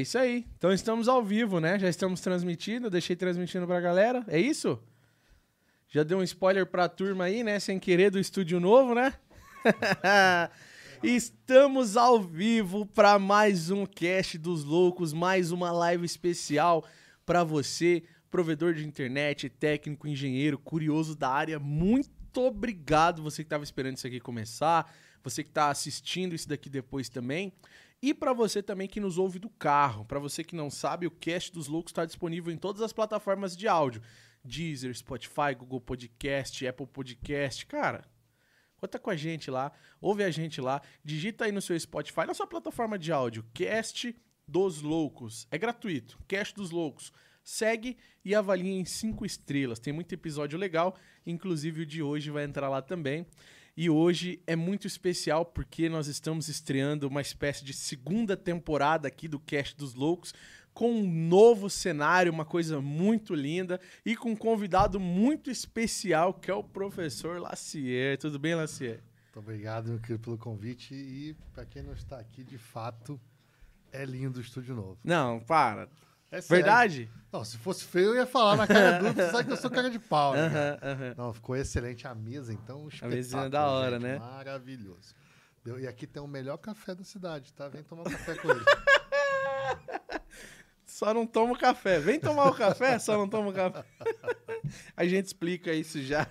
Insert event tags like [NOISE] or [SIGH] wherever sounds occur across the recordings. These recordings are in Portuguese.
É isso aí. Então estamos ao vivo, né? Já estamos transmitindo, deixei transmitindo pra galera. É isso? Já deu um spoiler pra turma aí, né? Sem querer, do estúdio novo, né? [LAUGHS] estamos ao vivo para mais um Cast dos Loucos, mais uma live especial para você, provedor de internet, técnico, engenheiro, curioso da área. Muito obrigado você que estava esperando isso aqui começar, você que está assistindo isso daqui depois também. E para você também que nos ouve do carro, para você que não sabe, o Cast dos Loucos está disponível em todas as plataformas de áudio: Deezer, Spotify, Google Podcast, Apple Podcast. Cara, conta com a gente lá, ouve a gente lá, digita aí no seu Spotify, na sua plataforma de áudio, Cast dos Loucos. É gratuito, Cast dos Loucos. Segue e avalie em cinco estrelas. Tem muito episódio legal, inclusive o de hoje vai entrar lá também. E hoje é muito especial porque nós estamos estreando uma espécie de segunda temporada aqui do Cast dos Loucos com um novo cenário, uma coisa muito linda e com um convidado muito especial que é o professor Lacier. Tudo bem, Lacier? Muito obrigado, meu querido, pelo convite. E para quem não está aqui, de fato, é lindo o estúdio novo. Não, para. É sério. Verdade? Não, se fosse feio, eu ia falar na cara do tu sabe que eu sou cara de pau, né? [LAUGHS] Cara? aham. Não, ficou excelente a mesa, então. Um mesinha da hora, gente, né? Maravilhoso. Deu- E aqui tem o melhor café da cidade, tá? Vem tomar um café com ele. [LAUGHS] Só não toma café. Vem tomar o café, só não toma café. [LAUGHS] A gente explica isso já.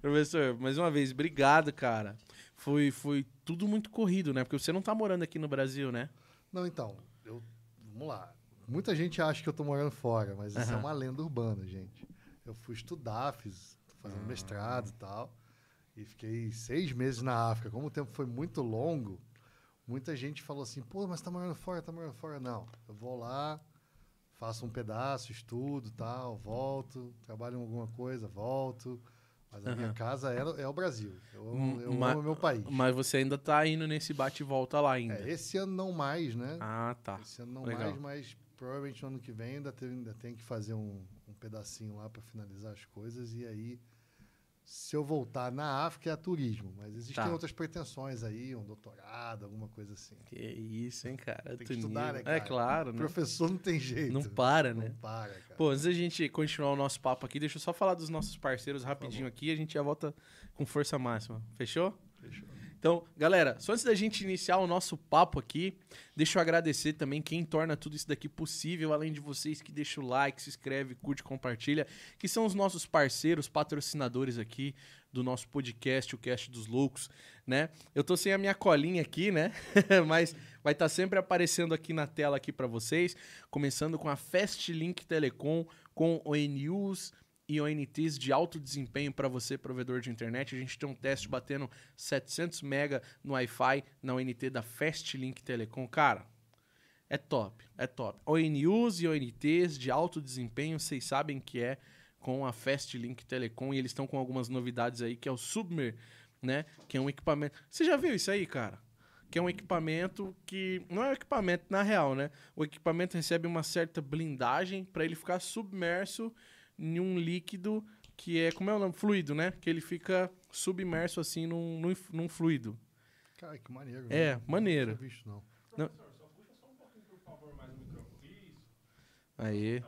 Professor, mais uma vez, obrigado, cara. Foi, foi tudo muito corrido, né? Porque você não tá morando aqui no Brasil, né? Não, então, eu, vamos lá. Muita gente acha que eu tô morando fora, mas isso é uma lenda urbana, gente. Eu fui estudar, fiz, fazendo Ah. mestrado e tal, e fiquei seis meses na África. Como o tempo foi muito longo, muita gente falou assim, pô, mas tá morando fora, tá morando fora. Não, eu vou lá, faço um pedaço, estudo tal, volto, trabalho em alguma coisa, volto. Mas a minha Aham. casa é, é o Brasil. Eu, amo- eu amo meu país. Mas você ainda tá indo nesse bate e volta lá ainda. É, esse ano não mais, né? Ah, tá. Esse ano não Legal. mais, mas provavelmente no ano que vem ainda tem, ainda tem que fazer um, um pedacinho lá para finalizar as coisas. E aí, se eu voltar na África, é turismo. Mas existem Tá. outras pretensões aí, um doutorado, alguma coisa assim. Que isso, hein, cara? Tem que estudar, né. É cara? claro, né? Professor não tem jeito. Não para, Não né? para, cara. Pô, antes da gente continuar o nosso papo aqui, deixa eu só falar dos nossos parceiros rapidinho aqui e a gente já volta com força máxima. Fechou? Fechou. Então, galera, só antes da gente iniciar o nosso papo aqui, deixa eu agradecer também quem torna tudo isso daqui possível, além de vocês que deixam o like, se inscreve, curte, compartilha, que são os nossos parceiros, patrocinadores aqui do nosso podcast, o Cast dos Loucos, né? Eu tô sem a minha colinha aqui, né? [LAUGHS] Mas vai estar sempre aparecendo aqui na tela aqui para vocês, começando com a Fastlink Telecom, com ONUs e ONTs de alto desempenho para você, provedor de internet. A gente tem um teste batendo 700 mega no Wi-Fi na ONT da Fastlink Telecom. Cara, é top, é top. ONUs e ONTs de alto desempenho, vocês sabem que é com a Fastlink Telecom e eles estão com algumas novidades aí, que é o Submer, né? Que é um equipamento... Você já viu isso aí, cara? Que é um equipamento que... Não é um equipamento na real, né? O equipamento recebe uma certa blindagem para ele ficar submerso em um líquido que é... Como é o nome? Fluido, né? Que ele fica submerso assim num, num, num fluido. Cara, que maneiro. É, né? maneiro. Não visto, não. Aí.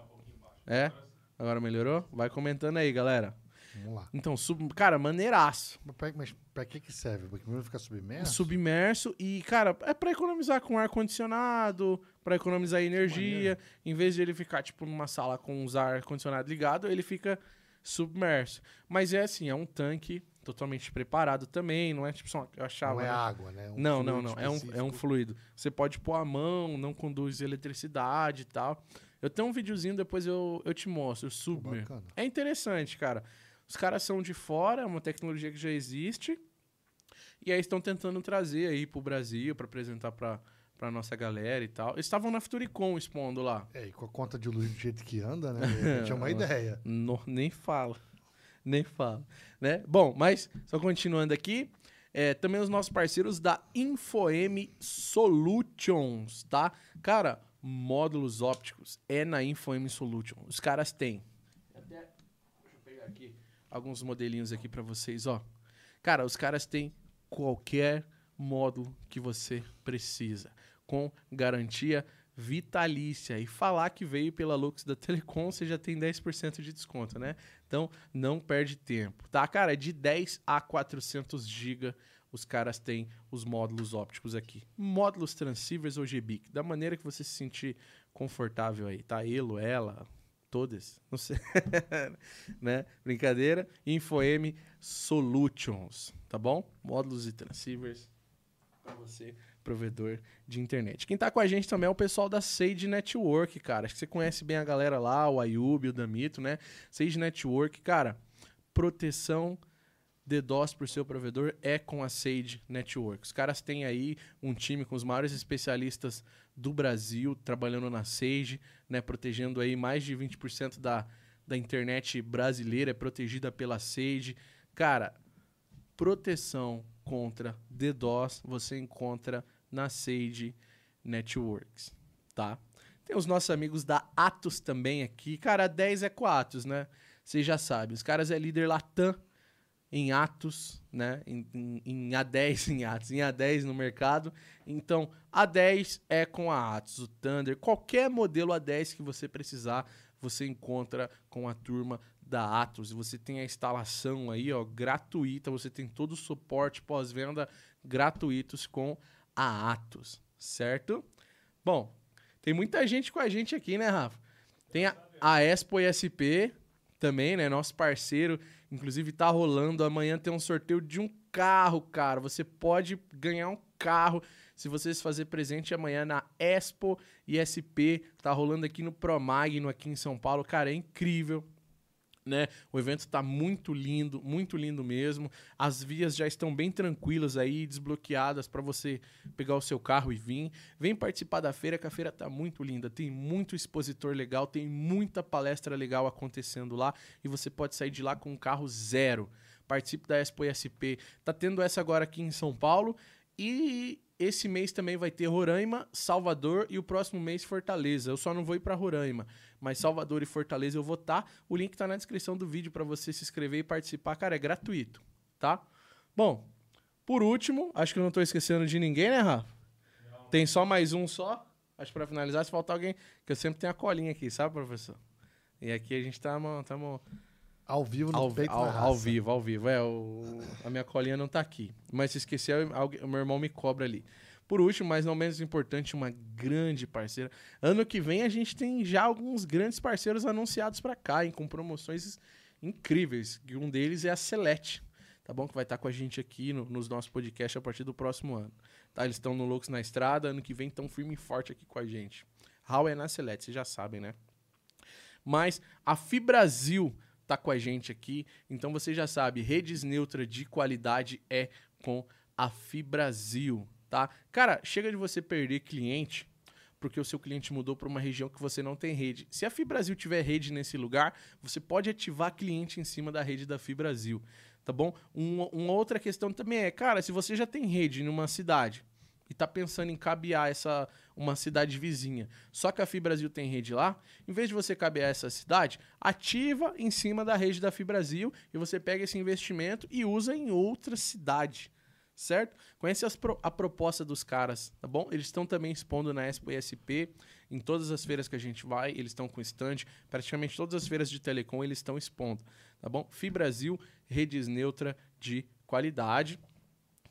É? Agora melhorou? Vai comentando aí, galera. Vamos lá. Então, sub... cara, maneiraço. Mas pra, mas pra que que serve? Pra primeiro ficar submerso? Submerso e, cara, é pra economizar com ar-condicionado, pra economizar energia. Em vez de ele ficar, tipo, numa sala com os ar-condicionado ligado, ele fica submerso. Mas é assim, é um tanque totalmente preparado também, não é tipo só. Eu achava. Não é né? água, né? Um Não, não, não. É um, é um fluido. Você pode pôr a mão, não conduz eletricidade e tal. Eu tenho um videozinho, depois eu, eu te mostro. Submer. É interessante, cara. Os caras são de fora, é uma tecnologia que já existe. E aí estão tentando trazer aí pro Brasil para apresentar pra, pra nossa galera e tal. Eles estavam na Futuricom expondo lá. É, e com a conta de luz do jeito que anda, né? [LAUGHS] Repente é uma ideia. No- nem fala. Nem fala. Né? Bom, mas só continuando aqui. é, também os nossos parceiros da InfoM Solutions, tá? Cara, módulos ópticos é na InfoM Solutions. Os caras têm. Até, deixa eu pegar aqui alguns modelinhos aqui pra vocês, ó. Cara, os caras têm qualquer módulo que você precisa, com garantia vitalícia. E falar que veio pela Lux da Telecom, você já tem 10% de desconto, né? Então, não perde tempo, tá? Cara, de 10 a 400 GB os caras têm os módulos ópticos aqui. Módulos transceivers ou GBIC, da maneira que você se sentir confortável aí, tá? Elo, ela, todas, não sei, [LAUGHS] né? Brincadeira. InfoM Solutions, tá bom? Módulos e transceivers para você, provedor de internet. Quem tá com a gente também é o pessoal da Sage Network, cara. Acho que você conhece bem a galera lá, o Ayub, o Damito, né? Sage Network, cara, proteção DDoS para o seu provedor é com a Sage Network. Os caras têm aí um time com os maiores especialistas do Brasil trabalhando na Sage, né, protegendo aí mais de 20% da, da internet brasileira é protegida pela Sage. Cara, proteção contra DDoS você encontra na Sage Networks, tá? Tem os nossos amigos da Atos também aqui. Cara, 10 é com a Atos, né? Você já sabe. Os caras é líder Latam em Atos, né? Em, em, em, A10 [LAUGHS] em Atos, em A10 no mercado. Então, A10 é com a Atos, o Thunder, qualquer modelo A10 que você precisar, você encontra com a turma da Atos. Você tem a instalação aí, ó, gratuita, você tem todo o suporte pós-venda gratuitos com a Atos, certo? Bom, tem muita gente com a gente aqui, né, Rafa? Tem a, a Expo SP também, né? Nosso parceiro Inclusive tá rolando, amanhã tem um sorteio de um carro, cara. Você pode ganhar um carro se você se fazer presente amanhã na Expo ISP. Tá rolando aqui no Promagno, aqui em São Paulo. Cara, é incrível né? O evento está muito lindo, muito lindo mesmo. As vias já estão bem tranquilas aí, desbloqueadas para você pegar o seu carro e vir. Vem participar da feira, que a feira está muito linda. Tem muito expositor legal, tem muita palestra legal acontecendo lá e você pode sair de lá com um carro zero. Participe da Expo SP. Tá tendo essa agora aqui em São Paulo e esse mês também vai ter Roraima, Salvador e o próximo mês Fortaleza. Eu só não vou ir para Roraima, mas Salvador e Fortaleza eu vou estar. Tá. O link está na descrição do vídeo para você se inscrever e participar. Cara, é gratuito, tá? Bom, por último, acho que eu não estou esquecendo de ninguém, né, Rafa? Não. Tem só mais um só? Acho para finalizar, se faltar alguém, que eu sempre tenho a colinha aqui, sabe, professor? E aqui a gente tá, tá ao vivo no ao, peito ao, ao vivo, ao vivo. É, o, a minha colinha não tá aqui. Mas se esquecer, o meu irmão me cobra ali. Por último, mas não menos importante, uma grande parceira. Ano que vem a gente tem já alguns grandes parceiros anunciados para cá, hein, com promoções incríveis. E um deles é a Select, tá bom? Que vai estar tá com a gente aqui no, nos nossos podcasts a partir do próximo ano. Tá? Eles estão no Loucos na Estrada, ano que vem estão firme e forte aqui com a gente. How é na Select, vocês já sabem, né? Mas a Fibrasil tá com a gente aqui. Então você já sabe, redes neutras de qualidade é com a Fibrasil, tá? Cara, chega de você perder cliente porque o seu cliente mudou para uma região que você não tem rede. Se a Fibrasil tiver rede nesse lugar, você pode ativar cliente em cima da rede da Fibrasil, tá bom? Uma, uma outra questão também é, cara, se você já tem rede numa cidade, e está pensando em cabear essa uma cidade vizinha. Só que a Fibrasil tem rede lá. Em vez de você cabear essa cidade, ativa em cima da rede da Fibrasil e você pega esse investimento e usa em outra cidade. Certo? Conhece pro, a proposta dos caras, tá bom? Eles estão também expondo na Expo ISP, em todas as feiras que a gente vai, eles estão com stand, praticamente todas as feiras de telecom eles estão expondo, tá bom? Fibrasil, redes neutra de qualidade.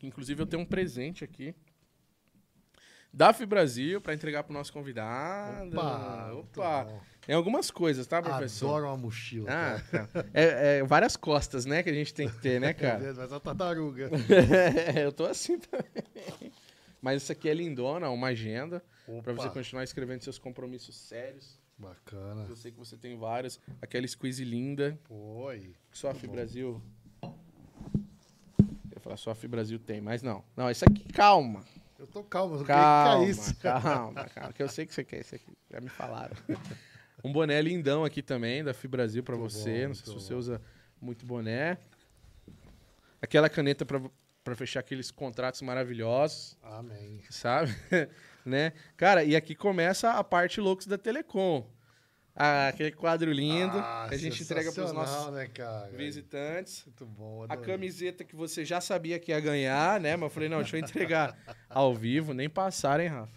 Inclusive eu tenho um presente aqui da Brasil para entregar para o nosso convidado. Opa! Opa. Tem algumas coisas, tá, professor? Adoro uma mochila. Ah, cara. É, é, várias costas, né, que a gente tem que ter, né, [LAUGHS] cara? Mas a tartaruga. é, [LAUGHS] eu tô assim também. Mas isso aqui é lindona, uma agenda para você continuar escrevendo seus compromissos sérios. Bacana. Eu sei que você tem vários. Aquela squeeze linda. Oi. A Brasil. Eu ia falar a Brasil tem, mas não. Não, isso aqui, calma. Eu tô calmo, calma, que é isso? [LAUGHS] Calma, calma, que eu sei que você quer isso aqui. Já me falaram. [LAUGHS] Um boné lindão aqui também, da Fibrasil para você. Bom, Não sei se você bom. usa muito boné. Aquela caneta para fechar aqueles contratos maravilhosos. Amém. Sabe? [LAUGHS] né? Cara, e aqui começa a parte loucos da Telecom. Ah, aquele quadro lindo ah, que a gente entrega para os nossos né, visitantes. Muito bom. A camiseta que você já sabia que ia ganhar, né? Mas eu falei, não, deixa eu entregar ao vivo, nem passar, hein, Rafa?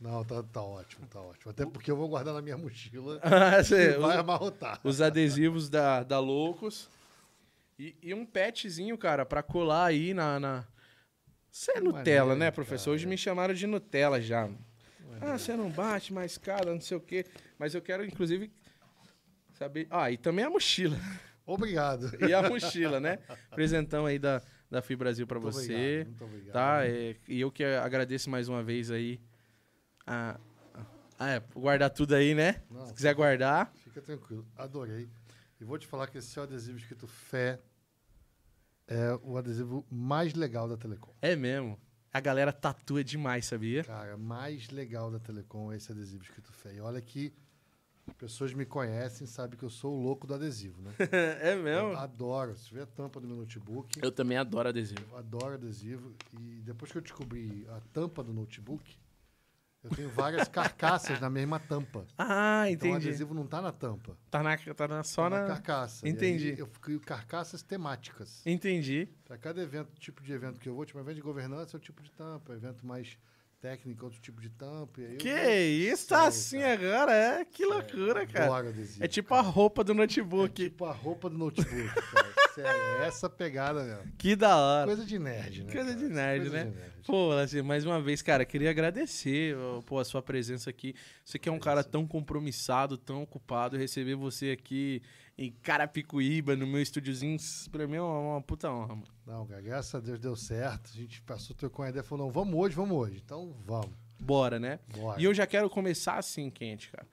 Não, tá, tá ótimo, tá ótimo. Até porque eu vou guardar na minha mochila [LAUGHS] Ah, e vai os, amarrotar. os adesivos da, da Loucos. E, e um petzinho, cara, pra colar aí na. na... Você é Nutella, maneiro, né, professor? cara. Hoje me chamaram de Nutella já. Ah, você não bate mais cara, não sei o quê. Mas eu quero, inclusive, saber. Ah, e também a mochila. Obrigado. [LAUGHS] E a mochila, né? Presentão aí da, da FI Brasil pra Muito você. obrigado, muito obrigado. Tá? É, e eu que agradeço mais uma vez aí. A, a, é, guardar tudo aí, né? Não, Se quiser guardar. Fica tranquilo, adorei. E vou te falar que esse adesivo escrito Fé é o adesivo mais legal da Telecom. É mesmo. A galera tatua demais, sabia? Cara, mais legal da Telecom é esse adesivo escrito Fé. E olha que as pessoas me conhecem, sabem que eu sou o louco do adesivo, né? [LAUGHS] é Eu mesmo. adoro. Se tiver a tampa do meu notebook, Eu também adoro adesivo. eu adoro adesivo. E depois que eu descobri a tampa do notebook, eu tenho várias carcaças na mesma tampa. [LAUGHS] Ah, Então o entendi. adesivo não tá na tampa, Tá, na, tá na, só tá na carcaça. Entendi. eu crio carcaças temáticas. Entendi. Para cada evento, tipo de evento que eu vou, tipo, evento de governança é o tipo de tampa, evento mais técnico, outro tipo de tampa. Aí eu Que vou- isso, tá assim agora? É, que loucura, cara. Adoro adesivo, É tipo cara. a roupa do É notebook. tipo a roupa do notebook, cara. Sério, é essa pegada mesmo. Que da hora. Coisa de nerd, né? Coisa cara? de nerd, Coisa né? de nerd. Pô, assim, mais uma vez, cara, queria agradecer pô, a sua presença aqui. Você que é um cara tão compromissado, tão ocupado, receber você aqui em Carapicuíba, no meu estúdiozinho, pra mim é uma, uma puta honra, mano. Não, cara, graças a Deus deu certo. A gente passou, trocou uma ideia, falou, não, vamos hoje, vamos hoje. Então, vamos. Bora, né? Bora. E eu já quero começar assim, quente, cara.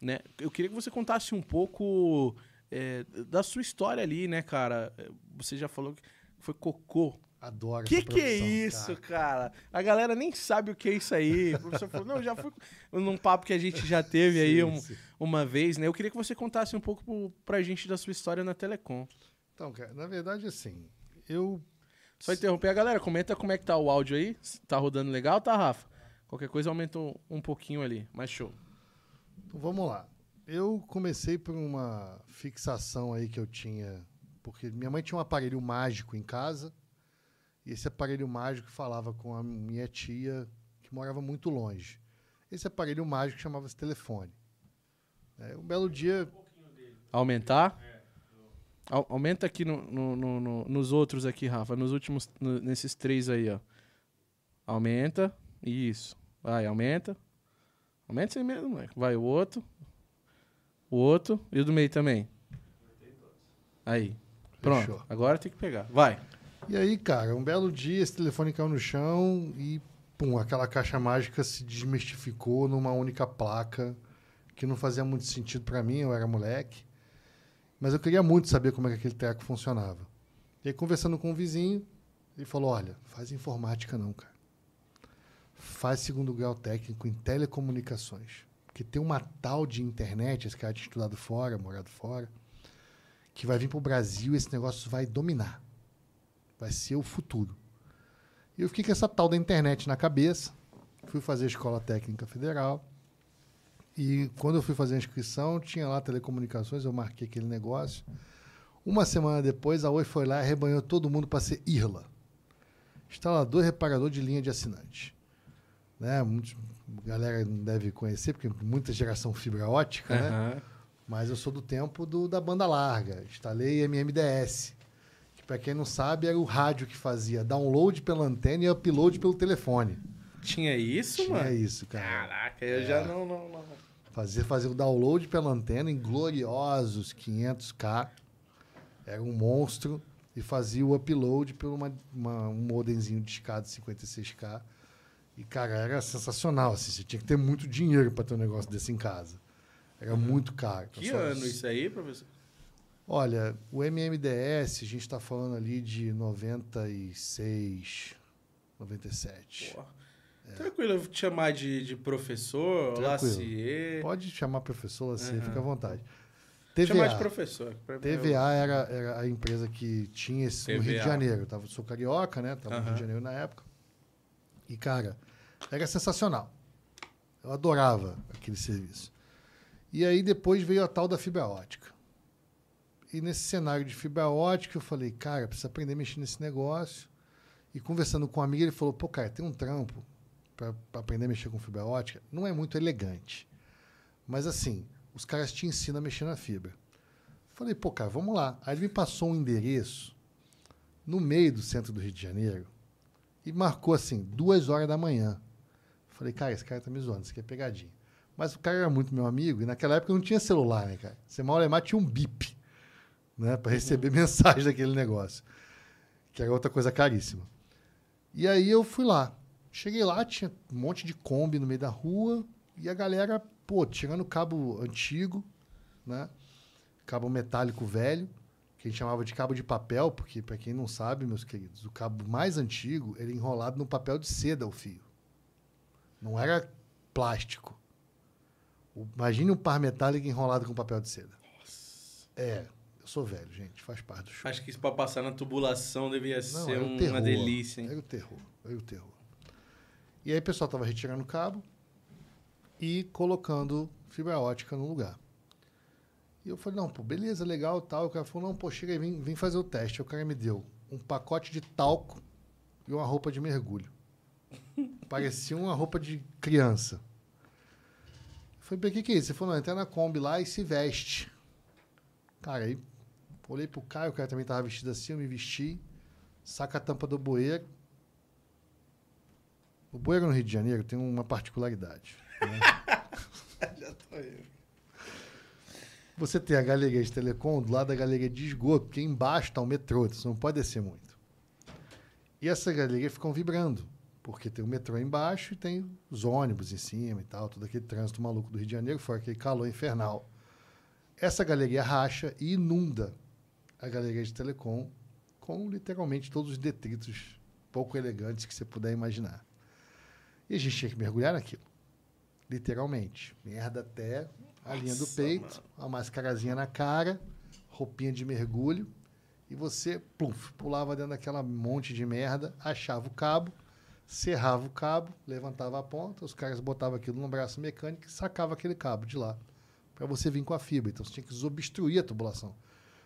Né? Eu queria que você contasse um pouco é, da sua história ali, né, cara? É, Você já falou que foi cocô. Adoro Que que é isso, cara. cara? A galera nem sabe o que é isso aí. O professor falou, não, já fui num papo que a gente já teve aí Sim, um- sim. uma vez, né? Eu queria que você contasse um pouco pro- pra gente da sua história na Telecom. Então, cara, na verdade, assim, eu Só interromper a galera, comenta como é que tá o áudio aí. Tá rodando legal, tá, Rafa? Qualquer coisa aumentou um pouquinho ali, mas show. Então, vamos lá. Eu comecei por uma fixação aí que eu tinha, porque minha mãe tinha um aparelho mágico em casa, e esse aparelho mágico falava com a minha tia, que morava muito longe. Esse aparelho mágico chamava-se telefone. É, um belo dia, Aumentar? Au- aumenta aqui no, no- no- no- nos outros aqui, Rafa. Nos últimos, no- nesses três aí, ó. Aumenta. Isso. Vai, aumenta. Aumenta esse mesmo, moleque. Vai, o outro. O outro. E o do meio também. Aí. Pronto. Fechou. Agora tem que pegar. Vai. E aí, cara, um belo dia esse telefone caiu no chão e, pum, aquela caixa mágica se desmistificou numa única placa que não fazia muito sentido pra mim, eu era moleque. Mas eu queria muito saber como é que aquele teco funcionava. E aí, conversando com um vizinho, ele falou: Olha, faz informática não, cara. Faz segundo grau técnico em telecomunicações. Porque tem uma tal de internet, esse cara tinha estudado fora, morado fora, que vai vir pro Brasil e esse negócio vai dominar. Vai ser o futuro. E eu fiquei com essa tal da internet na cabeça. Fui fazer a Escola Técnica Federal. E quando eu fui fazer a inscrição, tinha lá telecomunicações, eu marquei aquele negócio. Uma semana depois, a Oi foi lá e arrebanhou todo mundo para ser IRLA. Instalador e reparador de linha de assinante. Né? Muitos, a galera não deve conhecer, porque muita geração fibra ótica, né? Aham. Mas eu sou do tempo do, da banda larga. Instalei MMDS. Para quem não sabe, era o rádio que fazia download pela antena e upload pelo telefone. Tinha isso, Tinha mano? isso, cara. Caraca, eu É. já não, não, não. Fazer, fazer o download pela antena em gloriosos 500k. Era um monstro. E fazia o upload por uma, uma- um modemzinho de escada 56k. E, cara, era sensacional. Assim, você tinha que ter muito dinheiro para ter um negócio desse em casa. Era muito caro. Que Então, ano isso aí, professor? Olha, o MMDS, a gente está falando ali de 96, 97. Porra. Tranquilo, eu vou te chamar de, de professor. Lacier. Pode chamar professor assim, Aham. fica à vontade. Chamar de TVA. professor. TVA era, era a empresa que tinha esse no Rio de TVA. Janeiro. Eu tava, sou carioca, né? Tava no Rio de Janeiro na época. E, cara, era sensacional. Eu adorava aquele serviço. E aí depois veio a tal da fibra ótica. E nesse cenário de fibra ótica, eu falei, cara, precisa aprender a mexer nesse negócio. E conversando com um amigo, ele falou, pô, cara, tem um trampo para aprender a mexer com fibra ótica, não é muito elegante. Mas assim, os caras te ensinam a mexer na fibra. Falei, pô, cara, vamos lá. Aí ele me passou um endereço no meio do centro do Rio de Janeiro e marcou assim, duas horas da manhã. Falei, cara, esse cara tá me zoando, isso aqui é pegadinha. Mas o cara era muito meu amigo e naquela época não tinha celular, né, cara? Você mal lemar tinha um bip, né, para receber uhum. [LAUGHS] mensagem daquele negócio, que era outra coisa caríssima. E aí eu fui lá. Cheguei lá, tinha um monte de Kombi no meio da rua e a galera, pô, tirando cabo antigo, né? Cabo metálico velho, que a gente chamava de cabo de papel, porque, para quem não sabe, meus queridos, o cabo mais antigo era enrolado no papel de seda, o fio. Não era plástico. Imagine um par metálico enrolado com papel de seda. Nossa. É, eu sou velho, gente, faz parte do show. Acho que isso para passar na tubulação devia Não, ser um, uma delícia, hein? Era o terror, era o terror. E aí o pessoal tava retirando o cabo e colocando fibra ótica no lugar. E eu falei, não, pô, beleza, legal tal. O cara falou, não, pô, chega aí, vem, vem fazer o teste. O cara me deu um pacote de talco e uma roupa de mergulho. [LAUGHS] Parecia uma roupa de criança. Eu falei, o que, que é isso? Ele falou, não, entra na Kombi lá e se veste. Cara, aí olhei pro Caio, o cara também tava vestido assim, eu me vesti, saca a tampa do bueiro. O bueiro no Rio de Janeiro tem uma particularidade. Né? [LAUGHS] Já tô. Você tem a galeria de telecom do lado da galeria de esgoto, porque embaixo está o metrô, você não pode descer muito. E essa galeria ficam vibrando, porque tem o metrô embaixo e tem os ônibus em cima e tal, todo aquele trânsito maluco do Rio de Janeiro, fora aquele calor infernal. Essa galeria racha e inunda a galeria de telecom com literalmente todos os detritos pouco elegantes que você puder imaginar. E a gente tinha que mergulhar naquilo. Literalmente. Merda até a linha do peito, mano. a mascarazinha na cara, roupinha de mergulho, e você pulava dentro daquela monte de merda, achava o cabo, serrava o cabo, levantava a ponta, os caras botavam aquilo no braço mecânico e sacava aquele cabo de lá, para você vir com a fibra. Então você tinha que desobstruir a tubulação.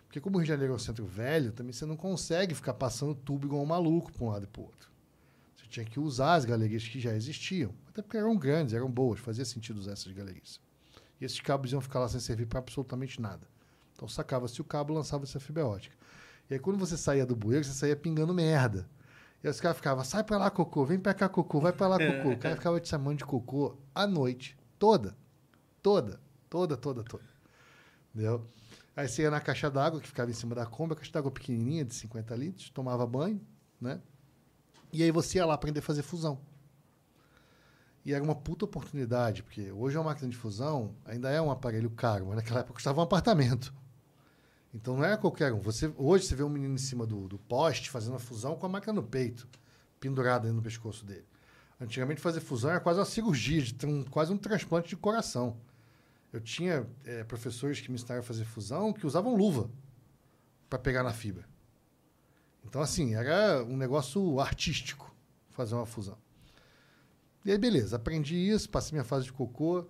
Porque como o Rio de Janeiro é um centro velho, também você não consegue ficar passando tubo igual um maluco para um lado e para o outro. Você tinha que usar as galerias que já existiam. Até porque eram grandes, eram boas, fazia sentido usar essas galerias. E esses cabos iam ficar lá sem servir para absolutamente nada. Então sacava-se o cabo, lançava-se a fibra ótica. E aí quando você saía do bueiro, você saía pingando merda. E aí os caras ficavam, sai pra lá, cocô, vem pra cá, cocô, vai pra lá, [LAUGHS] cocô. O cara ficava te chamando de cocô a noite, toda. Toda, toda, toda, toda. Entendeu? Aí você ia na caixa d'água, que ficava em cima da Kombi, a caixa d'água pequenininha, de 50 litros, tomava banho, né? E aí você ia lá aprender a fazer fusão. E era uma puta oportunidade, porque hoje a máquina de fusão ainda é um aparelho caro, mas naquela época custava um apartamento. Então não era qualquer um. Você, hoje você vê um menino em cima do, do poste fazendo a fusão com a máquina no peito, pendurada no pescoço dele. Antigamente fazer fusão era quase uma cirurgia, um, quase um transplante de coração. Eu tinha é, professores que me ensinaram a fazer fusão que usavam luva para pegar na fibra. Então, assim, era um negócio artístico fazer uma fusão. E aí, beleza, aprendi isso, passei minha fase de cocô.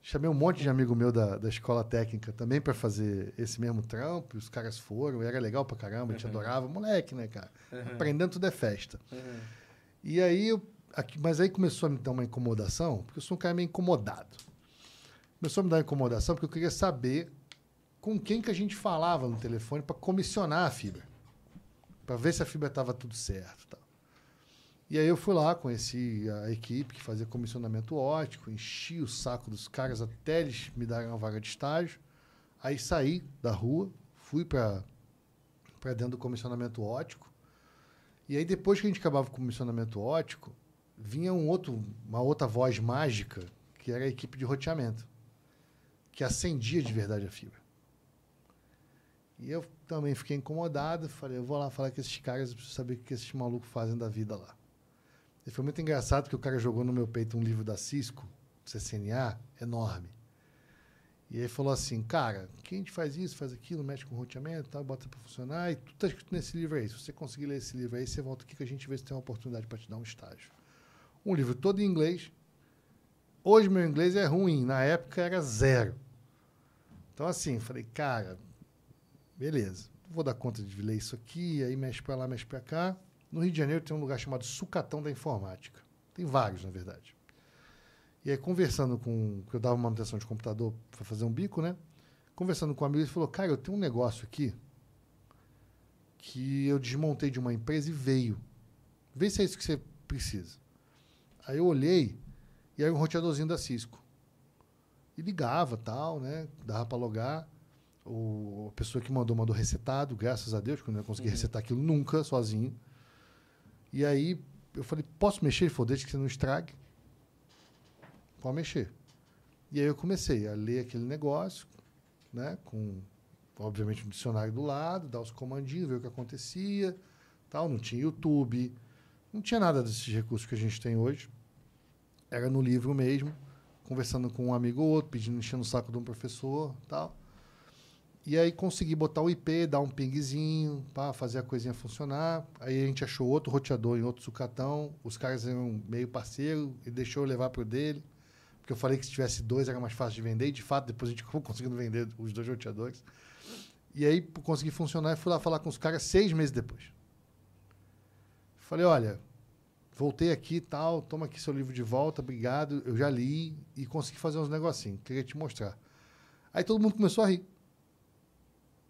Chamei um monte de amigo meu da, da escola técnica também para fazer esse mesmo trampo. Os caras foram, era legal pra caramba, a gente uhum. adorava. Moleque, né, cara? Uhum. Aprendendo tudo é festa. Uhum. E aí, eu, aqui, mas aí começou a me dar uma incomodação, porque eu sou um cara meio incomodado. Começou a me dar incomodação porque eu queria saber com quem que a gente falava no telefone para comissionar a fibra. Para ver se a fibra estava tudo certo. Tal. E aí eu fui lá, conheci a equipe que fazia comissionamento ótico, enchi o saco dos caras até eles me darem uma vaga de estágio. Aí saí da rua, fui para dentro do comissionamento ótico. E aí depois que a gente acabava o comissionamento ótico, vinha um outro, uma outra voz mágica, que era a equipe de roteamento, que acendia de verdade a fibra. E eu também fiquei incomodado, falei, eu vou lá falar com esses caras, preciso saber o que esses malucos fazem da vida lá. E foi muito engraçado que o cara jogou no meu peito um livro da Cisco, CCNA, enorme. E ele falou assim, cara, quem a gente faz isso, faz aquilo, mexe com roteamento, tal, bota para funcionar, e tudo está escrito nesse livro aí. Se você conseguir ler esse livro aí, você volta aqui que a gente vê se tem uma oportunidade para te dar um estágio. Um livro todo em inglês. Hoje meu inglês é ruim, na época era zero. Então assim, falei, cara, beleza, vou dar conta de ler isso aqui, aí mexe para lá, mexe para cá. No Rio de Janeiro tem um lugar chamado Sucatão da Informática. Tem vários, na verdade. E aí, conversando com. Porque eu dava manutenção de computador para fazer um bico, né? Conversando com um amigo, ele falou: Cara, eu tenho um negócio aqui que eu desmontei de uma empresa e veio. Vê se é isso que você precisa. Aí eu olhei e era um roteadorzinho da Cisco. E ligava tal, né? Dava para logar. O, a pessoa que mandou, mandou resetado, graças a Deus, que eu não ia conseguir uhum. resetar aquilo nunca, sozinho. E aí eu falei, posso mexer? Ele falou, desde que você não estrague. Pode mexer. E aí eu comecei a ler aquele negócio, né? Com, obviamente, um dicionário do lado, dar os comandinhos, ver o que acontecia. Tal. Não tinha YouTube, não tinha nada desses recursos que a gente tem hoje. Era no livro mesmo, conversando com um amigo ou outro, pedindo, enchendo o saco de um professor tal. E aí consegui botar o IP, dar um pingzinho, para fazer a coisinha funcionar. Aí a gente achou outro roteador em outro sucatão. Os caras eram meio parceiro e deixou eu levar pro dele. Porque eu falei que se tivesse dois era mais fácil de vender. E de fato, depois a gente acabou [LAUGHS] conseguindo vender os dois roteadores. E aí consegui funcionar e fui lá falar com os caras seis meses depois. Falei, olha, voltei aqui e tal, toma aqui seu livro de volta, obrigado. Eu já li e consegui fazer uns negocinhos. Queria te mostrar. Aí todo mundo começou a rir.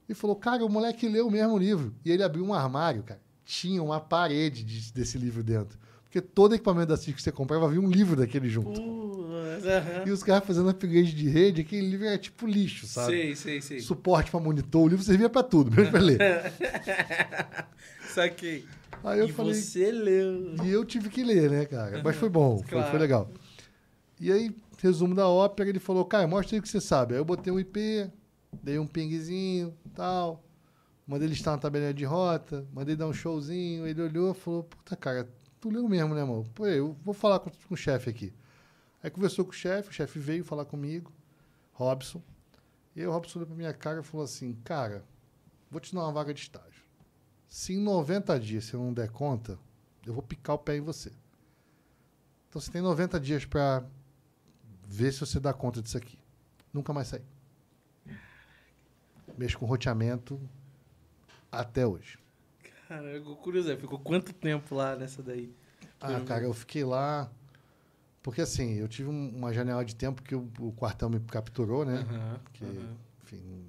E falou, cara, o moleque leu o mesmo livro. E ele abriu um armário, cara. Tinha uma parede de, desse livro dentro. Porque todo equipamento da CIC que você comprava havia um livro daquele junto. Uh, E os caras fazendo upgrade de rede, aquele livro era tipo lixo, sabe? Sei, sei, sei. Suporte para monitor, o livro servia para tudo, mesmo para ler. [LAUGHS] Saquei. Aí eu e falei, você leu. E eu tive que ler, né, cara? Mas foi bom, claro. foi, foi legal. E aí, resumo da ópera, ele falou, cara, mostra aí o que você sabe. Aí eu botei um IP, dei um pingzinho, tal. Mandei ele estar na tabelinha de rota, mandei dar um showzinho. Ele olhou e falou: Puta, cara, tu leu mesmo, né, amor? Pô, eu vou falar com, com o chefe aqui. Aí conversou com o chefe, o chefe veio falar comigo, Robson. E aí o Robson olhou pra minha cara e falou assim: Cara, vou te dar uma vaga de estágio. Se em 90 dias você não der conta, eu vou picar o pé em você. Então você tem 90 dias para ver se você dá conta disso aqui. Nunca mais sair mexo com roteamento até hoje. Cara, eu curioso, ficou quanto tempo lá nessa daí? Ah, cara, eu fiquei lá. Porque assim, eu tive uma janela de tempo que o, o quartel me capturou, né? Uhum, que, uhum. enfim,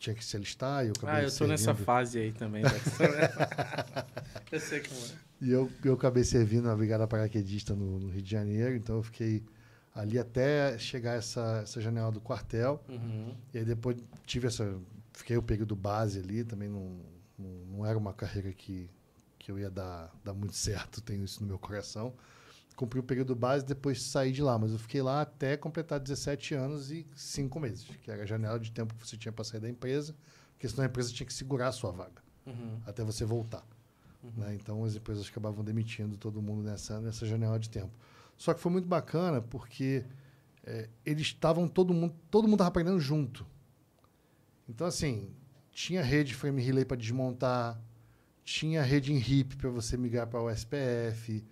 tinha que se alistar e eu acabei Ah, eu tô servindo. nessa fase aí também. [LAUGHS] [LAUGHS] eu sei como é. E eu, eu acabei servindo na Brigada Paraquedista no, no Rio de Janeiro, então eu fiquei ali até chegar essa, essa janela do quartel. Uhum. E aí depois tive essa fiquei o período base ali, também não, não, não, era uma carreira que, que eu ia dar, dar muito certo, tenho isso no meu coração. Cumpri o período base, depois saí de lá, mas eu fiquei lá até completar 17 anos e 5 meses, que era a janela de tempo que você tinha para sair da empresa, porque senão a empresa tinha que segurar a sua vaga uhum. até você voltar. Uhum. Né? Então as empresas acabavam demitindo todo mundo nessa, nessa janela de tempo. Só que foi muito bacana porque é, eles estavam todo mundo, todo mundo estava aprendendo junto. Então, assim, tinha rede frame relay para desmontar, tinha rede em RIP para você migrar para o SPF.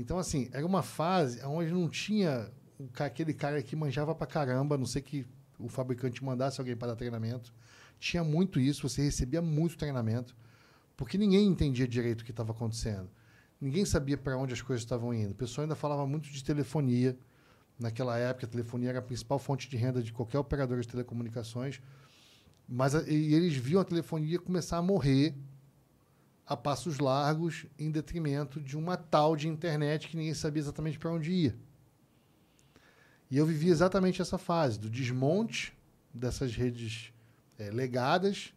Então, assim, era uma fase onde não tinha aquele cara que manjava para caramba, a não sei que o fabricante mandasse alguém para dar treinamento. Tinha muito isso, você recebia muito treinamento, porque ninguém entendia direito o que estava acontecendo. Ninguém sabia para onde as coisas estavam indo. O pessoal ainda falava muito de telefonia. Naquela época, a telefonia era a principal fonte de renda de qualquer operador de telecomunicações. Mas eles viam a telefonia começar a morrer a passos largos em detrimento de uma tal de internet que ninguém sabia exatamente para onde ia. E eu vivi exatamente essa fase do desmonte dessas redes é, legadas,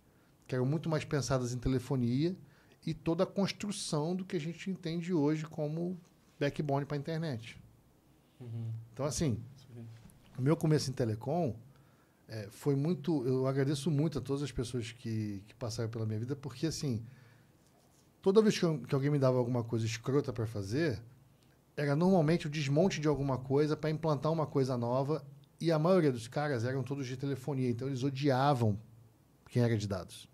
que eram muito mais pensadas em telefonia, e toda a construção do que a gente entende hoje como backbone para a internet. Uhum. Então, assim, o meu começo em telecom é, foi muito. Eu agradeço muito a todas as pessoas que, que passaram pela minha vida, porque assim, toda vez que, eu, que alguém me dava alguma coisa escrota para fazer, era normalmente o desmonte de alguma coisa para implantar uma coisa nova. E a maioria dos caras eram todos de telefonia, então eles odiavam quem era de dados.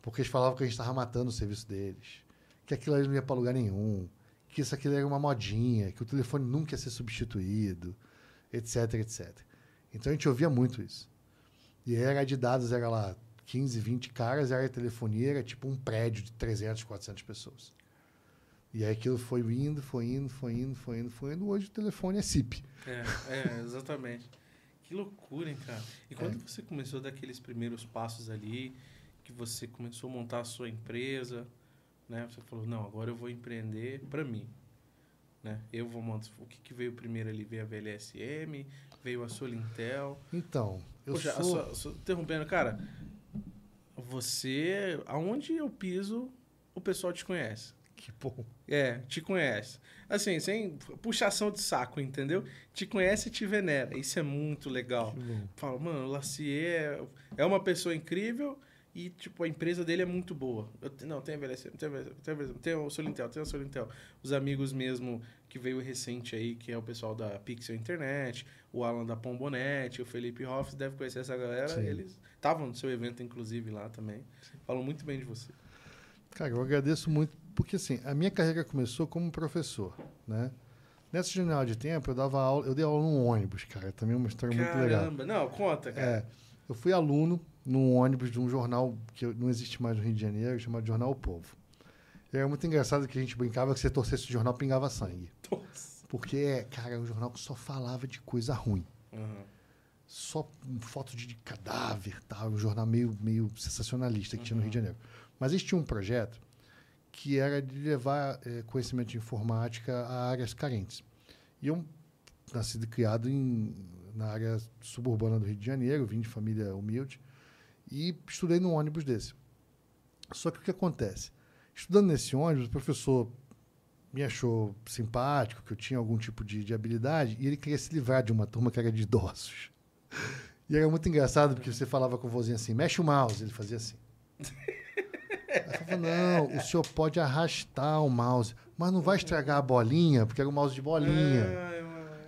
Porque eles falavam que a gente estava matando o serviço deles, que aquilo ali não ia para lugar nenhum, que isso aqui era uma modinha, que o telefone nunca ia ser substituído, etc, etc. Então a gente ouvia muito isso. E era de dados, era lá 15, 20 caras, era telefonia, era tipo um prédio de 300, 400 pessoas. E aí aquilo foi indo, foi indo, foi indo, foi indo, foi indo. Hoje o telefone é SIP. É, é, exatamente. Que loucura, hein, cara? E quando É. você começou daqueles primeiros passos ali, que você começou a montar a sua empresa, né? Você falou, não, agora eu vou empreender para mim. Né? Eu vou montar. O que, que veio primeiro ali? Veio a VLSM, veio a Solintel. Então, eu Poxa, a sou... sua- sua- interrompendo, cara, você, aonde eu piso, o pessoal te conhece. Que bom. É, te conhece. Assim, sem puxação de saco, entendeu? Te conhece e te venera. Isso é muito legal. Fala, mano, o Lacier é uma pessoa incrível e, tipo, a empresa dele é muito boa. Eu, não, tem a VLSM, tem, a VLSM, tem, a VLSM, tem o Solintel, tem o Solintel. Os amigos mesmo que veio recente aí, que é o pessoal da Pixel Internet, o Alan da Pombonete, o Felipe Hoff, deve conhecer essa galera. Sim. Eles estavam no seu evento, inclusive, lá também. Falam muito bem de você. Cara, eu agradeço muito, porque assim, a minha carreira começou como professor, né? Nessa janela de tempo, eu dava aula, eu dei aula num ônibus, cara. Também é uma história muito legal. Caramba, não, conta, cara. É, eu fui aluno num ônibus de um jornal que não existe mais no Rio de Janeiro, chamado Jornal O Povo. E era muito engraçado que a gente brincava que você torcesse o jornal pingava sangue. Nossa. Porque, cara, era um jornal que só falava de coisa ruim. Aham. Só foto de cadáver, tal, um jornal meio, meio sensacionalista que tinha no Rio de Janeiro. Mas eles tinham um projeto que era de levar eh, conhecimento de informática a áreas carentes. E eu, nascido e criado em, na área suburbana do Rio de Janeiro, vim de família humilde, e estudei num ônibus desse. Só que o que acontece? Estudando nesse ônibus, o professor me achou simpático, que eu tinha algum tipo de, de habilidade, e ele queria se livrar de uma turma que era de idosos. [LAUGHS] E era muito engraçado, porque você falava com o vozinho assim, mexe o mouse, ele fazia assim. Aí eu falava, não, o senhor pode arrastar o mouse, mas não vai estragar a bolinha, porque era um mouse de bolinha.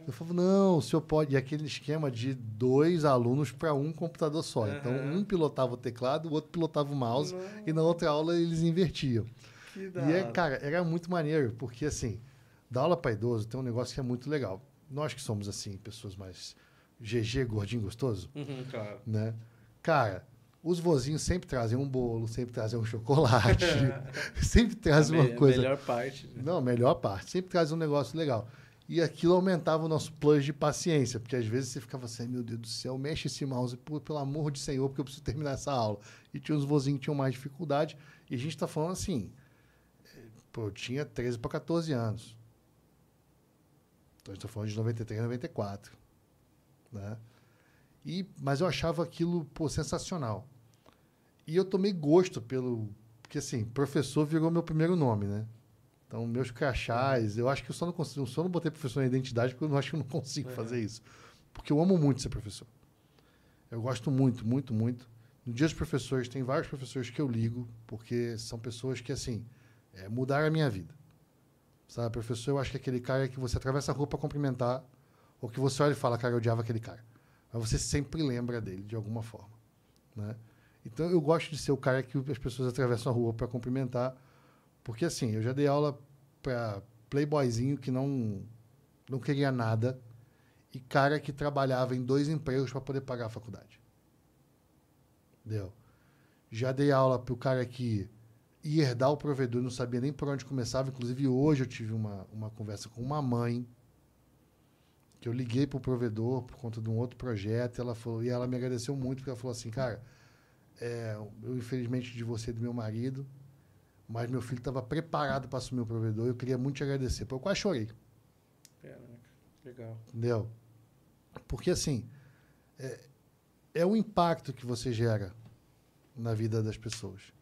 Eu falava, não, o senhor pode. E aquele esquema de dois alunos para um computador só. Então, um pilotava o teclado, o outro pilotava o mouse, e na outra aula eles invertiam. Que da E, é, cara, era muito maneiro, porque, assim, dar aula para idoso tem um negócio que é muito legal. Nós que somos, assim, pessoas mais GG, gordinho, gostoso, Uhum, claro. né? Cara, os vozinhos sempre trazem um bolo, sempre trazem um chocolate, [LAUGHS] sempre trazem uma coisa. melhor parte. né? Não, a melhor parte. Sempre traz um negócio legal. E aquilo aumentava o nosso plus de paciência, porque às vezes você ficava assim, "Ai, meu Deus do céu, mexe esse mouse, pelo amor de Senhor, porque eu preciso terminar essa aula. E tinha os vozinhos que tinham mais dificuldade. E a gente está falando assim, pô, eu tinha 13 para 14 anos. Então a gente está falando de 93, 94. Né? E, mas eu achava aquilo, pô, sensacional. E eu tomei gosto pelo... Porque, assim, professor virou meu primeiro nome, né? Então, meus crachás, eu acho que eu só não consigo, eu só não botei professor na identidade porque eu não acho que eu não consigo Uhum. fazer isso. Porque eu amo muito ser professor. Eu gosto muito, muito, muito. No Dia dos Professores, tem vários professores que eu ligo, porque são pessoas que, assim, é, mudaram a minha vida. Sabe, professor, eu acho que é aquele cara que você atravessa a rua para cumprimentar, ou que você olha e fala, cara, eu odiava aquele cara. Mas você sempre lembra dele, de alguma forma. Né? Então, eu gosto de ser o cara que as pessoas atravessam a rua para cumprimentar, porque, assim, eu já dei aula para playboyzinho que não, não queria nada e cara que trabalhava em dois empregos para poder pagar a faculdade. Entendeu? Já dei aula para o cara que ia herdar o provedor e não sabia nem por onde começava. Inclusive, hoje eu tive uma, uma conversa com uma mãe que eu liguei para o provedor por conta de um outro projeto e ela, falou, e ela me agradeceu muito porque ela falou assim, cara, é, eu infelizmente divorciei do meu marido, mas meu filho estava preparado para assumir o provedor e eu queria muito te agradecer. Eu quase chorei, Caraca, Legal. entendeu? Porque assim, é, é o impacto que você gera na vida das pessoas.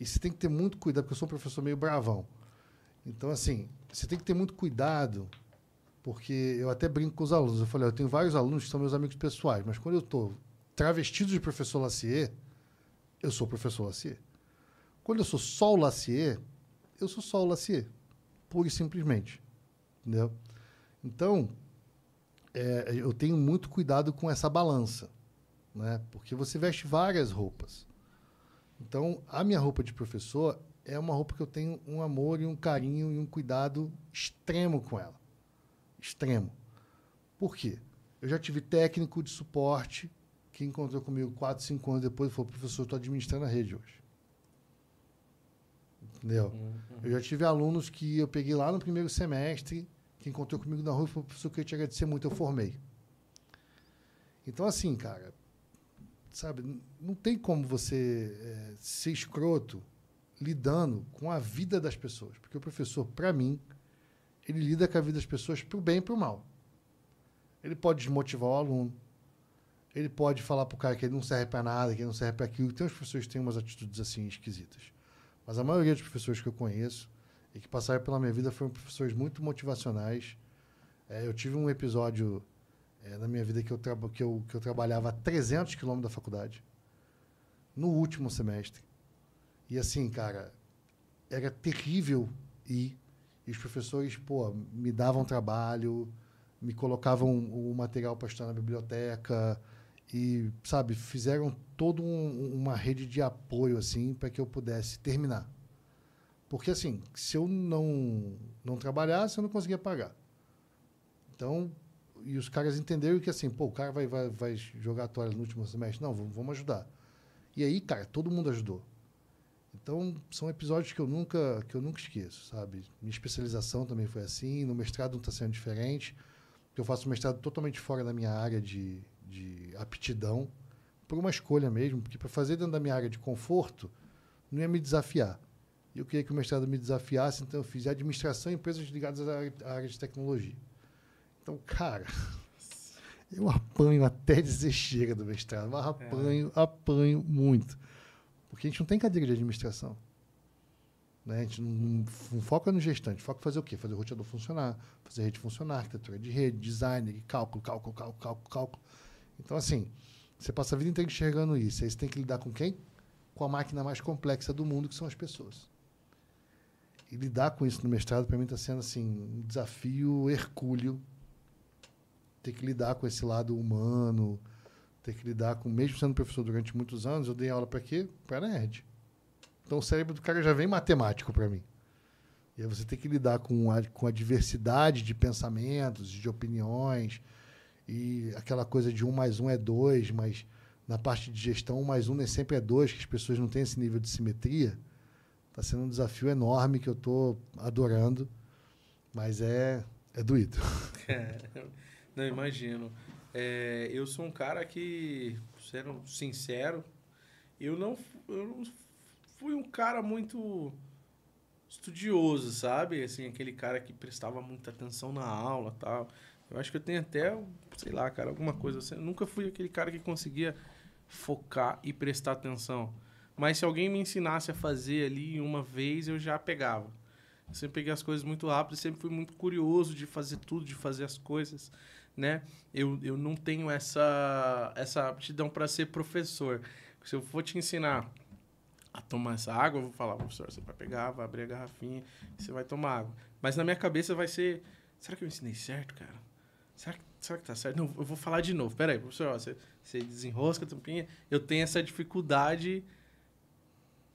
E você tem que ter muito cuidado, porque eu sou um professor meio bravão. Então, assim, você tem que ter muito cuidado, porque eu até brinco com os alunos. Eu falei, eu tenho vários alunos que são meus amigos pessoais, mas quando eu estou travestido de professor Lacier, eu sou professor Lacier. Quando eu sou só o Lacier, eu sou só o Lacier. Pura e simplesmente. Entendeu? Então, é, eu tenho muito cuidado com essa balança. Né? Porque você veste várias roupas. Então, a minha roupa de professor é uma roupa que eu tenho um amor e um carinho e um cuidado extremo com ela. Extremo. Por quê? Eu já tive técnico de suporte que encontrou comigo 4, 5 anos depois e falou: professor, estou administrando a rede hoje. Entendeu? Uhum. Eu já tive alunos que eu peguei lá no primeiro semestre, que encontrou comigo na rua e falou, professor, eu queria te agradecer muito, eu formei. Então, assim, cara, sabe, não tem como você é, ser escroto lidando com a vida das pessoas. Porque o professor, para mim, ele lida com a vida das pessoas para o bem e para o mal. Ele pode desmotivar o aluno. Ele pode falar para o cara que ele não serve para nada, que ele não serve para aquilo. Tem uns professores que têm umas atitudes assim esquisitas. Mas a maioria dos professores que eu conheço e que passaram pela minha vida foram professores muito motivacionais. É, eu tive um episódio é, na minha vida que eu, que, eu, que eu trabalhava a 300 quilômetros da faculdade, no último semestre. E assim, cara, era terrível ir. E os professores, pô, me davam trabalho, me colocavam o material para estudar na biblioteca e, sabe, fizeram toda um, uma rede de apoio, assim, para que eu pudesse terminar. Porque, assim, se eu não, não trabalhasse, eu não conseguia pagar. Então, e os caras entenderam que, assim, pô, o cara vai, vai, vai jogar a toalha no último semestre. Não, vamos, vamos ajudar. E aí, cara, todo mundo ajudou. Então, são episódios que eu nunca que eu nunca esqueço, sabe? Minha especialização também foi assim, no mestrado não está sendo diferente. Eu faço mestrado totalmente fora da minha área de, de aptidão, por uma escolha mesmo, porque para fazer dentro da minha área de conforto, não ia me desafiar. E eu queria que o mestrado me desafiasse, então eu fiz administração em empresas ligadas à área de tecnologia. Então, cara, [LAUGHS] eu apanho até dizer chega do mestrado, mas apanho, é. apanho muito. Porque a gente não tem cadeira de administração. Né? A gente não, não foca no gestante, foca em fazer o quê? Fazer o roteador funcionar, fazer a rede funcionar, arquitetura de rede, design, cálculo, cálculo, cálculo, cálculo, cálculo. Então, assim, você passa a vida inteira enxergando isso. Aí você tem que lidar com quem? Com a máquina mais complexa do mundo, que são as pessoas. E lidar com isso no mestrado, para mim, está sendo assim, um desafio hercúleo. Ter que lidar com esse lado humano, ter que lidar com, mesmo sendo professor durante muitos anos, eu dei aula para quê? Para nerd. Então o cérebro do cara já vem matemático para mim. E aí você tem que lidar com a, com a diversidade de pensamentos, de opiniões, e aquela coisa de um mais um é dois, mas na parte de gestão, um mais um nem sempre é dois, que as pessoas não têm esse nível de simetria. Está sendo um desafio enorme que eu estou adorando, mas é, é doído. [LAUGHS] É, não imagino. É, eu sou um cara que, sendo sincero, eu não, eu não fui um cara muito estudioso, sabe? Assim, aquele cara que prestava muita atenção na aula tal. Eu acho que eu tenho até, sei lá, cara, alguma coisa assim. Eu nunca fui aquele cara que conseguia focar e prestar atenção. Mas se alguém me ensinasse a fazer ali uma vez, eu já pegava. Eu sempre peguei as coisas muito rápido, sempre fui muito curioso de fazer tudo, de fazer as coisas né? Eu, eu não tenho essa, essa aptidão para ser professor. Se eu for te ensinar a tomar essa água, eu vou falar, professor, você vai pegar, vai abrir a garrafinha você vai tomar água. Mas na minha cabeça vai ser, será que eu ensinei certo, cara? Será que, será que tá certo? Não, eu vou falar de novo. Pera aí, professor, ó, você, você desenrosca a tampinha. Eu tenho essa dificuldade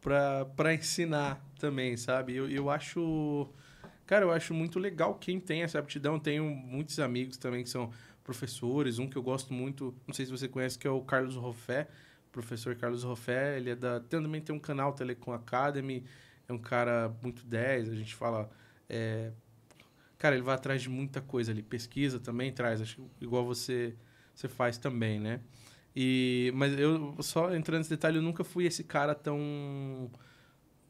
para ensinar também, sabe? Eu, eu acho Cara, eu acho muito legal quem tem essa aptidão. Tenho muitos amigos também que são professores. Um que eu gosto muito, não sei se você conhece, que é o Carlos Roffé. Professor Carlos Roffé, ele é da. Também tem um canal Telecom Academy. É um cara muito 10. A gente fala. É... Cara, ele vai atrás de muita coisa ali. Pesquisa também traz, acho igual você, você faz também, né? E, mas eu, só entrando nesse detalhe, eu nunca fui esse cara tão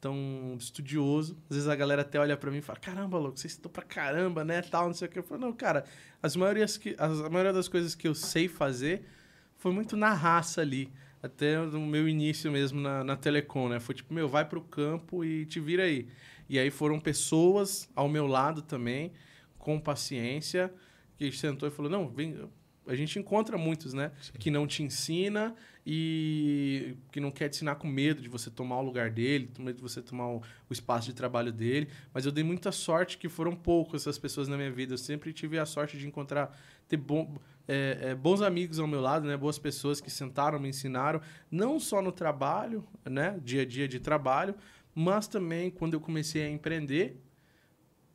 tão estudioso. Às vezes a galera até olha para mim e fala: "Caramba, louco, você estudou pra caramba, né?" tal, não sei o que. Eu falo: "Não, cara, as maiorias que as, a maioria das coisas que eu sei fazer foi muito na raça ali, até no meu início mesmo na, na Telecom, né? Foi tipo, meu, vai pro campo e te vira aí. E aí foram pessoas ao meu lado também, com paciência, que sentou e falou: "Não, vem, a gente encontra muitos, né? Sim. Que não te ensina e que não quer te ensinar com medo de você tomar o lugar dele, com medo de você tomar o, o, espaço de trabalho dele. Mas eu dei muita sorte que foram poucas essas pessoas na minha vida. Eu sempre tive a sorte de encontrar, ter bom, é, é, bons amigos ao meu lado, né? Boas pessoas que sentaram, me ensinaram, não só no trabalho, né? Dia a dia de trabalho, mas também quando eu comecei a empreender,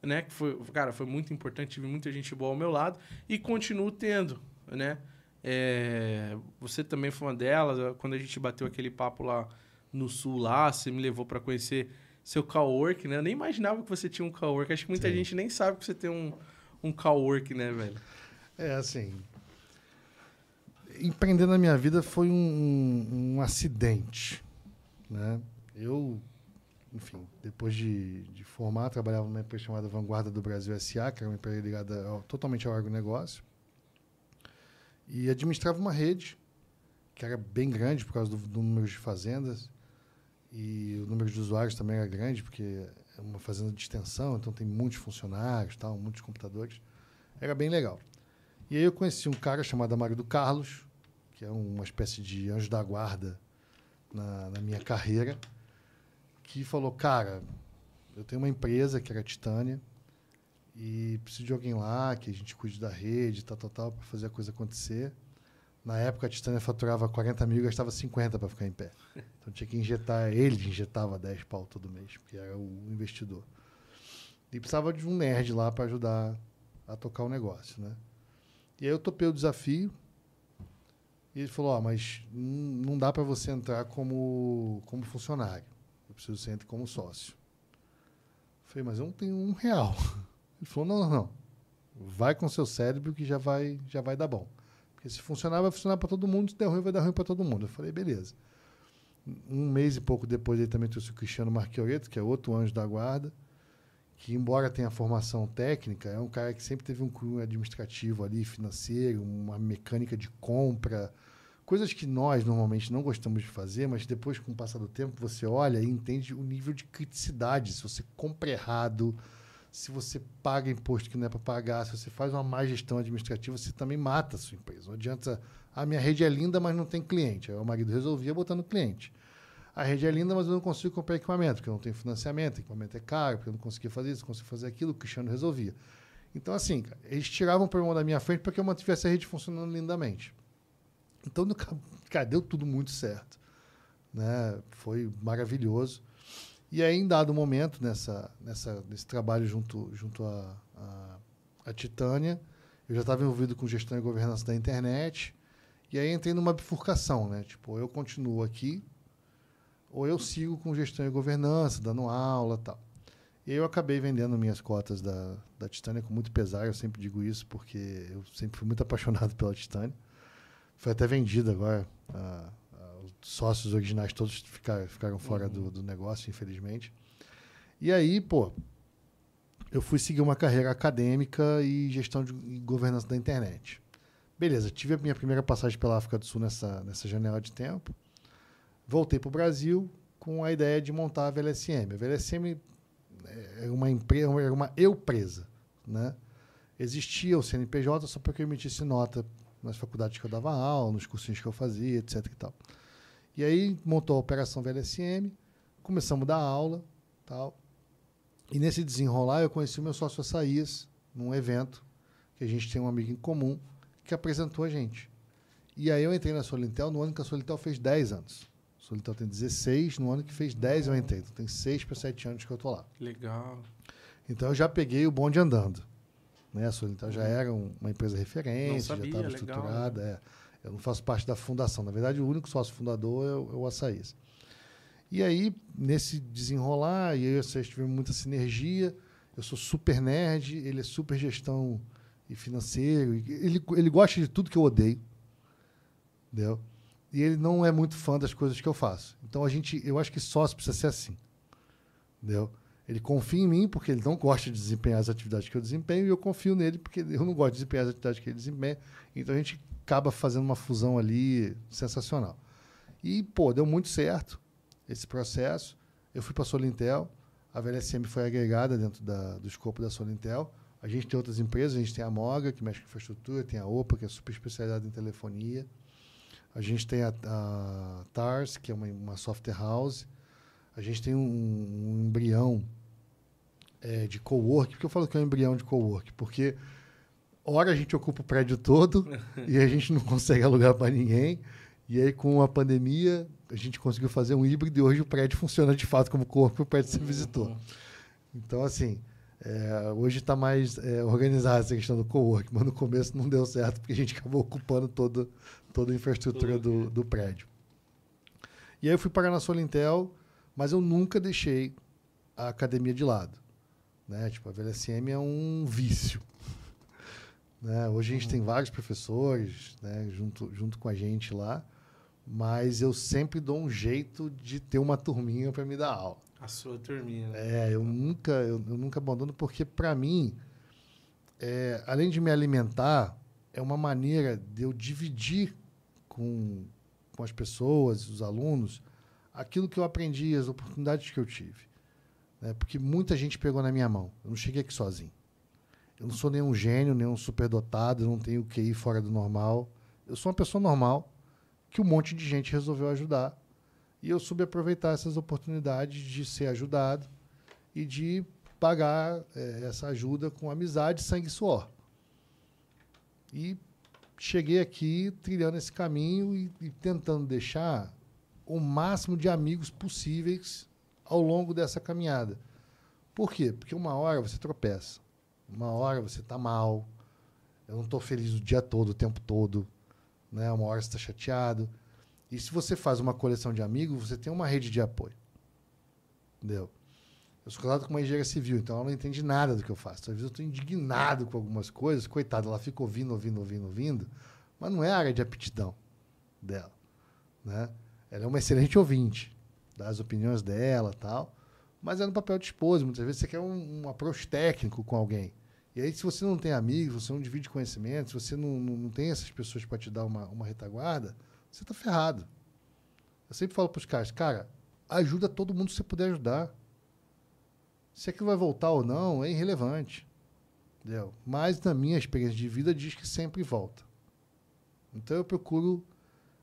né? Que foi, cara, foi muito importante, tive muita gente boa ao meu lado e continuo tendo, né? É, você também foi uma delas. Quando a gente bateu aquele papo lá no sul, lá, você me levou para conhecer seu cowork, né? Eu nem imaginava que você tinha um cowork. Acho que muita Sim. gente nem sabe que você tem um, um cowork, né, velho? É, assim. Empreender na minha vida foi um, um, um acidente. Né? Eu, enfim, depois de, de formar, trabalhava numa empresa chamada Vanguarda do Brasil SA, que era uma empresa ligada ao- totalmente ao agronegócio. E administrava uma rede, que era bem grande por causa do, do número de fazendas. E o número de usuários também era grande, porque é uma fazenda de extensão, então tem muitos funcionários, tal, muitos computadores. Era bem legal. E aí eu conheci um cara chamado Mário do Carlos, que é uma espécie de anjo da guarda na, na minha carreira, que falou, cara, eu tenho uma empresa que era Titânia e preciso de alguém lá que a gente cuide da rede, tal, tal, tal, para fazer a coisa acontecer. Na época a Titânia faturava 40 mil e gastava 50 para ficar em pé. Então tinha que injetar, ele injetava 10 pau todo mês, porque era o investidor. E precisava de um nerd lá para ajudar a tocar o negócio, né? E aí eu topei o desafio. E ele falou: "Ó, mas n- não dá para você entrar como como funcionário. Eu preciso que você entre como sócio". Eu falei: "Mas eu não tenho um real". [LAUGHS] Ele falou: "Não, não, não. Vai com seu cérebro que já vai já vai dar bom. Porque se funcionar vai funcionar para todo mundo, se der ruim vai dar ruim para todo mundo". Eu falei: "Beleza". Um mês e pouco depois ele também trouxe o Cristiano Marchioreto, que é outro anjo da guarda que embora tenha formação técnica, é um cara que sempre teve um cunho administrativo ali, financeiro, uma mecânica de compra, coisas que nós normalmente não gostamos de fazer, mas depois, com o passar do tempo, você olha e entende o nível de criticidade. Se você compra errado, se você paga imposto que não é para pagar, se você faz uma má gestão administrativa, você também mata a sua empresa. Não adianta, a minha rede é linda, mas não tem cliente. Aí o marido resolvia botando cliente. A rede é linda, mas eu não consigo comprar equipamento, porque eu não tenho financiamento, equipamento é caro, porque eu não conseguia fazer isso, não conseguia fazer aquilo, o Cristiano resolvia. Então, assim, eles tiravam o problema da minha frente para que eu mantivesse a rede funcionando lindamente. Então, [LAUGHS] cara, deu tudo muito certo. Né? Foi maravilhoso. E aí, em dado momento, nessa, nessa, nesse trabalho junto, junto à a, a, Titânia, eu já estava envolvido com gestão e governança da internet. E aí entrei numa bifurcação, né? Tipo, eu continuo aqui, ou eu sigo com gestão e governança, dando aula tal. E eu acabei vendendo minhas cotas da, da Titânia com muito pesar, eu sempre digo isso, porque eu sempre fui muito [LAUGHS] apaixonado pela Titânia. Foi até vendido agora. Sócios originais todos ficaram, ficaram fora do, do negócio, infelizmente. E aí, pô, eu fui seguir uma carreira acadêmica e gestão de e governança da internet. Beleza, tive a minha primeira passagem pela África do Sul nessa, nessa janela de tempo. Voltei para o Brasil com a ideia de montar a VLSM. A VLSM é uma empresa, era uma eu-presa, né? Existia o CNPJ só para que eu emitisse nota nas faculdades que eu dava aula, nos cursinhos que eu fazia, etc e tal. E aí montou a operação VLSM, começamos a dar aula, tal. E nesse desenrolar eu conheci o meu sócio Açaías num evento que a gente tem um amigo em comum que apresentou a gente. E aí eu entrei na Solintel no ano que a Solintel fez 10 anos. A Solintel tem 16, no ano que fez 10 eu entrei. Então tem 6 para 7 anos que eu tô lá. Legal. Então eu já peguei o bonde andando. Né? A Solintel já era um- uma empresa referência, sabia, já estava legal, estruturada. é. Eu não faço parte da fundação. Na verdade, o único sócio fundador é o, é o Açaís. E aí, nesse desenrolar, e eu e o tivemos muita sinergia. Eu sou super nerd, ele é super gestão e financeiro. Ele, ele gosta de tudo que eu odeio. Entendeu? E ele não é muito fã das coisas que eu faço. Então a gente, eu acho que sócio precisa ser assim. Entendeu? Ele confia em mim porque ele não gosta de desempenhar as atividades que eu desempenho e eu confio nele porque eu não gosto de desempenhar as atividades que ele desempenha. Então a gente acaba fazendo uma fusão ali sensacional. E, pô, deu muito certo esse processo. Eu fui para a Solintel, a VLSM foi agregada dentro da, do escopo da Solintel. A gente tem outras empresas, a gente tem a Moga, que mexe com infraestrutura, tem a OPA, que é super especializada em telefonia. A gente tem a, a TARS, que é uma, uma software house. A gente tem um, um embrião é, de cowork. Por que eu falo que é um embrião de cowork? Porque hora a gente ocupa o prédio todo e a gente não consegue alugar para ninguém. E aí, com a pandemia, a gente conseguiu fazer um híbrido e hoje o prédio funciona de fato como para o prédio que você visitou. Então, assim, é, hoje está mais é, organizada essa questão do cowork, mas no começo não deu certo porque a gente acabou ocupando todo, toda a infraestrutura do, do prédio. E aí eu fui parar na Solintel, mas eu nunca deixei a academia de lado. Né? Tipo, a VLSM é um vício. Né? Hoje a gente uhum. tem vários professores né, junto, junto com a gente lá, mas eu sempre dou um jeito de ter uma turminha para me dar aula. A sua turminha. Né? É, eu nunca, eu, eu nunca abandono, porque para mim, é, além de me alimentar, é uma maneira de eu dividir com, com as pessoas, os alunos, aquilo que eu aprendi, as oportunidades que eu tive. Né? Porque muita gente pegou na minha mão. Eu não cheguei aqui sozinho. Eu não sou nenhum gênio, nenhum superdotado, não tenho QI fora do normal. Eu sou uma pessoa normal que um monte de gente resolveu ajudar. E eu soube aproveitar essas oportunidades de ser ajudado e de pagar é, essa ajuda com amizade, sangue e suor. E cheguei aqui trilhando esse caminho e, e tentando deixar o máximo de amigos possíveis ao longo dessa caminhada. Por quê? Porque uma hora você tropeça, uma hora você está mal, eu não estou feliz o dia todo, o tempo todo, né? uma hora você está chateado. E se você faz uma coleção de amigos, você tem uma rede de apoio. Entendeu? Eu sou casado com uma engenheira civil, então ela não entende nada do que eu faço. Às vezes eu estou indignado com algumas coisas, coitada, ela fica ouvindo, ouvindo, ouvindo, ouvindo, mas não é a área de aptidão dela. Né? Ela é uma excelente ouvinte das opiniões dela tal, mas é no papel de esposa. Muitas vezes você quer um, um approach técnico com alguém. E aí, se você não tem amigos, você não divide conhecimento, se você não, não, não tem essas pessoas para te dar uma, uma retaguarda, você está ferrado. Eu sempre falo para os caras, cara, ajuda todo mundo que você puder ajudar. Se aquilo vai voltar ou não é irrelevante. Entendeu? Mas na minha experiência de vida diz que sempre volta. Então eu procuro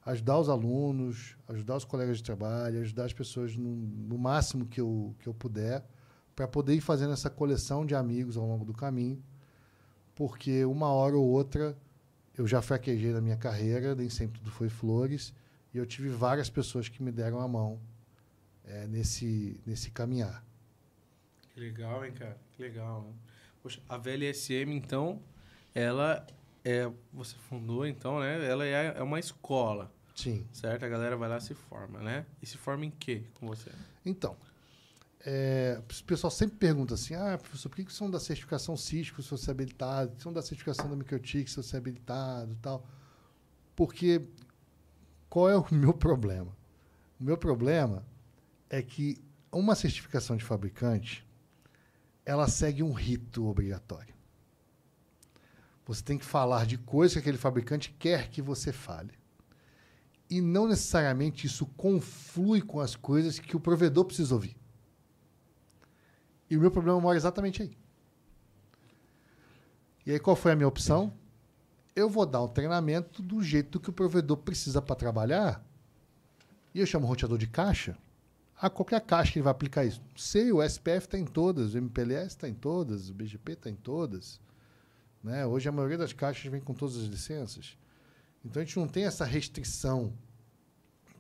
ajudar os alunos, ajudar os colegas de trabalho, ajudar as pessoas no, no máximo que eu, que eu puder, para poder ir fazendo essa coleção de amigos ao longo do caminho, porque uma hora ou outra eu já fraquejei na minha carreira, nem sempre tudo foi flores, e eu tive várias pessoas que me deram a mão é, nesse, nesse caminhar. Que legal, hein, cara? Que legal. Né? Poxa, a VLSM, então, ela é. Você fundou, então, né? Ela é, é uma escola. Sim. Certo? A galera vai lá e se forma, né? E se forma em quê com você? Então, é, o pessoal sempre pergunta assim: ah, professor, por que, que são da certificação CISCO se você é habilitado? São da certificação da Microtik se você é habilitado tal? Porque qual é o [LAUGHS] meu problema? O meu problema é que uma certificação de fabricante ela segue um rito obrigatório. Você tem que falar de coisas que aquele fabricante quer que você fale. E não necessariamente isso conflui com as coisas que o provedor precisa ouvir. E o meu problema mora exatamente aí. E aí qual foi a minha opção? Eu vou dar um treinamento do jeito que o provedor precisa para trabalhar. E eu chamo o roteador de caixa a qualquer caixa que ele vai aplicar isso. Sei, o SPF está em todas, o MPLS está em todas, o BGP está em todas. Né? Hoje a maioria das caixas vem com todas as licenças. Então a gente não tem essa restrição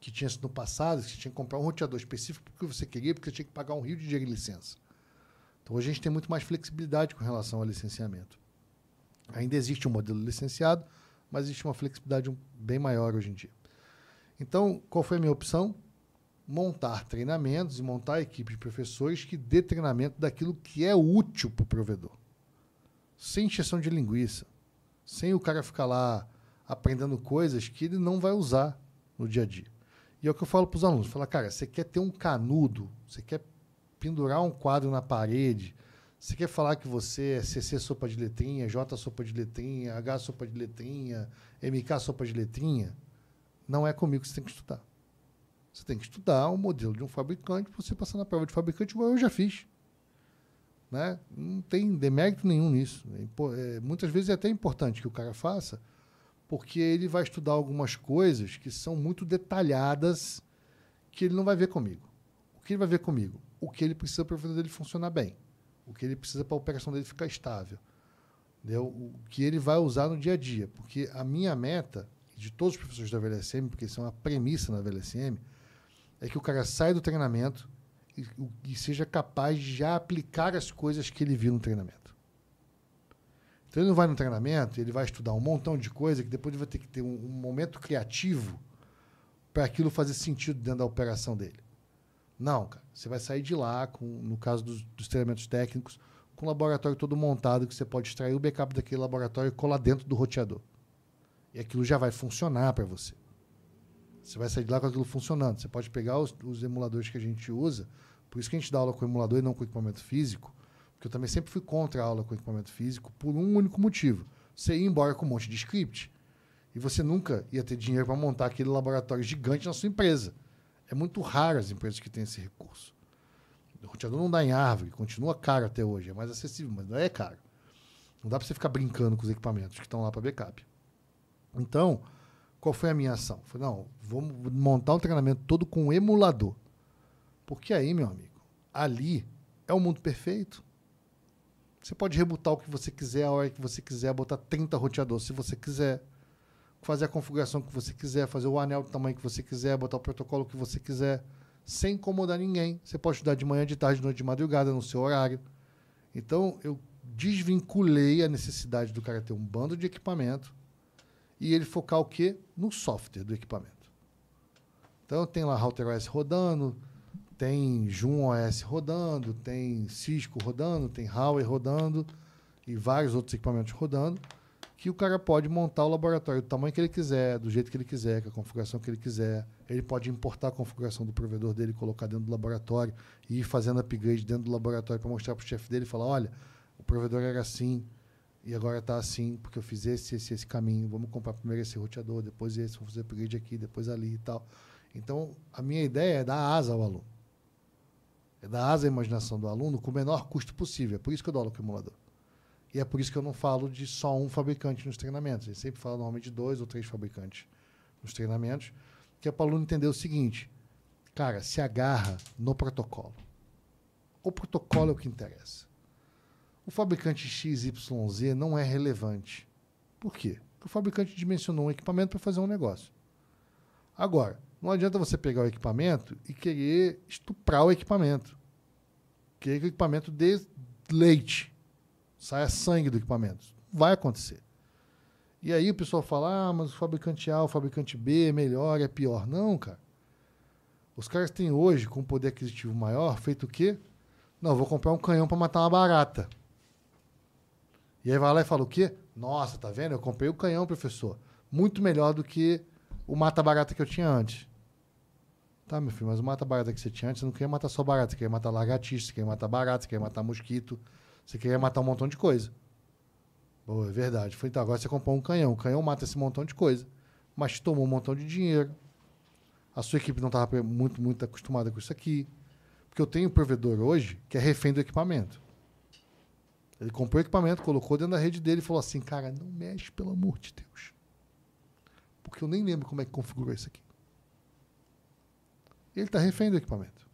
que tinha no passado, que você tinha que comprar um roteador específico porque você queria, porque você tinha que pagar um rio de dinheiro de licença. Então hoje a gente tem muito mais flexibilidade com relação ao licenciamento. Ainda existe um modelo licenciado, mas existe uma flexibilidade bem maior hoje em dia. Então, qual foi a minha opção? montar treinamentos e montar a equipe de professores que dê treinamento daquilo que é útil para o provedor. Sem injeção de linguiça. Sem o cara ficar lá aprendendo coisas que ele não vai usar no dia a dia. E é o que eu falo para os alunos. Fala, cara, você quer ter um canudo, você quer pendurar um quadro na parede, você quer falar que você é CC sopa de letrinha, J sopa de letrinha, H sopa de letrinha, MK sopa de letrinha, não é comigo que você tem que estudar. Você tem que estudar o modelo de um fabricante para você passar na prova de fabricante, igual eu já fiz. Né? Não tem demérito nenhum nisso. É, é, muitas vezes é até importante que o cara faça, porque ele vai estudar algumas coisas que são muito detalhadas que ele não vai ver comigo. O que ele vai ver comigo? O que ele precisa para o dele funcionar bem. O que ele precisa para a operação dele ficar estável. Entendeu? O que ele vai usar no dia a dia. Porque a minha meta, de todos os professores da VLSM, porque isso é uma premissa na VLSM, é que o cara saia do treinamento e, e, seja capaz de já aplicar as coisas que ele viu no treinamento. Então ele não vai no treinamento, ele vai estudar um montão de coisa que depois ele vai ter que ter um, um momento criativo para aquilo fazer sentido dentro da operação dele. Não, cara. Você vai sair de lá, com, no caso dos, dos treinamentos técnicos, com o laboratório todo montado, que você pode extrair o backup daquele laboratório e colar dentro do roteador. E aquilo já vai funcionar para você. Você vai sair de lá com aquilo funcionando. Você pode pegar os, os, emuladores que a gente usa, por isso que a gente dá aula com emulador e não com equipamento físico, porque eu também sempre fui contra a aula com equipamento físico por um único motivo. Você ia embora com um monte de script e você nunca ia ter dinheiro para montar aquele laboratório gigante na sua empresa. É muito raro as empresas que têm esse recurso. O roteador não dá em árvore, continua caro até hoje, é mais acessível, mas não é caro. Não dá para você ficar brincando com os equipamentos que estão lá para backup. Então, qual foi a minha ação? Falei, não, vamos montar um treinamento todo com um emulador. Porque aí, meu amigo, ali é o mundo perfeito. Você pode rebutar o que você quiser, a hora que você quiser, botar 30 roteadores se você quiser, fazer a configuração que você quiser, fazer o anel do tamanho que você quiser, botar o protocolo que você quiser, sem incomodar ninguém. Você pode estudar de manhã, de tarde, de noite, de madrugada, no seu horário. Então, eu desvinculei a necessidade do cara ter um bando de equipamento e ele focar o quê? No software do equipamento. Então tem lá Router OS rodando, tem Joom OS rodando, tem Cisco rodando, tem Huawei rodando e vários outros equipamentos rodando, que o cara pode montar o laboratório do tamanho que ele quiser, do jeito que ele quiser, com a configuração que ele quiser. Ele pode importar a configuração do provedor dele, colocar dentro do laboratório e ir fazendo upgrade dentro do laboratório para mostrar para o chefe dele e falar, olha, o provedor era assim, e agora está assim, porque eu fiz esse, esse, esse caminho. Vamos comprar primeiro esse roteador, depois esse, vamos fazer upgrade aqui, depois ali e tal. Então, a minha ideia é dar asa ao aluno. É dar asa à imaginação do aluno com o menor custo possível. É por isso que eu dou aula com o emulador. E é por isso que eu não falo de só um fabricante nos treinamentos. Eu sempre falo normalmente de dois ou três fabricantes nos treinamentos, que é para o aluno entender o seguinte: cara, se agarra no protocolo. O protocolo é o que interessa o fabricante XYZ não é relevante. Por quê? Porque o fabricante dimensionou um equipamento para fazer um negócio. Agora, não adianta você pegar o equipamento e querer estuprar o equipamento. Querer que o equipamento dê leite, saia sangue do equipamento. Vai acontecer. E aí o pessoal fala, ah, mas o fabricante A, o fabricante B é melhor, é pior. Não, cara. Os caras têm hoje, com poder aquisitivo maior, feito o quê? Não, vou comprar um canhão para matar uma barata. E aí vai lá e fala o quê? Nossa, tá vendo? Eu comprei o canhão, professor. Muito melhor do que o mata-barata que eu tinha antes. Tá, meu filho, mas o mata-barata que você tinha antes, você não queria matar só barata, você queria matar lagartixa, você queria matar barata, você queria matar mosquito, você queria matar um montão de coisa. É verdade. Foi, então, agora você comprou um canhão. O canhão mata esse montão de coisa. Mas tomou um montão de dinheiro. A sua equipe não estava muito, muito acostumada com isso aqui. Porque eu tenho um provedor hoje que é refém do equipamento. Ele comprou o equipamento, colocou dentro da rede dele e falou assim: cara, não mexe, pelo amor de Deus. Porque eu nem lembro como é que configurou isso aqui. Ele está refém do equipamento.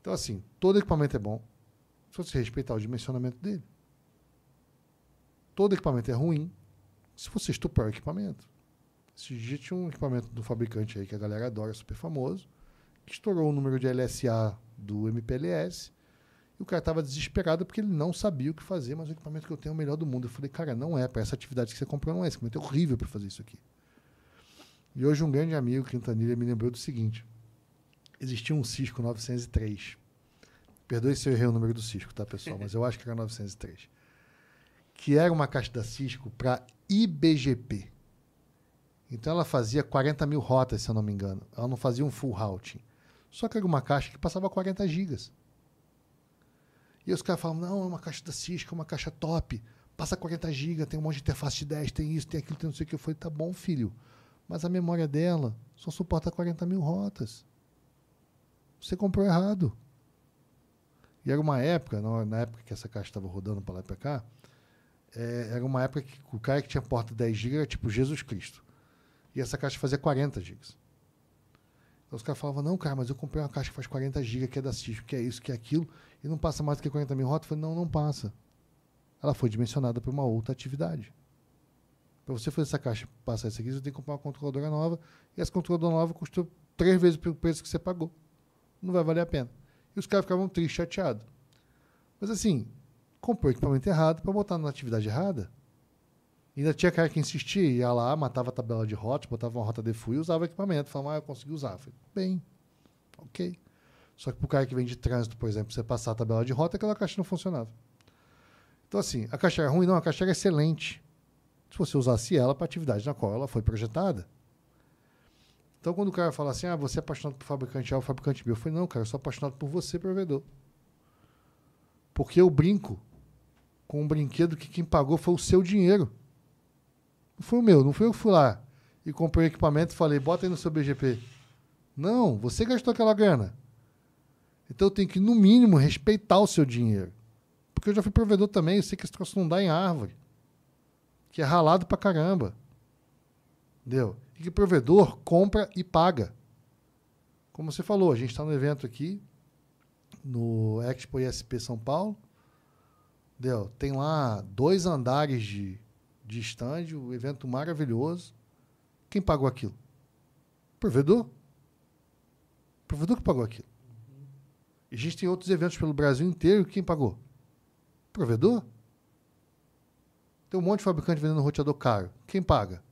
Então, assim, todo equipamento é bom se você respeitar o dimensionamento dele. Todo equipamento é ruim se você estuprar o equipamento. Dia tinha um equipamento do fabricante aí que a galera adora, super famoso, que estourou o número de LSA do MPLS e o cara estava desesperado porque ele não sabia o que fazer, mas o equipamento que eu tenho é o melhor do mundo. Eu falei, cara, não é, para essa atividade que você comprou não é. Esse equipamento é horrível para fazer isso aqui. E hoje um grande amigo, Quintanilha, me lembrou do seguinte. Existia um Cisco 903. Perdoe se eu errei o número do Cisco, tá, pessoal? [LAUGHS] Mas eu acho que era 903. Que era uma caixa da Cisco para IBGP. Então ela fazia 40 mil rotas, se eu não me engano. Ela não fazia um full routing. Só que era uma caixa que passava 40 gigas. E os caras falam, não, é uma caixa da Cisco, é uma caixa top, passa 40 GB, tem um monte de interface de 10, tem isso, tem aquilo, tem não sei o que. Eu falei, tá bom, filho, mas a memória dela só suporta 40 mil rotas. Você comprou errado. E era uma época, na época que essa caixa estava rodando para lá e para cá, é, era uma época que o cara que tinha porta 10 GB era tipo Jesus Cristo. E essa caixa fazia 40 GB. Então os caras falavam, não, cara, mas eu comprei uma caixa que faz 40 GB, que é da Cisco, que é isso, que é aquilo e não passa mais do que 40 mil rotas? Eu falei, não, não passa. Ela foi dimensionada para uma outra atividade. Para você fazer essa caixa passar isso aqui, você tem que comprar uma controladora nova. E essa controladora nova custou três vezes o preço que você pagou. Não vai valer a pena. E os caras ficavam tristes, chateados. Mas assim, comprou o equipamento errado para botar na atividade errada. Ainda tinha cara que insistia, ia lá, matava a tabela de rota, botava uma rota de fui e usava o equipamento. Falava, ah, eu consegui usar. Eu falei, bem, ok. Só que para o cara que vem de trânsito, por exemplo, você passar a tabela de rota, aquela caixa não funcionava. Então, assim, a caixa era ruim? Não, a caixa era excelente. Se você usasse ela para a atividade na qual ela foi projetada. Então, quando o cara fala assim, ah, você é apaixonado por fabricante A ou fabricante B, eu falei, não, cara, eu sou apaixonado por você, provedor. Porque eu brinco com um brinquedo que quem pagou foi o seu dinheiro. Não foi o meu, não foi eu que fui lá e comprei o equipamento e falei, bota aí no seu BGP. Não, você gastou aquela grana. Então eu tenho que, no mínimo, respeitar o seu dinheiro. Porque eu já fui provedor também, eu sei que esse troço não dá em árvore. Que é ralado pra caramba. Entendeu? E que provedor compra e paga. Como você falou, a gente está no evento aqui, no Expo ISP São Paulo. Entendeu? Tem lá dois andares de, de stand, um evento maravilhoso. Quem pagou aquilo? Provedor? Provedor que pagou aquilo. E a gente tem outros eventos pelo Brasil inteiro. Quem pagou? Provedor? Tem um monte de fabricante vendendo roteador caro. Quem paga?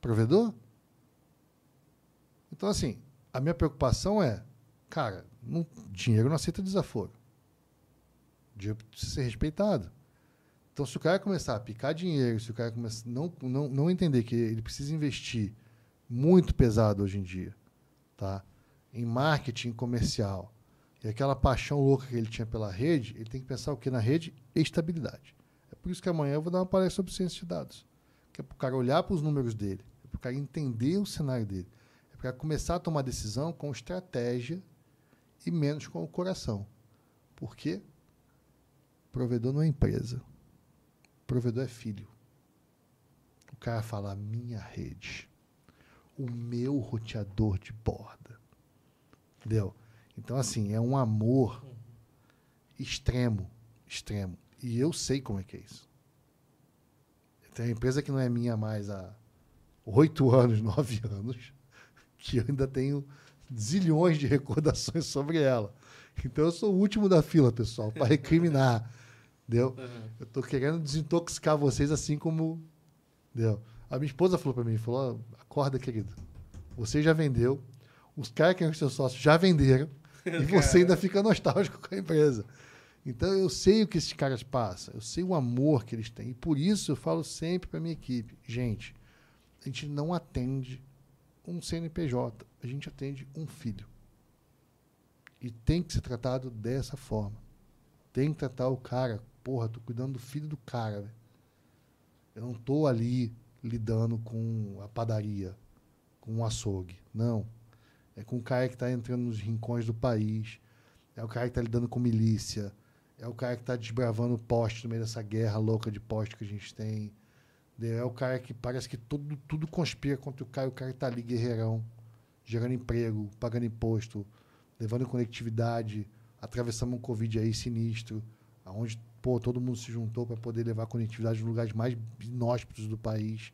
Provedor? Então, assim, a minha preocupação é, cara, não, dinheiro não aceita desaforo. Dinheiro precisa ser respeitado. Então, se o cara começar a picar dinheiro, se o cara começar não, não, não entender que ele precisa investir muito pesado hoje em dia, tá? Em marketing comercial, e aquela paixão louca que ele tinha pela rede, ele tem que pensar o que na rede? Estabilidade. É por isso que amanhã eu vou dar uma palestra sobre ciência de dados. Que é para o cara olhar para os números dele, é para o cara entender o cenário dele, para começar a tomar decisão com estratégia e menos com o coração. Por quê? Provedor não é empresa. Provedor é filho. O cara fala minha rede, o meu roteador de borda. Entendeu? Então, assim, é um amor extremo, extremo. E eu sei como é que é isso. Tem uma empresa que não é minha mais há oito anos, [LAUGHS] nove anos, que eu ainda tenho zilhões de recordações sobre ela. Então eu sou o último da fila, pessoal, para recriminar. [LAUGHS] Entendeu? Uhum. Eu estou querendo desintoxicar vocês assim como. Entendeu? A minha esposa falou para mim, falou, acorda, querido. Você já vendeu, os caras que são seus sócios já venderam, [LAUGHS] e você ainda fica nostálgico com a empresa. Então eu sei o que esses caras passam, eu sei o amor que eles têm. E por isso eu falo sempre para minha equipe, gente, a gente não atende um CNPJ, a gente atende um filho. E tem que ser tratado dessa forma. Tem que tratar o cara, porra, tô cuidando do filho do cara. Eu não tô ali lidando com a padaria, com o açougue. Não é com o cara que está entrando nos rincões do país, é o cara que está lidando com milícia, é o cara que está desbravando poste no meio dessa guerra louca de poste que a gente tem. É o cara que parece que tudo, tudo conspira contra o cara, o cara está ali guerreirão, gerando emprego, pagando imposto, levando conectividade, atravessamos um Covid aí sinistro, aonde pô, todo mundo se juntou para poder levar conectividade nos lugares mais inóspitos do país.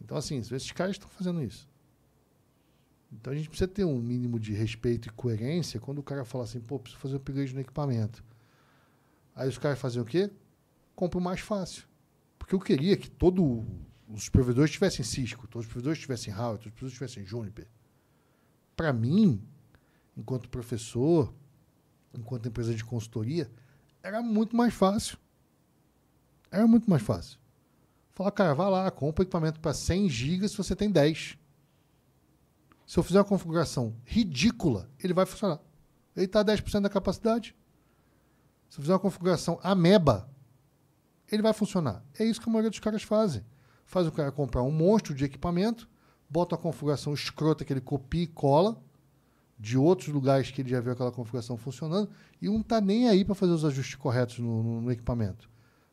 Então, assim, esses caras estão fazendo isso. Então a gente precisa ter um mínimo de respeito e coerência quando o cara fala assim, pô, preciso fazer um upgrade no equipamento. Aí os caras fazem o quê? Compram mais fácil. Porque eu queria que todos os provedores tivessem Cisco, todos os provedores tivessem Huawei, todos os provedores tivessem Juniper. Para mim, enquanto professor, enquanto empresa de consultoria, era muito mais fácil. Era muito mais fácil. Falar, cara, vai lá, compra equipamento para 100 GB se você tem 10. Se eu fizer uma configuração ridícula, ele vai funcionar. Ele está a 10% da capacidade. Se eu fizer uma configuração ameba, ele vai funcionar. É isso que a maioria dos caras fazem. Faz o cara comprar um monstro de equipamento, bota a configuração escrota que ele copia e cola de outros lugares que ele já viu aquela configuração funcionando e não está nem aí para fazer os ajustes corretos no, no, no equipamento.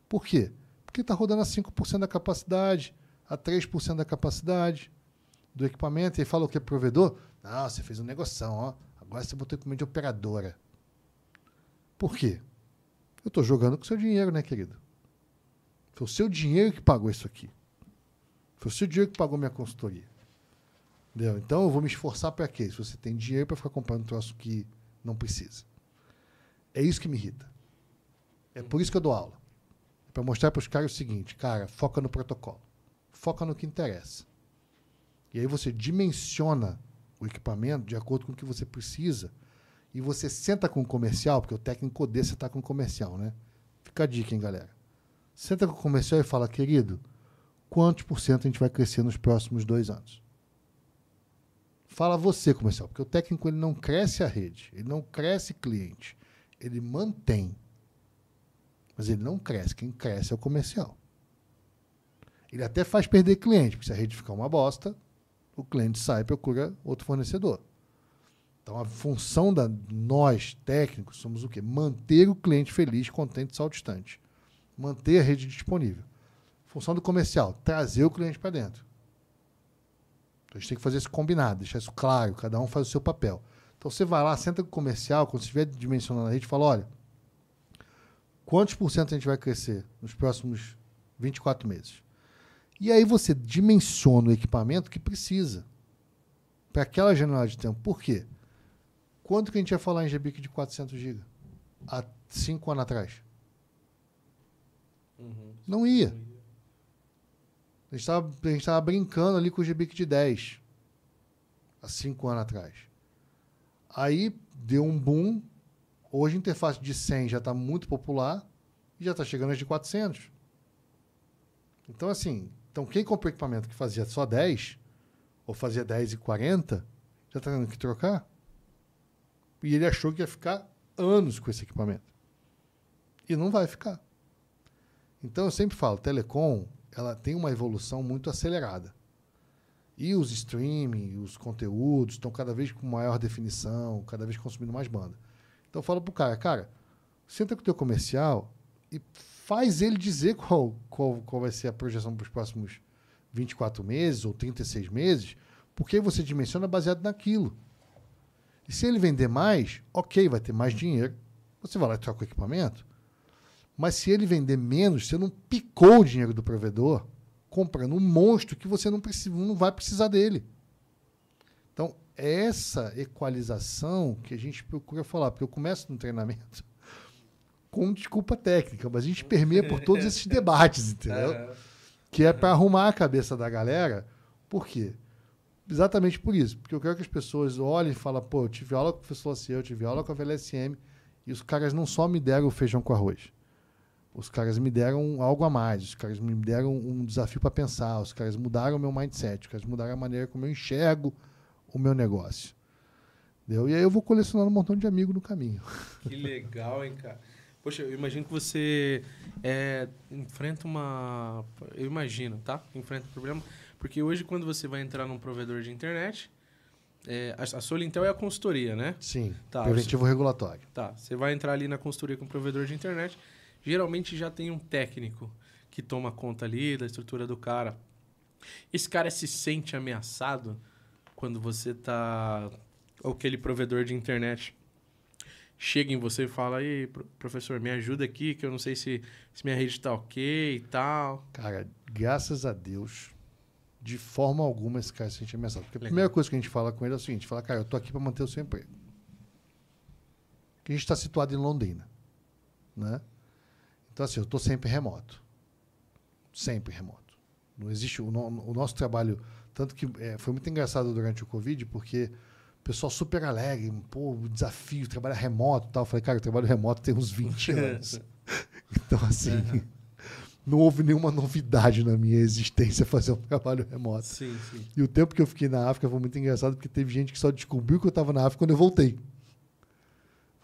Por quê? Porque está rodando a 5% da capacidade, a 3% da capacidade do equipamento e fala o que? Provedor? Não, você fez um negoção, ó. Agora você botou equipamento de operadora. Por quê? Eu estou jogando com seu dinheiro, né, querido? Foi o seu dinheiro que pagou isso aqui. Foi o seu dinheiro que pagou minha consultoria. Entendeu? Então eu vou me esforçar para quê? Se você tem dinheiro para ficar comprando um troço que não precisa. É isso que me irrita. É por isso que eu dou aula. É para mostrar para os caras o seguinte, cara, foca no protocolo. Foca no que interessa. E aí você dimensiona o equipamento de acordo com o que você precisa e você senta com o comercial, porque o técnico odeia você tá com o comercial, né? Fica a dica, hein, galera. Senta com o comercial e fala, querido, quantos por cento a gente vai crescer nos próximos dois anos? Fala você, comercial, porque o técnico ele não cresce a rede, ele não cresce cliente, ele mantém. Mas ele não cresce, quem cresce é o comercial. Ele até faz perder cliente, porque se a rede ficar uma bosta, o cliente sai e procura outro fornecedor. Então a função da nós técnicos somos o quê? Manter o cliente feliz, contente, saltistante. Manter a rede disponível. Função do comercial, trazer o cliente para dentro. Então a gente tem que fazer isso combinado, deixar isso claro, cada um faz o seu papel. Então você vai lá, senta com o comercial, quando você estiver dimensionando a rede, fala, olha, quantos por cento a gente vai crescer nos próximos 24 meses? E aí você dimensiona o equipamento que precisa para aquela janela de tempo. Por quê? Quanto que a gente ia falar em GBIC de 400 GB? Há cinco anos atrás? Uhum. Não ia. A gente estava brincando ali com o GBIC de 10. Há cinco anos atrás. Aí deu um boom. Hoje a interface de 100 já está muito popular e já está chegando às de 400. Então, assim, então quem comprou equipamento que fazia só 10, ou fazia 10 e 40, já está tendo que trocar. E ele achou que ia ficar anos com esse equipamento. E não vai ficar. Então eu sempre falo, telecom, ela tem uma evolução muito acelerada. E os streaming, os conteúdos estão cada vez com maior definição, cada vez consumindo mais banda. Então eu falo pro cara, cara, senta com o teu comercial e faz ele dizer qual, qual, qual vai ser a projeção para os próximos 24 meses ou 36 meses, porque você dimensiona baseado naquilo. E se ele vender mais, ok, vai ter mais dinheiro. Você vai lá e troca o equipamento. Mas se ele vender menos, você não picou o dinheiro do provedor comprando um monstro que você não, precisa, não vai precisar dele. Então, essa equalização que a gente procura falar, porque eu começo no treinamento [LAUGHS] com desculpa técnica, mas a gente permeia por todos esses [LAUGHS] debates, entendeu? Que é para arrumar a cabeça da galera. Por quê? Exatamente por isso. Porque eu quero que as pessoas olhem e falem, pô, eu tive aula com o professor Lacier, eu tive aula com a VLSM, e os caras não só me deram o feijão com arroz. Os caras me deram algo a mais, os caras me deram um desafio para pensar, os caras mudaram o meu mindset, os caras mudaram a maneira como eu enxergo o meu negócio. Entendeu? E aí eu vou colecionando um montão de amigos no caminho. [LAUGHS] Que legal, hein, cara? Poxa, eu imagino que você é, enfrenta uma. Eu imagino, tá? Enfrenta um problema porque hoje, quando você vai entrar num provedor de internet, é, a, a Solintel é a consultoria, né? Sim, tá, preventivo você, regulatório. Tá, você vai entrar ali na consultoria com o provedor de internet, geralmente já tem um técnico que toma conta ali da estrutura do cara. Esse cara se sente ameaçado quando você tá... Ou aquele provedor de internet chega em você e fala, aí, professor, me ajuda aqui, que eu não sei se, se minha rede está ok e tal. Cara, graças a Deus, de forma alguma esse cara se sente ameaçado. Porque a Legal. primeira coisa que a gente fala com ele é o seguinte: fala, cara, eu tô aqui para manter o seu emprego. Que a gente está situado em Londrina. Né? Então, assim, eu estou sempre remoto. Sempre remoto. Não existe. O, no, o nosso trabalho. Tanto que é, foi muito engraçado durante o Covid, porque o pessoal super alegre, pô, desafio, trabalhar remoto e tal. Eu falei, cara, eu trabalho remoto tem uns 20 [LAUGHS] anos. então, assim. Uhum [LAUGHS] não houve nenhuma novidade na minha existência [LAUGHS] fazer um trabalho remoto. Sim, sim. E o tempo que eu fiquei na África foi muito engraçado, porque teve gente que só descobriu que eu estava na África quando eu voltei.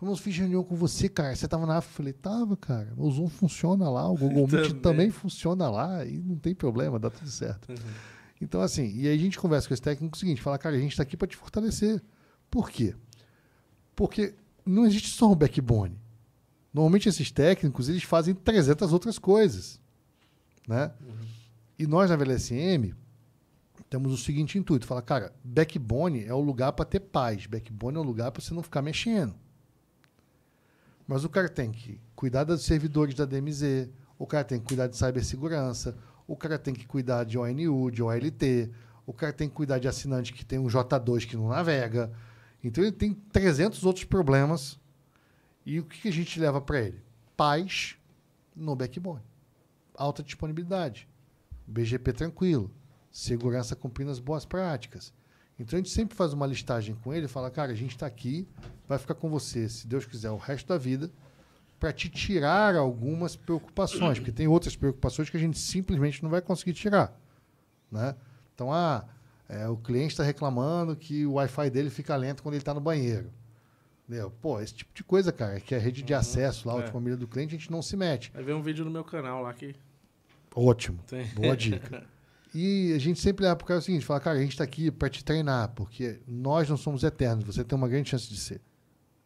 Falei, fiz reunião com você, cara. Você estava na África? Eu falei, tava, cara. O Zoom funciona lá, o Google Meet também. também funciona lá e não tem problema, dá tudo certo. Uhum. Então, assim, e aí a gente conversa com esse técnico o seguinte: fala, cara, a gente está aqui para te fortalecer. Por quê? Porque não existe só um backbone. Normalmente esses técnicos eles fazem 300 outras coisas. Né? Uhum. E nós na VLSM temos o seguinte intuito: fala, cara, backbone é o lugar para ter paz, backbone é o lugar para você não ficar mexendo. Mas o cara tem que cuidar dos servidores da DMZ, o cara tem que cuidar de cibersegurança, o cara tem que cuidar de ONU, de OLT, o cara tem que cuidar de assinante que tem um J2 que não navega. Então ele tem 300 outros problemas. E o que a gente leva para ele? Paz no backbone alta disponibilidade, BGP tranquilo, segurança cumprindo as boas práticas. Então a gente sempre faz uma listagem com ele e fala, cara, a gente está aqui, vai ficar com você, se Deus quiser, o resto da vida, para te tirar algumas preocupações, porque tem outras preocupações que a gente simplesmente não vai conseguir tirar. Né? Então, ah, é, o cliente está reclamando que o Wi-Fi dele fica lento quando ele está no banheiro. Entendeu? Pô, esse tipo de coisa, cara, que é rede de uhum, acesso lá, é. a família do cliente, a gente não se mete. Vai ver um vídeo no meu canal lá que. Ótimo. Tem. Boa dica. [LAUGHS] E a gente sempre leva pro cara o seguinte, fala, cara, a gente está aqui para te treinar, porque nós não somos eternos, você tem uma grande chance de ser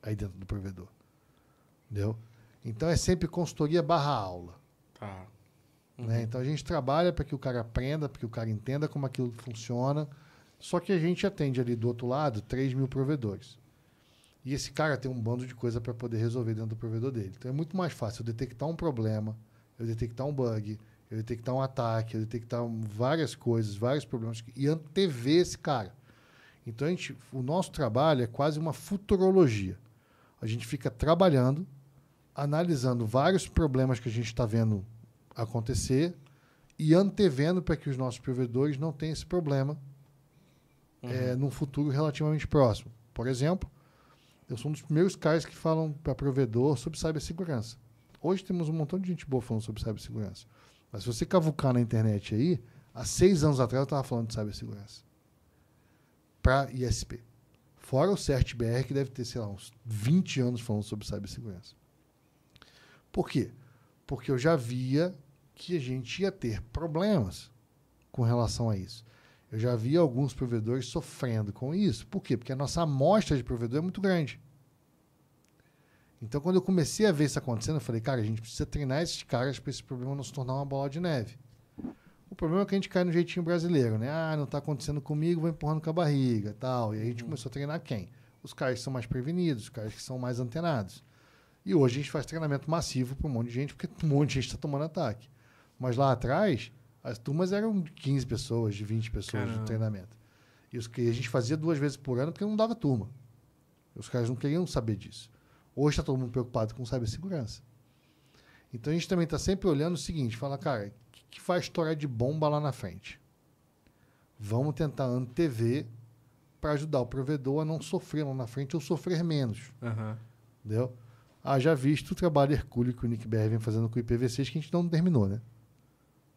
aí dentro do provedor. Entendeu? Então é sempre consultoria barra aula. Tá. Né? Uhum. Né? Então a gente trabalha para que o cara aprenda, para que o cara entenda como aquilo funciona. Só que a gente atende ali do outro lado 3 mil provedores. E esse cara tem um bando de coisa para poder resolver dentro do provedor dele. Então é muito mais fácil eu detectar um problema, eu detectar um bug, eu detectar um ataque, eu detectar várias coisas, vários problemas e antever esse cara. Então a gente, o nosso trabalho é quase uma futurologia. A gente fica trabalhando, analisando vários problemas que a gente está vendo acontecer e antevendo para que os nossos provedores não tenham esse problema uhum. é, num futuro relativamente próximo. Por exemplo, eu sou um dos primeiros caras que falam para provedor sobre cibersegurança. Hoje temos um montão de gente boa falando sobre cibersegurança. Mas se você cavucar na internet aí, há seis anos atrás eu estava falando de cibersegurança. Para ISP. Fora o CERT-BR, que deve ter, sei lá, uns 20 anos falando sobre cibersegurança. Por quê? Porque eu já via que a gente ia ter problemas com relação a isso. Eu já vi alguns provedores sofrendo com isso. Por quê? Porque a nossa amostra de provedor é muito grande. Então, quando eu comecei a ver isso acontecendo, eu falei, cara, a gente precisa treinar esses caras para esse problema não se tornar uma bola de neve. O problema é que a gente cai no jeitinho brasileiro, né? Ah, não está acontecendo comigo, vou empurrando com a barriga tal. E a gente uhum. começou a treinar quem? Os caras que são mais prevenidos, os caras que são mais antenados. E hoje a gente faz treinamento massivo para um monte de gente, porque [LAUGHS] um monte de gente está tomando ataque. Mas lá atrás, as turmas eram de 15 pessoas, de 20 pessoas Caramba. de treinamento. E os que a gente fazia duas vezes por ano porque não dava turma. Os caras não queriam saber disso. Hoje está todo mundo preocupado com cibersegurança. Então a gente também está sempre olhando o seguinte: fala, cara, o que, que vai estourar de bomba lá na frente? Vamos tentar antever para ajudar o provedor a não sofrer lá na frente ou sofrer menos. Uhum. Entendeu? Haja visto o trabalho hercúleo que o Nick BR vem fazendo com o IPv6 que a gente não terminou, né?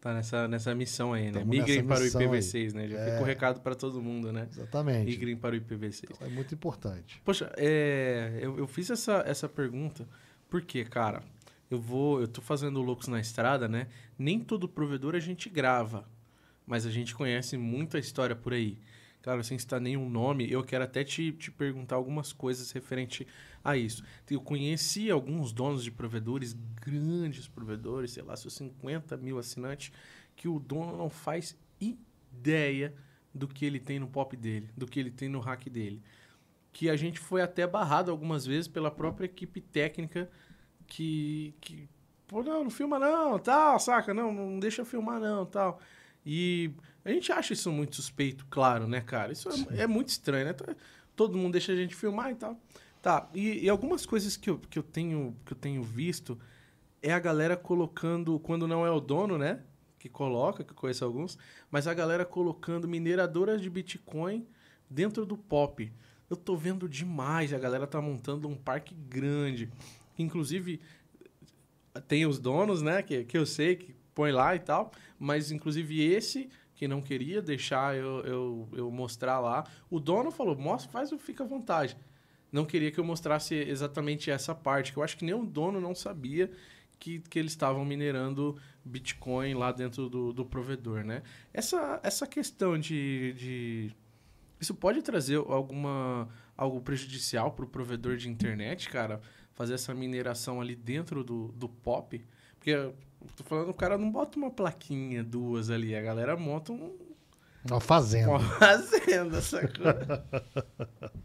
Tá nessa, nessa missão aí, né? Migrem para o IPv6, aí. né? Já é... fica o recado para todo mundo, né? Exatamente. Migrem para o IPv6. Então, é muito importante. Poxa, é, eu, eu fiz essa, essa pergunta porque, cara, eu vou, eu tô fazendo Loucos na Estrada, né? Nem todo provedor a gente grava, mas a gente conhece muita história por aí. Claro, sem citar nenhum nome, eu quero até te, te perguntar algumas coisas referente a isso. Eu conheci alguns donos de provedores, grandes provedores, sei lá, seus 50 mil assinantes, que o dono não faz ideia do que ele tem no pop dele, do que ele tem no hack dele. Que a gente foi até barrado algumas vezes pela própria equipe técnica que, que pô, não, não filma não, tal, saca? Não, não deixa filmar não, tal. E a gente acha isso muito suspeito, claro, né, cara? Isso é, é, muito estranho, né? Todo mundo deixa a gente filmar e tal. Tá, e, e, algumas coisas que eu, que, eu tenho, que eu tenho visto é a galera colocando, quando não é o dono, né? Que coloca, que eu conheço alguns, mas a galera colocando mineradoras de Bitcoin dentro do pop. Eu tô vendo demais, a galera tá montando um parque grande. Inclusive, tem os donos, né? Que, que eu sei que põe lá e tal, mas inclusive esse que não queria deixar eu, eu, eu mostrar lá. O dono falou, mostra, faz, fica à vontade. Não queria que eu mostrasse exatamente essa parte, que eu acho que nem o dono não sabia que, que eles estavam minerando Bitcoin lá dentro do, do provedor, né? Essa, essa questão de, de... Isso pode trazer alguma algo prejudicial para o provedor de internet, cara? Fazer essa mineração ali dentro do, do POP? Porque Tô falando, o cara não bota uma plaquinha, duas ali. A galera monta um. Uma fazenda. Uma [LAUGHS] fazenda, sacou?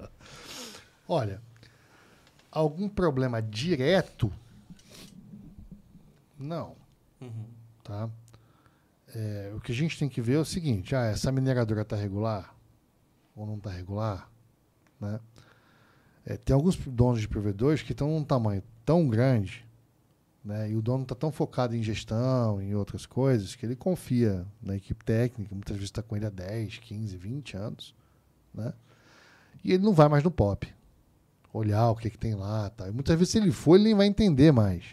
[LAUGHS] Olha, algum problema direto? Não. Uhum. Tá? É, o que a gente tem que ver é o seguinte: ah, essa mineradora está regular ou não está regular? Né? É, tem alguns donos de provedores que estão num tamanho tão grande né? E o dono está tão focado em gestão, em outras coisas, que ele confia na equipe técnica, muitas vezes está com ele há 10, 15, 20 anos. né? E ele não vai mais no pop. Olhar o que, que tem lá. Tá. E muitas vezes, se ele for, ele nem vai entender mais.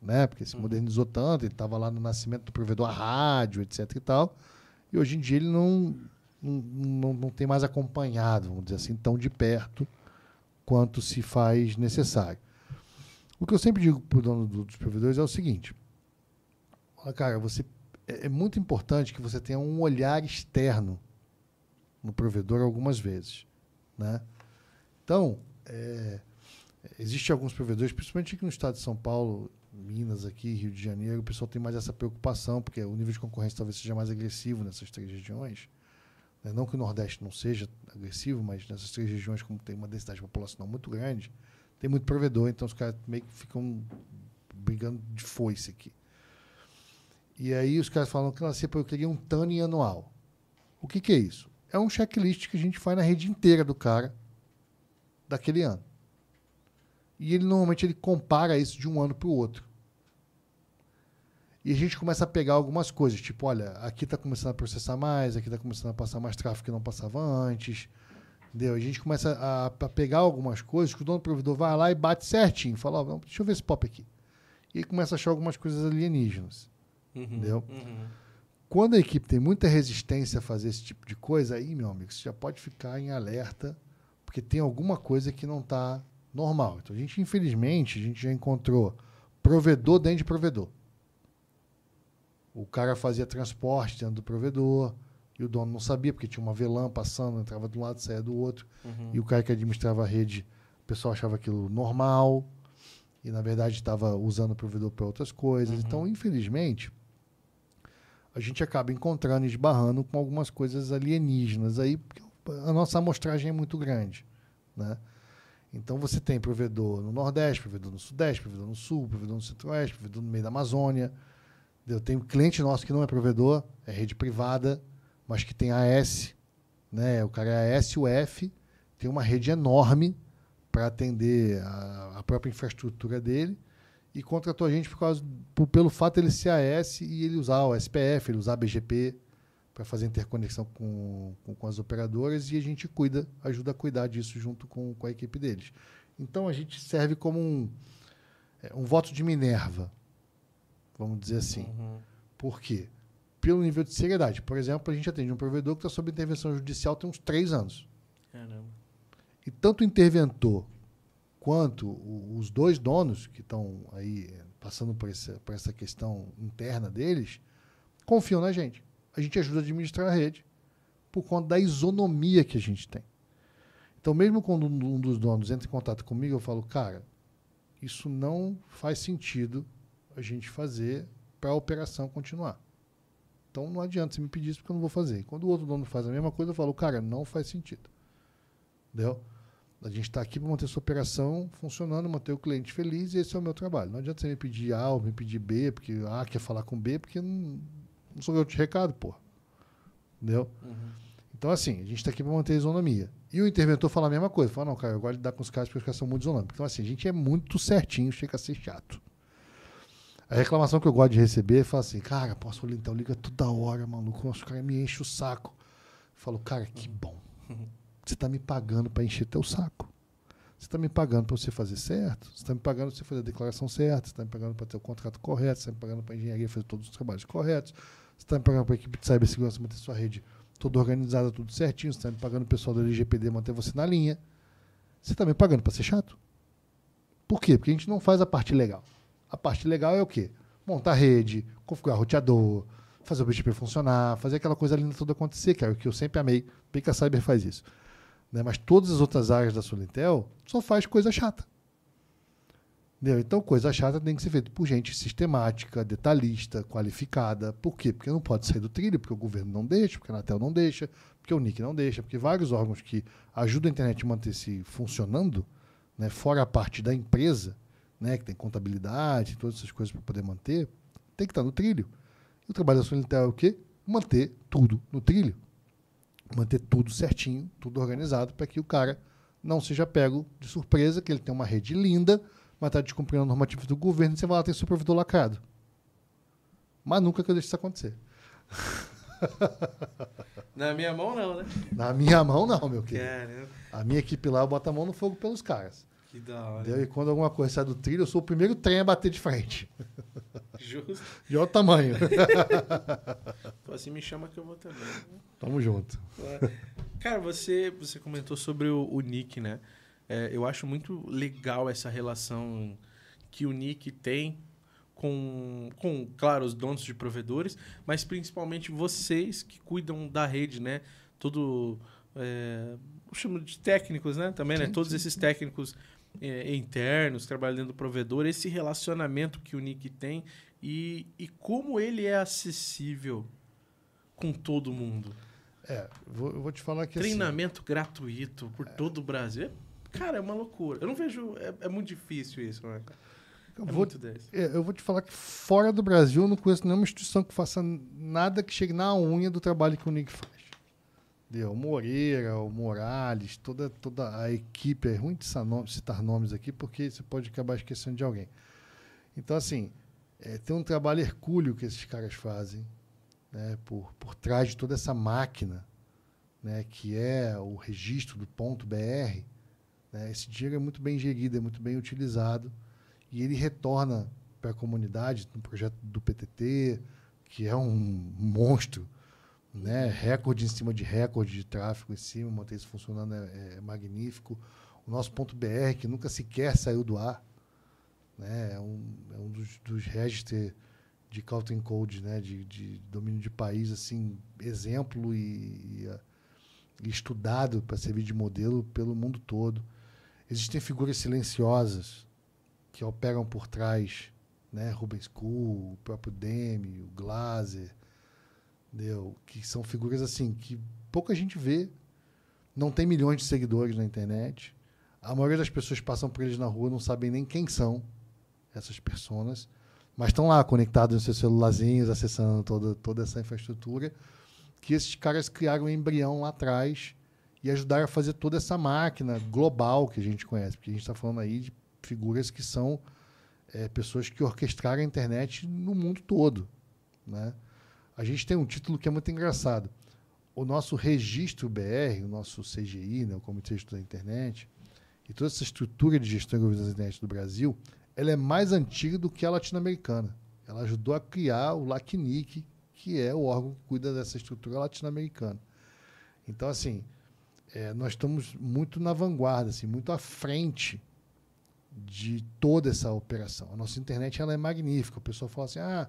Né? Porque se modernizou tanto, ele estava lá no nascimento do provedor a rádio, etc e tal. E hoje em dia ele não, não, não, não tem mais acompanhado, vamos dizer assim, tão de perto quanto se faz necessário. O que eu sempre digo para o dono dos provedores é o seguinte: cara, você é, é muito importante que você tenha um olhar externo no provedor algumas vezes, né? Então, é, existe alguns provedores, principalmente aqui no estado de São Paulo, Minas aqui, Rio de Janeiro, o pessoal tem mais essa preocupação, porque o nível de concorrência talvez seja mais agressivo nessas três regiões. Né? Não que o Nordeste não seja agressivo, mas nessas três regiões, como tem uma densidade populacional muito grande, tem muito provedor, então os caras meio que ficam brigando de foice aqui. E aí os caras falam que assim, eu queria um TANI anual. O que, que é isso? É um checklist que a gente faz na rede inteira do cara daquele ano. E ele normalmente ele compara isso de um ano para o outro. E a gente começa a pegar algumas coisas, tipo, olha, aqui está começando a processar mais, aqui está começando a passar mais tráfego que não passava antes. Entendeu? A gente começa a, a, pegar algumas coisas que o dono do provedor vai lá e bate certinho. Fala, oh, deixa eu ver esse pop aqui. E começa a achar algumas coisas alienígenas. Uhum, entendeu? Uhum. Quando a equipe tem muita resistência a fazer esse tipo de coisa, aí, meu amigo, você já pode ficar em alerta, porque tem alguma coisa que não está normal. Então, a gente, infelizmente, a gente já encontrou provedor dentro de provedor. O cara fazia transporte dentro do provedor e o dono não sabia, porque tinha uma velã passando, entrava de um lado, saía do outro. Uhum. E o cara que administrava a rede, o pessoal achava aquilo normal e, na verdade, estava usando o provedor para outras coisas. Uhum. Então, infelizmente, a gente acaba encontrando e esbarrando com algumas coisas alienígenas aí, porque a nossa amostragem é muito grande, né? Então você tem provedor no Nordeste, provedor no Sudeste, provedor no Sul, provedor no Centro-Oeste, provedor no meio da Amazônia. Eu tenho cliente nosso que não é provedor, é rede privada, mas que tem AS, né? O cara é ASUF, tem uma rede enorme para atender a, a, própria infraestrutura dele e contratou a gente por causa, por, pelo fato de ele ser AS e ele usar o SPF, ele usar BGP para fazer interconexão com, com, com, as operadoras e a gente cuida, ajuda a cuidar disso junto com, com a equipe deles. Então a gente serve como um, é, um voto de Minerva, vamos dizer assim. Uhum. Por quê? Pelo nível de seriedade. Por exemplo, a gente atende um provedor que está sob intervenção judicial tem uns três anos. Caramba. E tanto o interventor quanto os dois donos que estão aí passando por essa, por essa questão interna deles confiam na gente a gente ajuda a administrar a rede por conta da isonomia que a gente tem. Então, mesmo quando um dos donos entra em contato comigo, eu falo, cara, isso não faz sentido a gente fazer para a operação continuar. Então, não adianta você me pedir isso porque eu não vou fazer. Quando o outro dono faz a mesma coisa, eu falo, cara, não faz sentido. Entendeu? A gente está aqui para manter essa operação funcionando, manter o cliente feliz e esse é o meu trabalho. Não adianta você me pedir A ou me pedir B, porque A quer falar com B, porque não, não sou eu de recado, pô. Entendeu? Uhum. Então, assim, a gente está aqui para manter a isonomia. E o interventor fala a mesma coisa. Fala, não, cara, eu gosto de lidar com os caras porque os caras são muito isonômicos. Então, assim, a gente é muito certinho, chega a ser chato. A reclamação que eu gosto de receber é falar assim, cara, posso então liga toda hora, maluco. Os caras me enchem o saco. Eu falo, cara, que bom. Você está me pagando para encher teu saco. Você está me pagando para você fazer certo, você está me pagando para você fazer a declaração certa, você está me pagando para ter o contrato correto, você está me pagando para a engenharia fazer todos os trabalhos corretos, você está me pagando para a equipe de cibersegurança manter sua rede toda organizada, tudo certinho. Você está me pagando o pessoal do LGPD manter você na linha. Você está me pagando para ser chato? Por quê? Porque a gente não faz a parte legal. A parte legal é o quê? Montar rede, configurar roteador, fazer o BGP funcionar, fazer aquela coisa linda toda acontecer, que é o que eu sempre amei. Bem que a Cyber faz isso. Né? Mas todas as outras áreas da Solintel só faz coisa chata. Entendeu? Então, coisa chata tem que ser feita por gente sistemática, detalhista, qualificada. Por quê? Porque não pode sair do trilho, porque o governo não deixa, porque a Anatel não deixa, porque o NIC não deixa, porque vários órgãos que ajudam a internet a manter-se funcionando, né, fora a parte da empresa, né, que tem contabilidade, todas essas coisas para poder manter, tem que estar no trilho. E o trabalho da Solitel é o quê? Manter tudo no trilho. Manter tudo certinho, tudo organizado, para que o cara não seja pego de surpresa, que ele tem uma rede linda, mas está descumprindo a normativa do governo, você vai lá ter seu provedor lacrado. Mas nunca que eu deixe isso acontecer. [LAUGHS] Na minha mão, não, né? Na minha mão, não, meu querido. Caramba, A minha equipe lá, eu boto a mão no fogo pelos caras. Que da hora. Entendeu? E quando alguma coisa sai do trilho, eu sou o primeiro trem a bater de frente. Justo. De outro tamanho. [LAUGHS] Pô, assim me chama que eu vou também. Tamo junto. Cara, você, você comentou sobre o, o Nick, né? É, eu acho muito legal essa relação que o Nick tem com, com, claro, os donos de provedores, mas principalmente vocês que cuidam da rede, né? Todo. É, eu chamo de técnicos, né? Também, né? Sim, Todos sim, esses técnicos é, internos, trabalhando dentro do provedor, esse relacionamento que o Nick tem e, e como ele é acessível com todo mundo. É, vou- eu vou te falar que assim, Treinamento gratuito por todo o Brasil. Cara, é uma loucura. Eu não vejo. É, é muito difícil isso, né? eu É vou, muito 10. é, eu vou te falar que fora do Brasil eu não conheço nenhuma instituição que faça nada que chegue na unha do trabalho que o Nick faz. O Moreira, o Morales, toda, toda a equipe. É ruim de citar nomes aqui porque você pode acabar esquecendo de alguém. Então, assim, é, tem um trabalho hercúleo que esses caras fazem né, por, por trás de toda essa máquina né, que é o registro do ponto BR. né, esse dinheiro é muito bem gerido, é muito bem utilizado e ele retorna para a comunidade no projeto do PTT, que é um monstro, né? recorde em cima de recorde de tráfego em cima, manter isso funcionando é, é magnífico. O nosso ponto BR, que nunca sequer saiu do ar, né? é um, é um dos, dos registros de Country Code, né? de, de domínio de país, assim, exemplo e, e, a- e estudado para servir de modelo pelo mundo todo. Existem figuras silenciosas que operam por trás, né? Rubens Kuhl, o próprio Demi, o Glaser, entendeu? que são figuras assim que pouca gente vê, não tem milhões de seguidores na internet. A maioria das pessoas passam por eles na rua, não sabem nem quem são essas pessoas, mas estão lá conectados nos seus celularzinhos, acessando toda, toda essa infraestrutura que esses caras criaram um embrião lá atrás e ajudaram a fazer toda essa máquina global que a gente conhece, porque a gente está falando aí de figuras que são é, pessoas que orquestraram a internet no mundo todo, né? A gente tem um título que é muito engraçado. O nosso registro BR, o nosso CGI, né, o Comitê de Estudo da Internet, e toda essa estrutura de gestão e governança da internet do Brasil, ela é mais antiga do que a latino-americana. Ela ajudou a criar o LACNIC, que é o órgão que cuida dessa estrutura latino-americana. Então, assim, é, nós estamos muito na vanguarda, assim, muito à frente de toda essa operação. A nossa internet ela é magnífica. O pessoal fala assim, ah,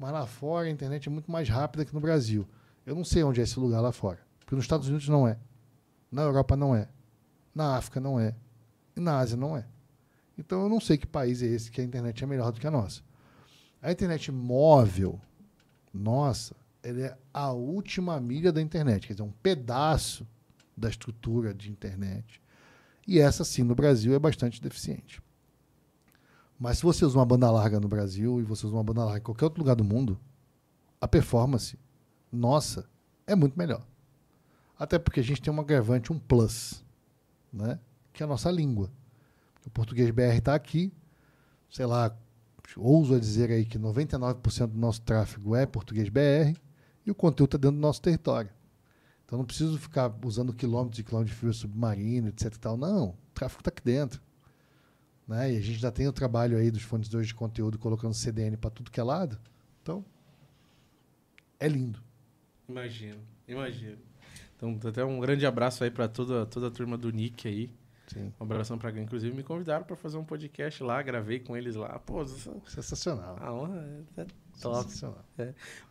mas lá fora a internet é muito mais rápida que no Brasil. Eu não sei onde é esse lugar lá fora. Porque nos Estados Unidos não é. Na Europa não é. Na África não é. E na Ásia não é. Então eu não sei que país é esse que a internet é melhor do que a nossa. A internet móvel, nossa, ela é a última milha da internet, quer dizer, um pedaço da estrutura de internet. E essa, sim, no Brasil é bastante deficiente. Mas se você usa uma banda larga no Brasil e você usa uma banda larga em qualquer outro lugar do mundo, a performance, nossa, é muito melhor. Até porque a gente tem um agravante, um plus, né? que é a nossa língua. O português BR está aqui, sei lá, ouso dizer aí que 99% do nosso tráfego é português BR e o conteúdo está dentro do nosso território. Então não preciso ficar usando quilômetros e quilômetros de fio submarino, etc. Tal. Não, o tráfego está aqui dentro. Né? E a gente já tem o trabalho aí dos fornecedores de conteúdo colocando CDN para tudo que é lado. Então, é lindo. Imagino, imagino. Então, até um grande abraço aí pra toda, toda a turma do Nick aí. Sim. Um abração pra quem, inclusive, me convidaram pra fazer um podcast lá, gravei com eles lá. Pô, Sensacional. a honra é top. Sensacional.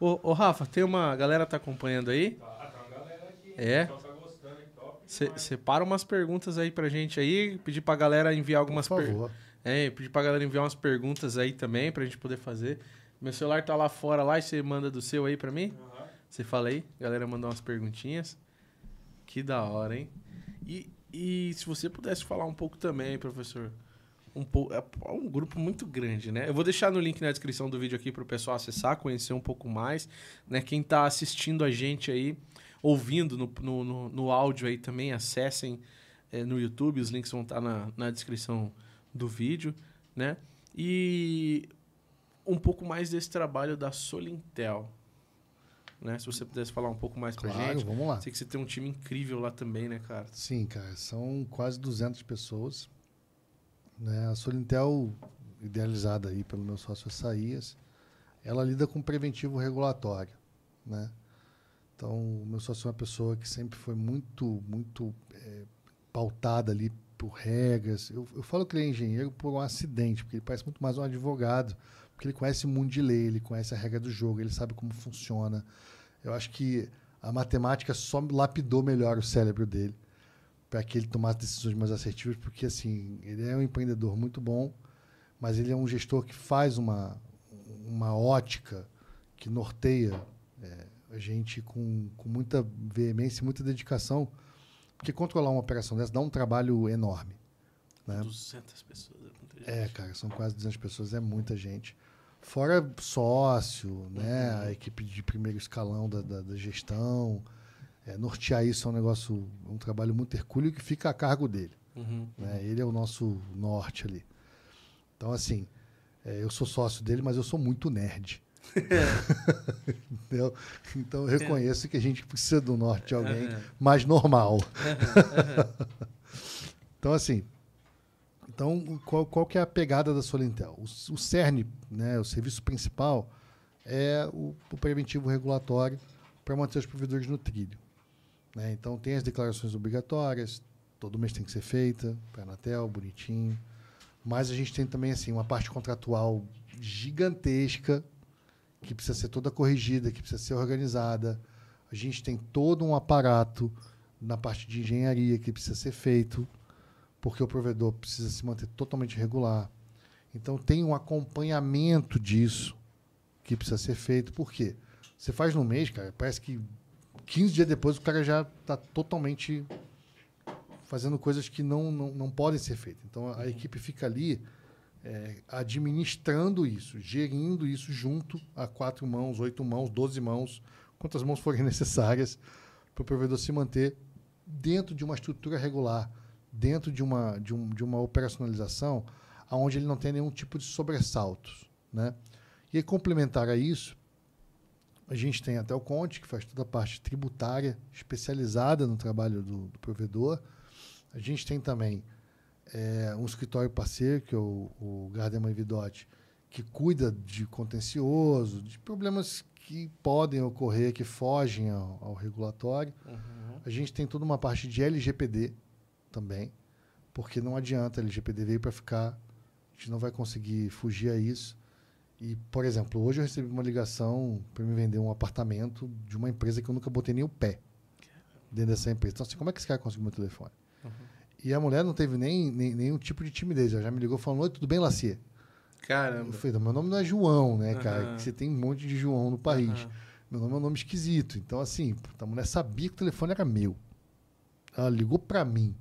Ô, ô, Rafa, tem uma galera tá acompanhando aí? Tá, tá uma galera aqui. É? Separa umas perguntas aí pra gente aí, pedir pra galera enviar algumas Por perguntas. favor. É, pedir pra galera enviar umas perguntas aí também pra gente poder fazer. Meu celular tá lá fora lá e você manda do seu aí pra mim? Aham. Você fala aí, a galera mandou umas perguntinhas. Que da hora, hein? E, e se você pudesse falar um pouco também, professor. Um, pouco, é um grupo muito grande, né? Eu vou deixar no link na descrição do vídeo aqui para o pessoal acessar, conhecer um pouco mais. Né? Quem está assistindo a gente aí, ouvindo no, no, no, no áudio aí também, acessem é, no YouTube, os links vão estar na, na descrição do vídeo, né? E um pouco mais desse trabalho da Solintel. né? Se você pudesse falar um pouco mais pra Claro, gente. vamos lá. Sei que você tem um time incrível lá também, né, cara? Sim, cara, são quase 200 pessoas. Né? A Solintel, idealizada aí pelo meu sócio Saías, ela lida com preventivo regulatório, né? Então, o meu sócio é uma pessoa que sempre foi muito, muito eh, pautada ali por regras. Eu, eu falo que ele é engenheiro por um acidente, porque ele parece muito mais um advogado, porque ele conhece o mundo de lei, ele conhece a regra do jogo, ele sabe como funciona. Eu acho que a matemática só lapidou melhor o cérebro dele para que ele tomasse decisões mais assertivas, porque assim, ele é um empreendedor muito bom, mas ele é um gestor que faz uma, uma ótica que norteia é, a gente com, com muita veemência e muita dedicação, porque controlar uma operação dessa dá um trabalho enorme. Né? 200 pessoas. É, muita gente. É, cara, são quase 200 pessoas, é muita gente. Fora sócio, né, Uhum. a equipe de primeiro escalão da, da, da gestão. É, nortear isso é um negócio, um trabalho muito hercúleo que fica a cargo dele. Uhum. Né? Ele é o nosso norte ali. Então, assim, é, eu sou sócio dele, mas eu sou muito nerd. [LAUGHS] Entendeu? Então, eu reconheço que a gente precisa do norte de alguém Aham. mais normal. Então, assim, então, qual, qual que é a pegada da Solintel? O, o CERN, né, o serviço principal, é o, o preventivo regulatório para manter os provedores no trilho. né? Então, tem as declarações obrigatórias, todo mês tem que ser feita, Anatel, bonitinho. Mas a gente tem também assim uma parte contratual gigantesca que precisa ser toda corrigida, que precisa ser organizada. A gente tem todo um aparato na parte de engenharia que precisa ser feito, porque o provedor precisa se manter totalmente regular. Então tem um acompanhamento disso que precisa ser feito. Por quê? Você faz no mês, cara, parece que 15 dias depois o cara já está totalmente fazendo coisas que não, não, não podem ser feitas. Então a equipe fica ali é, administrando isso, gerindo isso junto a quatro mãos, oito mãos, doze mãos, quantas mãos forem [LAUGHS] necessárias para o provedor se manter dentro de uma estrutura regular, dentro de uma, de, um, de uma operacionalização onde ele não tem nenhum tipo de sobressaltos. Né? E complementar a isso, a gente tem até o Conte, que faz toda a parte tributária especializada no trabalho do, do provedor. A gente tem também é, um escritório parceiro, que é o, o Gardema Vidotti, que cuida de contencioso, de problemas que podem ocorrer, que fogem ao, ao regulatório. Uhum. A gente tem toda uma parte de LGPD também, porque não adianta, LGPD veio para ficar, a gente não vai conseguir fugir a isso. E, por exemplo, hoje eu recebi uma ligação para me vender um apartamento de uma empresa que eu nunca botei nem o pé dentro dessa empresa. Então, assim, como é que esse cara conseguiu meu telefone? Uhum. E a mulher não teve nem, nem, nenhum tipo de timidez. Ela já me ligou falando, oi, tudo bem, Lacia? Eu Caramba. falei, "Não, meu nome não é João, né, cara? Que Você tem um monte de João no país. Aham. Meu nome é um nome esquisito. Então, assim, a mulher sabia que o telefone era meu. Ela ligou pra mim.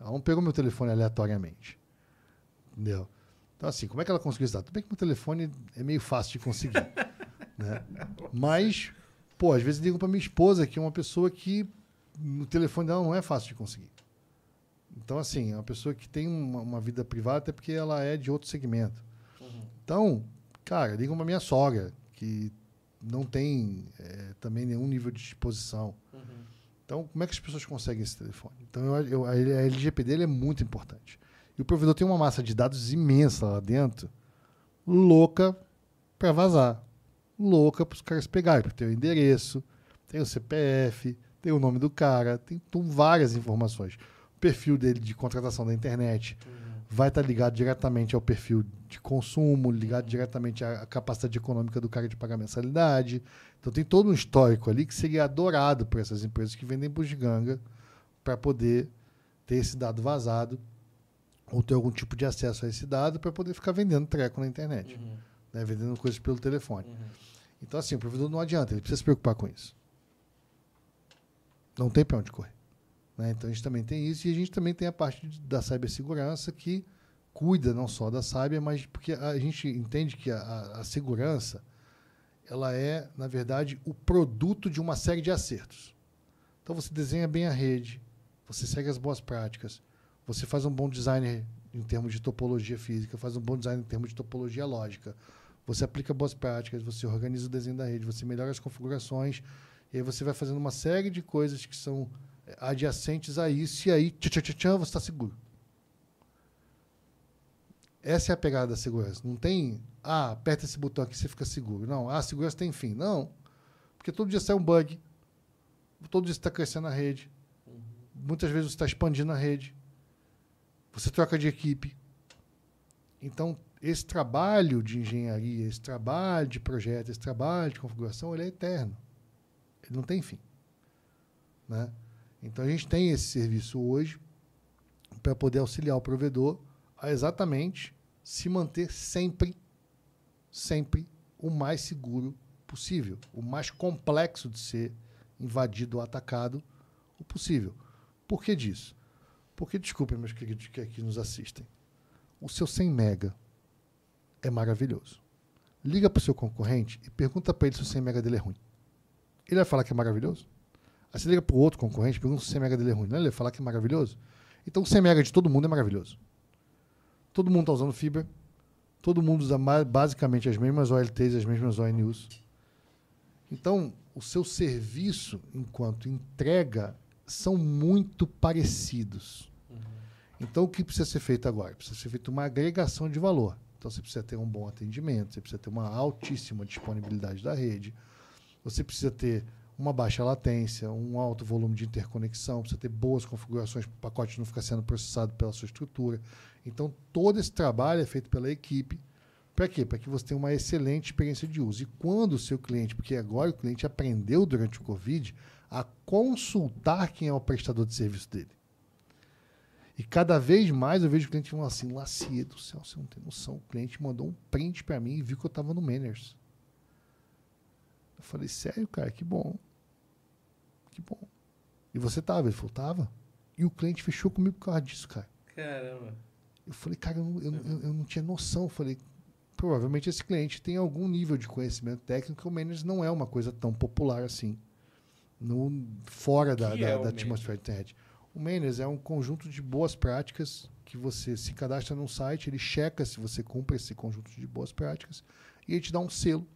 Ela não pegou meu telefone aleatoriamente. Entendeu? Então, assim, como é que ela conseguiu isso? Tudo bem que meu telefone é meio fácil de conseguir. [LAUGHS] né? Mas, pô, às vezes ligam pra minha esposa, que é uma pessoa que o telefone dela não é fácil de conseguir. Então, assim, é uma pessoa que tem uma, uma vida privada, até porque ela é de outro segmento. Uhum. Então, cara, ligam pra minha sogra, que não tem eh, também nenhum nível de exposição. Uhum. Então, como é que as pessoas conseguem esse telefone? Então, eu, eu, a LGPD é muito importante. E o provedor tem uma massa de dados imensa lá dentro, louca para vazar. Louca para os caras pegarem, porque tem o endereço, tem o CPF, tem o nome do cara, tem, tem várias informações. Perfil dele de contratação da internet, Uhum. vai estar ligado diretamente ao perfil de consumo, ligado diretamente à à capacidade econômica do cara de pagar mensalidade. Então tem todo um histórico ali que seria adorado por essas empresas que vendem bugiganga para poder ter esse dado vazado ou ter algum tipo de acesso a esse dado para poder ficar vendendo treco na internet, Uhum. né? vendendo coisas pelo telefone. Uhum. Então assim, o provedor não adianta, ele precisa se preocupar com isso. Não tem para onde correr. Né? Então a gente também tem isso e a gente também tem a parte da cibersegurança que cuida não só da cyber, mas porque a gente entende que a, a- segurança ela é, na verdade, o produto de uma série de acertos. Então você desenha bem a rede, você segue as boas práticas, você faz um bom design em termos de topologia física, faz um bom design em termos de topologia lógica, Você aplica boas práticas, você organiza o desenho da rede, você melhora as configurações, e aí você vai fazendo uma série de coisas que são adjacentes a isso, e aí, tchan, tchan, tchan, você está seguro. Essa é a pegada da segurança. Não tem, ah, aperta esse botão aqui você fica seguro. Não, ah, a segurança tem fim. Não. Porque todo dia sai um bug, todo dia você está crescendo a rede, muitas vezes você está expandindo a rede, você troca de equipe. Então, esse trabalho de engenharia, esse trabalho de projeto, esse trabalho de configuração, ele é eterno. Ele não tem fim. Né? Então, a gente tem esse serviço hoje para poder auxiliar o provedor a exatamente se manter sempre, sempre o mais seguro possível, o mais complexo de ser invadido ou atacado o possível. Por que disso? Porque, desculpem, meus queridos que aqui nos assistem, o seu 100 mega é maravilhoso. Liga para o seu concorrente e pergunta para ele se o 100 mega dele é ruim. Ele vai falar que é maravilhoso? Aí você liga para o outro concorrente pergunta se o 100 mega dele é ruim. Não, ele vai falar que é maravilhoso? Então o 100 mega de todo mundo é maravilhoso. Todo mundo está usando fibra. Todo mundo usa basicamente as mesmas OLTs, as mesmas ONUs. Então, o seu serviço enquanto entrega são muito parecidos. Uhum. Então, o que precisa ser feito agora? Precisa ser feita uma agregação de valor. Então, você precisa ter um bom atendimento, você precisa ter uma altíssima disponibilidade da rede, você precisa ter uma baixa latência, um alto volume de interconexão, precisa ter boas configurações para o pacote não ficar sendo processado pela sua estrutura. Então, todo esse trabalho é feito pela equipe. Para quê? Para que você tenha uma excelente experiência de uso. E quando o seu cliente, porque agora o cliente aprendeu durante o Covid a consultar quem é o prestador de serviço dele. E cada vez mais eu vejo o cliente falando assim, Lacie do céu, você não tem noção. O cliente mandou um print para mim e viu que eu estava no Manners. Eu falei, sério, cara, que bom. Que bom. E você tava? Ele falou, tava. E o cliente fechou comigo por causa disso, cara. Caramba. Eu falei, cara, eu, eu, eu, eu não tinha noção. Eu falei, provavelmente esse cliente tem algum nível de conhecimento técnico, o Manners não é uma coisa tão popular assim. No, fora da, da, é da atmosfera de internet. O Manners é um conjunto de boas práticas que você se cadastra num site, ele checa se você cumpre esse conjunto de boas práticas e ele te dá um selo.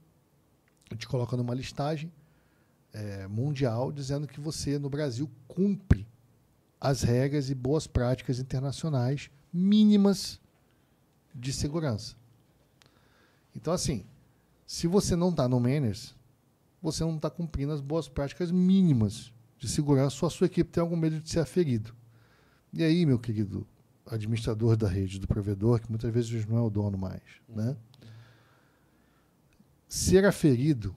Ele te coloca numa listagem é, mundial dizendo que você, no Brasil, cumpre as regras e boas práticas internacionais mínimas de segurança. Então, assim, se você não está no Manners, você não está cumprindo as boas práticas mínimas de segurança, ou a sua equipe tem algum medo de ser aferido. E aí, meu querido administrador da rede, do provedor, que muitas vezes não é o dono mais, né? Ser aferido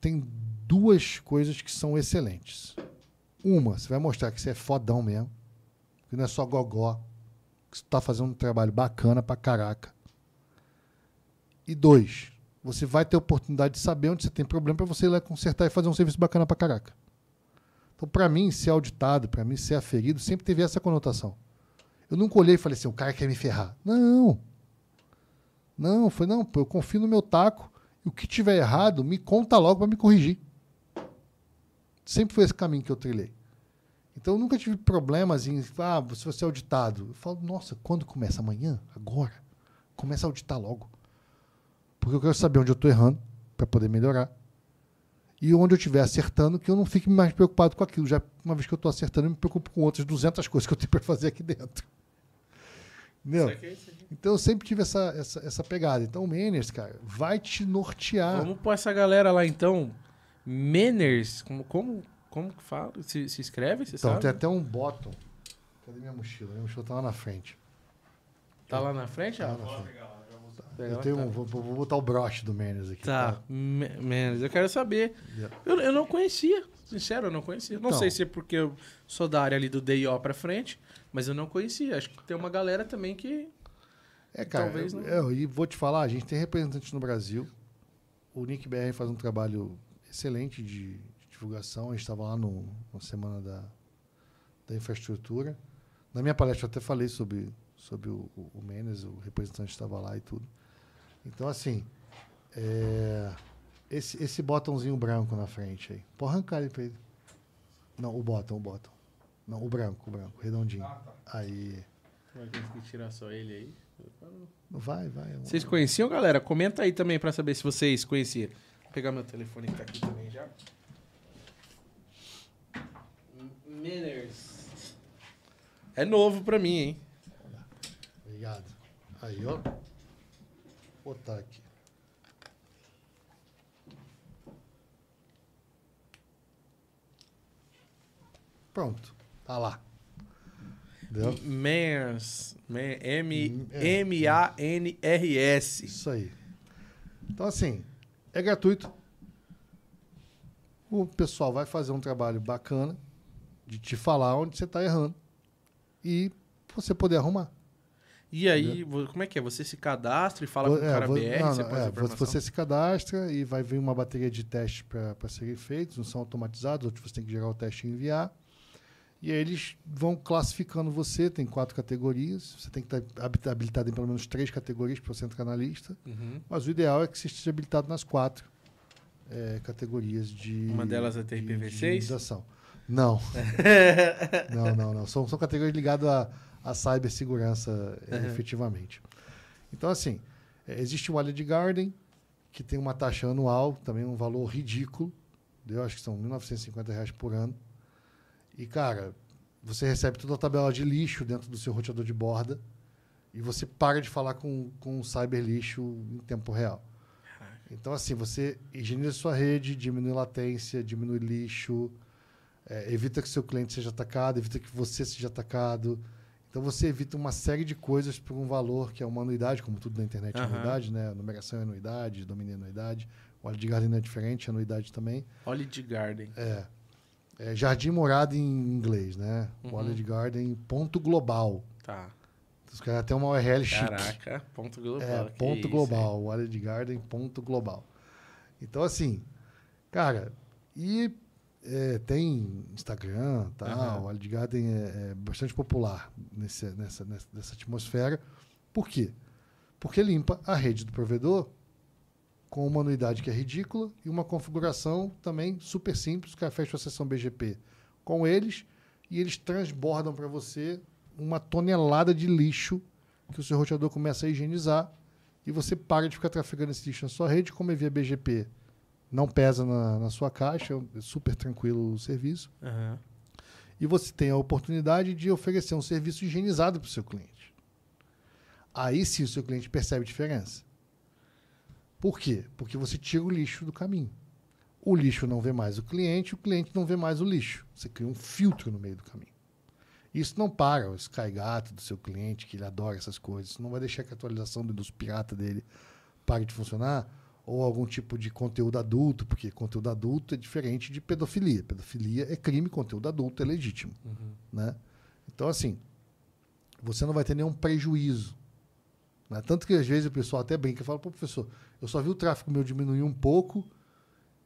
tem duas coisas que são excelentes. Uma, você vai mostrar que você é fodão mesmo, que não é só gogó, que você está fazendo um trabalho bacana pra caraca. E dois, você vai ter oportunidade de saber onde você tem problema para você ir lá consertar e fazer um serviço bacana pra caraca. Então, para mim, ser auditado, para mim, ser aferido, sempre teve essa conotação. Eu nunca olhei e falei assim, o cara quer me ferrar. Não. Não, foi não, eu confio no meu taco. E o que tiver errado, me conta logo para me corrigir. Sempre foi esse caminho que eu trilhei. Então eu nunca tive problemas em, ah, se você é auditado. Eu falo, nossa, quando começa? Amanhã? Agora? Começa a auditar logo. Porque eu quero saber onde eu estou errando para poder melhorar. E onde eu estiver acertando, que eu não fique mais preocupado com aquilo. Já uma vez que eu estou acertando, eu me preocupo com outras 200 coisas que eu tenho para fazer aqui dentro. Entendeu? Então eu sempre tive essa, essa, essa pegada. Então o Manners, cara, vai te nortear. Vamos pôr essa galera lá então. Manners, como, como, como que fala? Se, se escreve? Você então, sabe? tem até um bottom. Cadê minha mochila? Minha mochila tá lá na frente. Tá lá na frente? Tá lá na frente. Eu tenho um, vou, vou, botar o broche do Manners aqui. Tá, tá? Manners, eu quero saber. Yeah. Eu, eu não conhecia, sincero, eu não conhecia. Não então, sei se é porque eu sou da área ali do DIO pra frente, mas eu não conhecia. Acho que tem uma galera também que. É, cara, talvez não... eu, e vou te falar, a gente tem representantes no Brasil. O Nick BR faz um trabalho excelente de, de divulgação. A gente estava lá no, na semana da, da infraestrutura. Na minha palestra eu até falei sobre, sobre o, o, o Menes, o representante estava lá e tudo. Então, assim, é, esse, esse botãozinho branco na frente aí. Pode arrancar ele para ele. Não, o botão, o botão. Não, o branco, o branco, redondinho. Ah, tá. Aí. Vai conseguir tirar só ele aí? Vai, vai. Vocês conheciam, galera? Comenta aí também pra saber se vocês conheciam. Vou pegar meu telefone que tá aqui também já. Manners. É novo pra mim, hein? Obrigado. Aí, ó. Vou botar aqui. Pronto. Tá lá. Entendeu? Manners. Ma- M- Hum, é. M-A-N-R-S. Isso aí. Então, assim, é gratuito. O pessoal vai fazer um trabalho bacana de te falar onde você está errando e você poder arrumar. E aí, vo- como é que é? Você se cadastra e fala com o É, cara vo- BR, não, você não, pode é, informação? você se cadastra e vai vir uma bateria de testes para serem feitos, não são automatizados, outros você tem que gerar o teste e enviar. E aí eles vão classificando você, tem quatro categorias, você tem que estar habita- habilitado em pelo menos três categorias para você entrar na lista. Uhum. Mas o ideal é que você esteja habilitado nas quatro é, categorias de. Uma delas é de- TIPv6? de imunização. Não. [LAUGHS] não, não, não. São, são categorias ligadas à, à cibersegurança, é, Uhum. efetivamente. Então, assim, é, existe o Wallet Garden, que tem uma taxa anual, também um valor ridículo. Eu acho que são 1.950 reais por ano. E, cara, você recebe toda a tabela de lixo dentro do seu roteador de borda e você para de falar com, com o cyber lixo em tempo real. Então, assim, você higieniza sua rede, diminui latência, diminui lixo, é, evita que seu cliente seja atacado, evita que você seja atacado. Então, você evita uma série de coisas por um valor que é uma anuidade, como tudo na internet é Aham. anuidade, né? Numeração é anuidade, domínio é anuidade. O Wallet Garden não é diferente, é anuidade também. Holiday Garden. É. É Jardim Morada em inglês, né? Uhum. Wallet Garden, ponto global. Tá. Os caras têm uma URL chique. Caraca, ponto global. É, ponto isso, global. Wallet Garden, ponto global. Então, assim, cara, e é, tem Instagram, tá? Aham. O Wallet Garden é, é bastante popular nesse, nessa, nessa, nessa atmosfera. Por quê? Porque limpa a rede do provedor com uma anuidade que é ridícula e uma configuração também super simples. Cara fecha a sessão BGP com eles e eles transbordam para você uma tonelada de lixo que o seu roteador começa a higienizar e você para de ficar trafegando esse lixo na sua rede, como é via BGP, não pesa na, na sua caixa, é super tranquilo o serviço. Aham. E você tem a oportunidade de oferecer um serviço higienizado para o seu cliente. Aí sim o seu cliente percebe diferença. Por quê? Porque você tira o lixo do caminho. O lixo não vê mais o cliente, o cliente não vê mais o lixo. Você cria um filtro no meio do caminho. Isso não para o SkyGato do seu cliente, que ele adora essas coisas. Isso não vai deixar que a atualização dos pirata dele pare de funcionar. Ou algum tipo de conteúdo adulto, porque conteúdo adulto é diferente de pedofilia. Pedofilia é crime, conteúdo adulto é legítimo. Né? Então, assim, você não vai ter nenhum prejuízo. né? Tanto que às vezes o pessoal até brinca e fala, pô, professor, eu só vi o tráfego meu diminuir um pouco,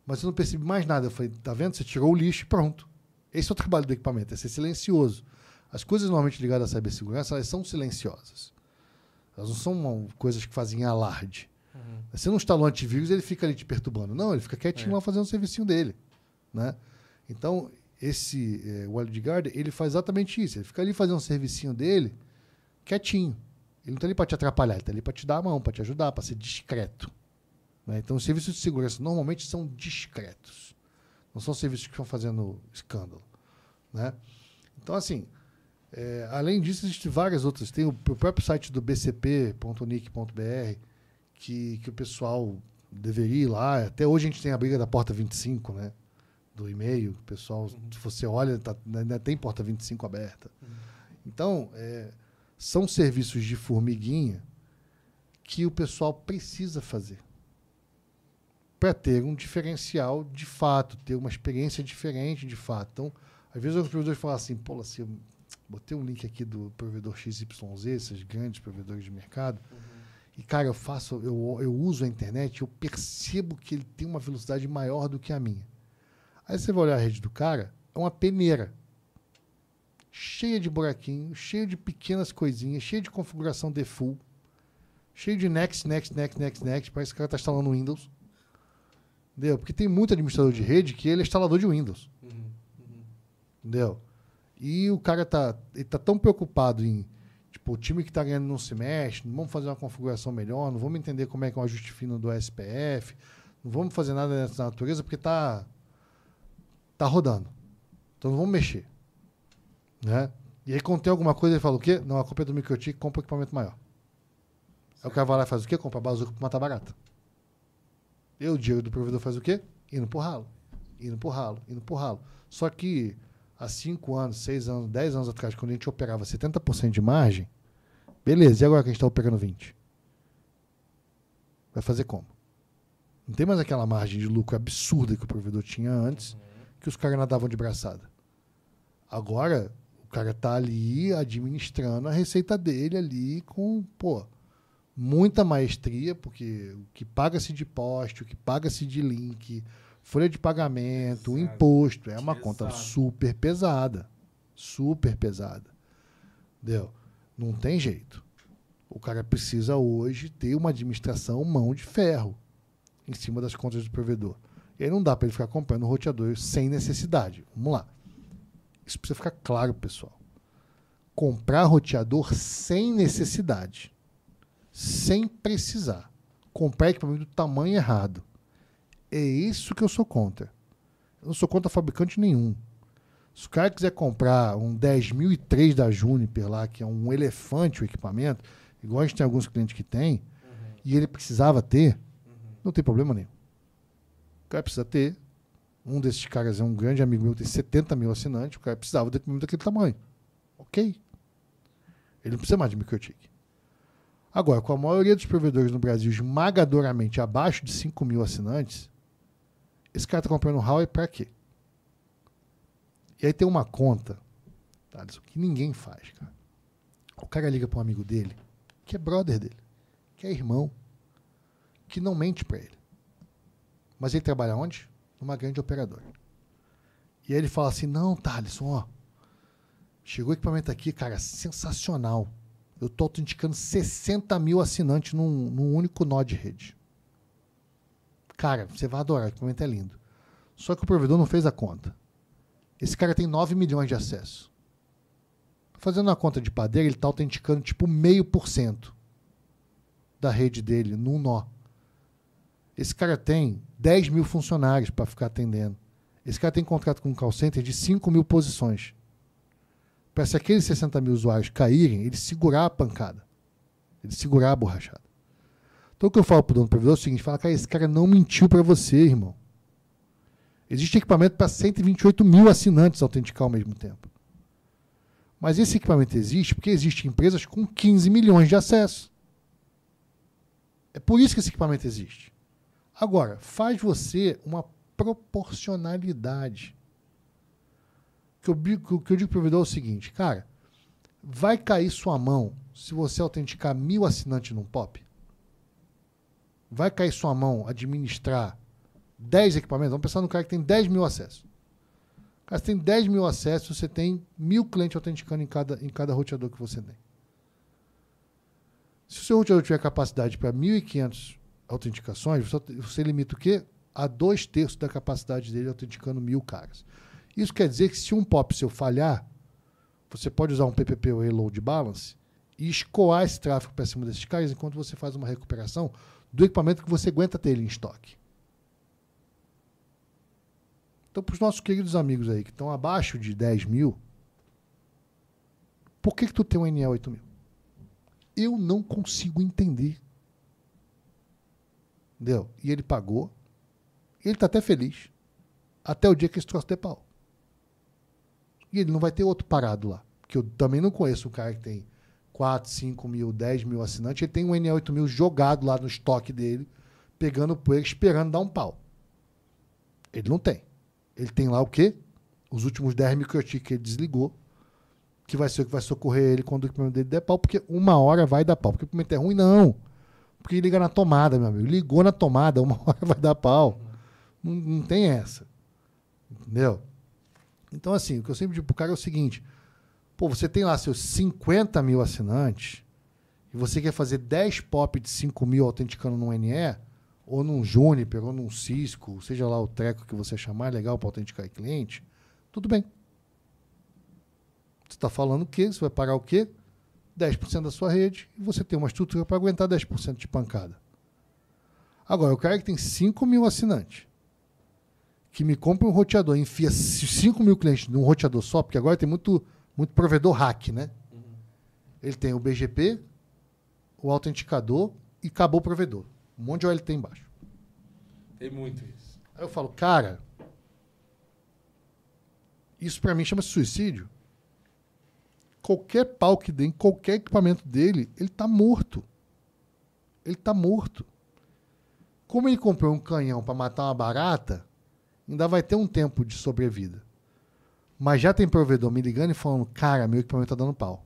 mas eu não percebi mais nada. Eu falei, tá vendo? Você tirou o lixo e pronto. Esse é o trabalho do equipamento, é ser silencioso. As coisas normalmente ligadas à cibersegurança, elas são silenciosas. Elas não são uma- coisas que fazem alarde. Você não instalou antivírus, ele fica ali te perturbando. Não, ele fica quietinho É. lá fazendo o servicinho dele. Né? Então, esse é, Wallet Guard, ele faz exatamente isso. Ele fica ali fazendo o servicinho dele quietinho. Ele não está ali para te atrapalhar, ele está ali para te dar a mão, para te ajudar, para ser discreto. Né? Então, os serviços de segurança normalmente são discretos. Não são serviços que estão fazendo escândalo. Né? Então, assim, é, além disso, existem várias outras. Tem o, o próprio site do bcp.nic.br, que, que o pessoal deveria ir lá. Até hoje a gente tem a briga da porta 25, né? Do e-mail. O pessoal, se você olha, tá, ainda tem porta 25 aberta. Então, é, são serviços de formiguinha que o pessoal precisa fazer para ter um diferencial de fato, ter uma experiência diferente de fato. Então, às vezes os provedores falam assim, pô, assim, eu botei um link aqui do provedor XYZ, esses grandes provedores de mercado, e, cara, eu faço, eu, eu uso a internet, eu percebo que ele tem uma velocidade maior do que a minha. Aí você vai olhar a rede do cara, é uma peneira. Cheia de buraquinhos, cheia de pequenas coisinhas, cheia de configuração default, cheio de next, next, next, next, next. Parece que o cara está instalando Windows. Entendeu? Porque tem muito administrador de rede que ele é instalador de Windows. Entendeu? E o cara tá, ele tá tão preocupado em, tipo, o time que está ganhando não se mexe, não vamos fazer uma configuração melhor, não vamos entender como é que é um ajuste fino do SPF, não vamos fazer nada dessa natureza porque tá, tá rodando. Então não vamos mexer. Né? E aí quando tem alguma coisa, ele fala o quê? Não, a culpa é do Microtik, compra um equipamento maior. Aí o cara vai lá e faz o quê? Compra bazuca pra matar barata. E o dinheiro do provedor faz o quê? Indo pro ralo. Indo pro ralo, indo pro ralo. Só que há 5 anos, 6 anos, 10 anos atrás, quando a gente operava 70% de margem, beleza, e agora que a gente está operando 20%? Vai fazer como? Não tem mais aquela margem de lucro absurda que o provedor tinha antes, que os caras nadavam de braçada. Agora, o cara tá ali administrando a receita dele ali com, pô, muita maestria, porque o que paga-se de poste, o que paga-se de link, folha de pagamento, o Exato. imposto, é uma conta super pesada. Super pesada. Entendeu? Não tem jeito. O cara precisa hoje ter uma administração mão de ferro em cima das contas do provedor. E aí não dá para ele ficar comprando roteador sem necessidade. Vamos lá. Isso precisa ficar claro, pessoal. Comprar roteador sem necessidade. Sem precisar. Comprar equipamento do tamanho errado. É isso que eu sou contra. Eu não sou contra fabricante nenhum. Se o cara quiser comprar um 10.003 da Juniper lá, que é um elefante o equipamento, igual a gente tem alguns clientes que tem, e ele precisava ter, não tem problema nenhum. O cara precisa ter. Um desses caras é um grande amigo meu, tem 70 mil assinantes, o cara precisava de equipamento daquele tamanho. Ok. Ele não precisa mais de microtik. Agora, com a maioria dos provedores no Brasil esmagadoramente abaixo de 5 mil assinantes, esse cara está comprando Huawei para quê? E aí tem uma conta, Thaleson, que ninguém faz, cara. O cara liga para um amigo dele, que é brother dele, que é irmão, que não mente para ele. Mas ele trabalha onde? Numa grande operadora. E aí ele fala assim: Não, Thaleson, ó. Chegou o equipamento aqui, cara, sensacional. Eu tô autenticando 60 mil assinantes num, num único nó de rede. Cara, você vai adorar, o equipamento é lindo. Só que o provedor não fez a conta. Esse cara tem 9 milhões de acessos. Fazendo a conta de padeira, ele está autenticando tipo meio por cento da rede dele num nó. Esse cara tem 10 mil funcionários para ficar atendendo. Esse cara tem contrato com um call center de 5 mil posições. Para se aqueles 60 mil usuários caírem, ele segurar a pancada. Ele segurar a borrachada. Então o que eu falo pro dono do provedor é o seguinte: fala, cara, esse cara não mentiu para você, irmão. Existe equipamento para 128 mil assinantes autenticar ao mesmo tempo. Mas esse equipamento existe porque existem empresas com 15 milhões de acessos. É por isso que esse equipamento existe. Agora, faz você uma proporcionalidade. O que eu, que eu digo para o provedor é o seguinte, cara, vai cair sua mão se você autenticar mil assinantes num POP? Vai cair sua mão administrar 10 equipamentos? Vamos pensar no cara que tem 10 mil acessos. Cara, você tem 10 mil acessos, você tem mil clientes autenticando em cada, em cada roteador que você tem. Se o seu roteador tiver capacidade para 1.500 autenticações, você, você limita o quê? A dois terços da capacidade dele autenticando mil caras. Isso quer dizer que se um POP seu falhar, você pode usar um PPP ou load balance e escoar esse tráfego para cima desses caras enquanto você faz uma recuperação do equipamento que você aguenta ter ele em estoque. Então, para os nossos queridos amigos aí que estão abaixo de 10 mil, por que, que tu tem um NL 8000? Eu não consigo entender. Entendeu? E ele pagou. Ele está até feliz. Até o dia que esse troço der pau. E ele não vai ter outro parado lá. Porque eu também não conheço um cara que tem 4, 5 mil, 10 mil assinantes. Ele tem um NL 8000 jogado lá no estoque dele, pegando poeira, esperando dar um pau. Ele não tem. Ele tem lá o quê? Os últimos 10 microtics que ele desligou, que vai ser o que vai socorrer ele quando o equipamento dele der pau, porque uma hora vai dar pau. Porque o equipamento é ruim, não. Porque liga na tomada, meu amigo. Ligou na tomada, uma [LAUGHS] hora vai dar pau. Não, não tem essa. Entendeu? Então, assim, o que eu sempre digo pro cara é o seguinte: pô, você tem lá seus 50 mil assinantes e você quer fazer 10 pop de 5 mil autenticando num NE, ou num Juniper, ou num Cisco, seja lá o treco que você chamar legal para autenticar cliente, tudo bem. Você está falando o quê? Você vai pagar o quê? 10% da sua rede e você tem uma estrutura para aguentar 10% de pancada. Agora, o cara que tem 5 mil assinantes, que me compra um roteador e enfia 5 mil clientes num roteador só, porque agora tem muito, muito provedor hack, né? Ele tem o BGP, o autenticador e acabou o provedor. Um monte de OLT embaixo. Tem muito isso. Aí eu falo, cara, isso pra mim chama suicídio. Qualquer pau que dê em qualquer equipamento dele, ele tá morto. Ele tá morto. Como ele comprou um canhão pra matar uma barata, ainda vai ter um tempo de sobrevida. Mas já tem provedor me ligando e falando, cara, meu equipamento tá dando pau.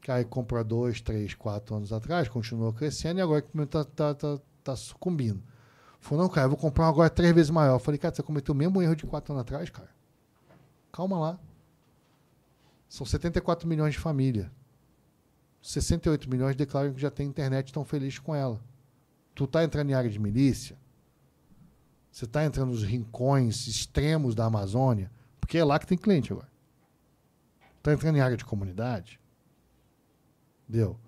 Cara, comprou dois, três, quatro anos atrás, continuou crescendo e agora o equipamento tá, tá, tá, tá sucumbindo. Falou, não, cara, eu vou comprar um agora três vezes maior. Eu falei, cara, você cometeu o mesmo erro de quatro anos atrás, cara. Calma lá. São 74 milhões de família. 68 milhões declaram que já tem internet e estão felizes com ela. Tu tá entrando em área de milícia? Você tá entrando nos rincões extremos da Amazônia? Porque é lá que tem cliente agora. Tá entrando em área de comunidade? Deu.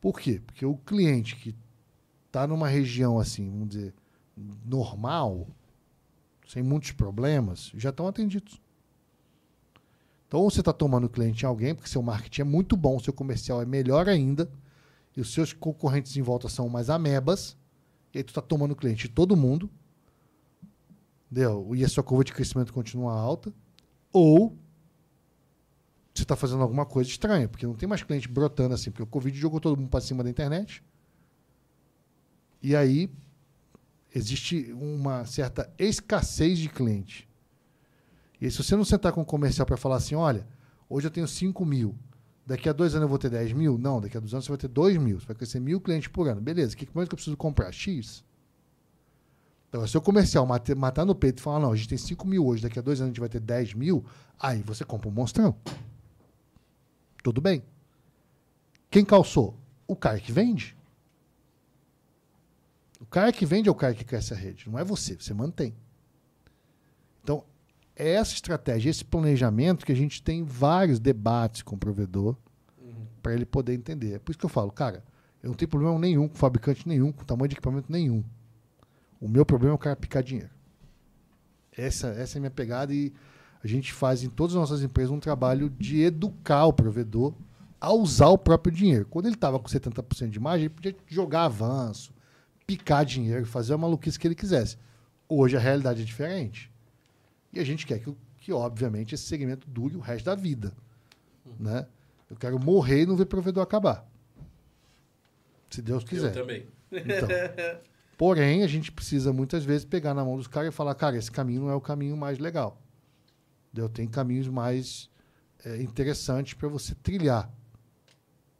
Por quê? Porque o cliente que tá numa região assim, vamos dizer, normal, sem muitos problemas, já estão atendidos. Então, ou você está tomando cliente em alguém, porque seu marketing é muito bom, seu comercial é melhor ainda, e os seus concorrentes em volta são mais amebas, e aí tu está tomando cliente de todo mundo, entendeu? e a sua curva de crescimento continua alta, ou você está fazendo alguma coisa estranha, porque não tem mais cliente brotando assim, porque o Covid jogou todo mundo para cima da internet, e aí existe uma certa escassez de cliente. E se você não sentar com o comercial para falar assim, olha, hoje eu tenho 5 mil, daqui a dois anos eu vou ter 10 mil? Não, daqui a dois anos você vai ter 2 mil, você vai crescer mil clientes por ano. Beleza, o que mais que eu preciso comprar? X. Então, se o comercial matar, matar no peito e falar, não, a gente tem 5 mil hoje, daqui a dois anos a gente vai ter 10 mil, aí você compra um monstrão. Tudo bem. Quem calçou? O cara que vende. O cara que vende é o cara que cresce a rede, não é você, você mantém. Então, é essa estratégia, esse planejamento que a gente tem vários debates com o provedor Uhum. para ele poder entender. É por isso que eu falo, cara, eu não tenho problema nenhum com fabricante nenhum, com tamanho de equipamento nenhum. O meu problema é o cara picar dinheiro. Essa, essa é a minha pegada e a gente faz em todas as nossas empresas um trabalho de educar o provedor a usar o próprio dinheiro. Quando ele estava com 70% de margem, ele podia jogar avanço, picar dinheiro, fazer a maluquice que ele quisesse. Hoje a realidade é diferente. E a gente quer que, que obviamente, esse segmento dure o resto da vida. Né? Eu quero morrer e não ver provedor acabar. Se Deus quiser. Eu também. Então, [LAUGHS] porém, a gente precisa muitas vezes pegar na mão dos caras e falar, cara, esse caminho não é o caminho mais legal. Deu? Tem caminhos mais é, interessantes para você trilhar.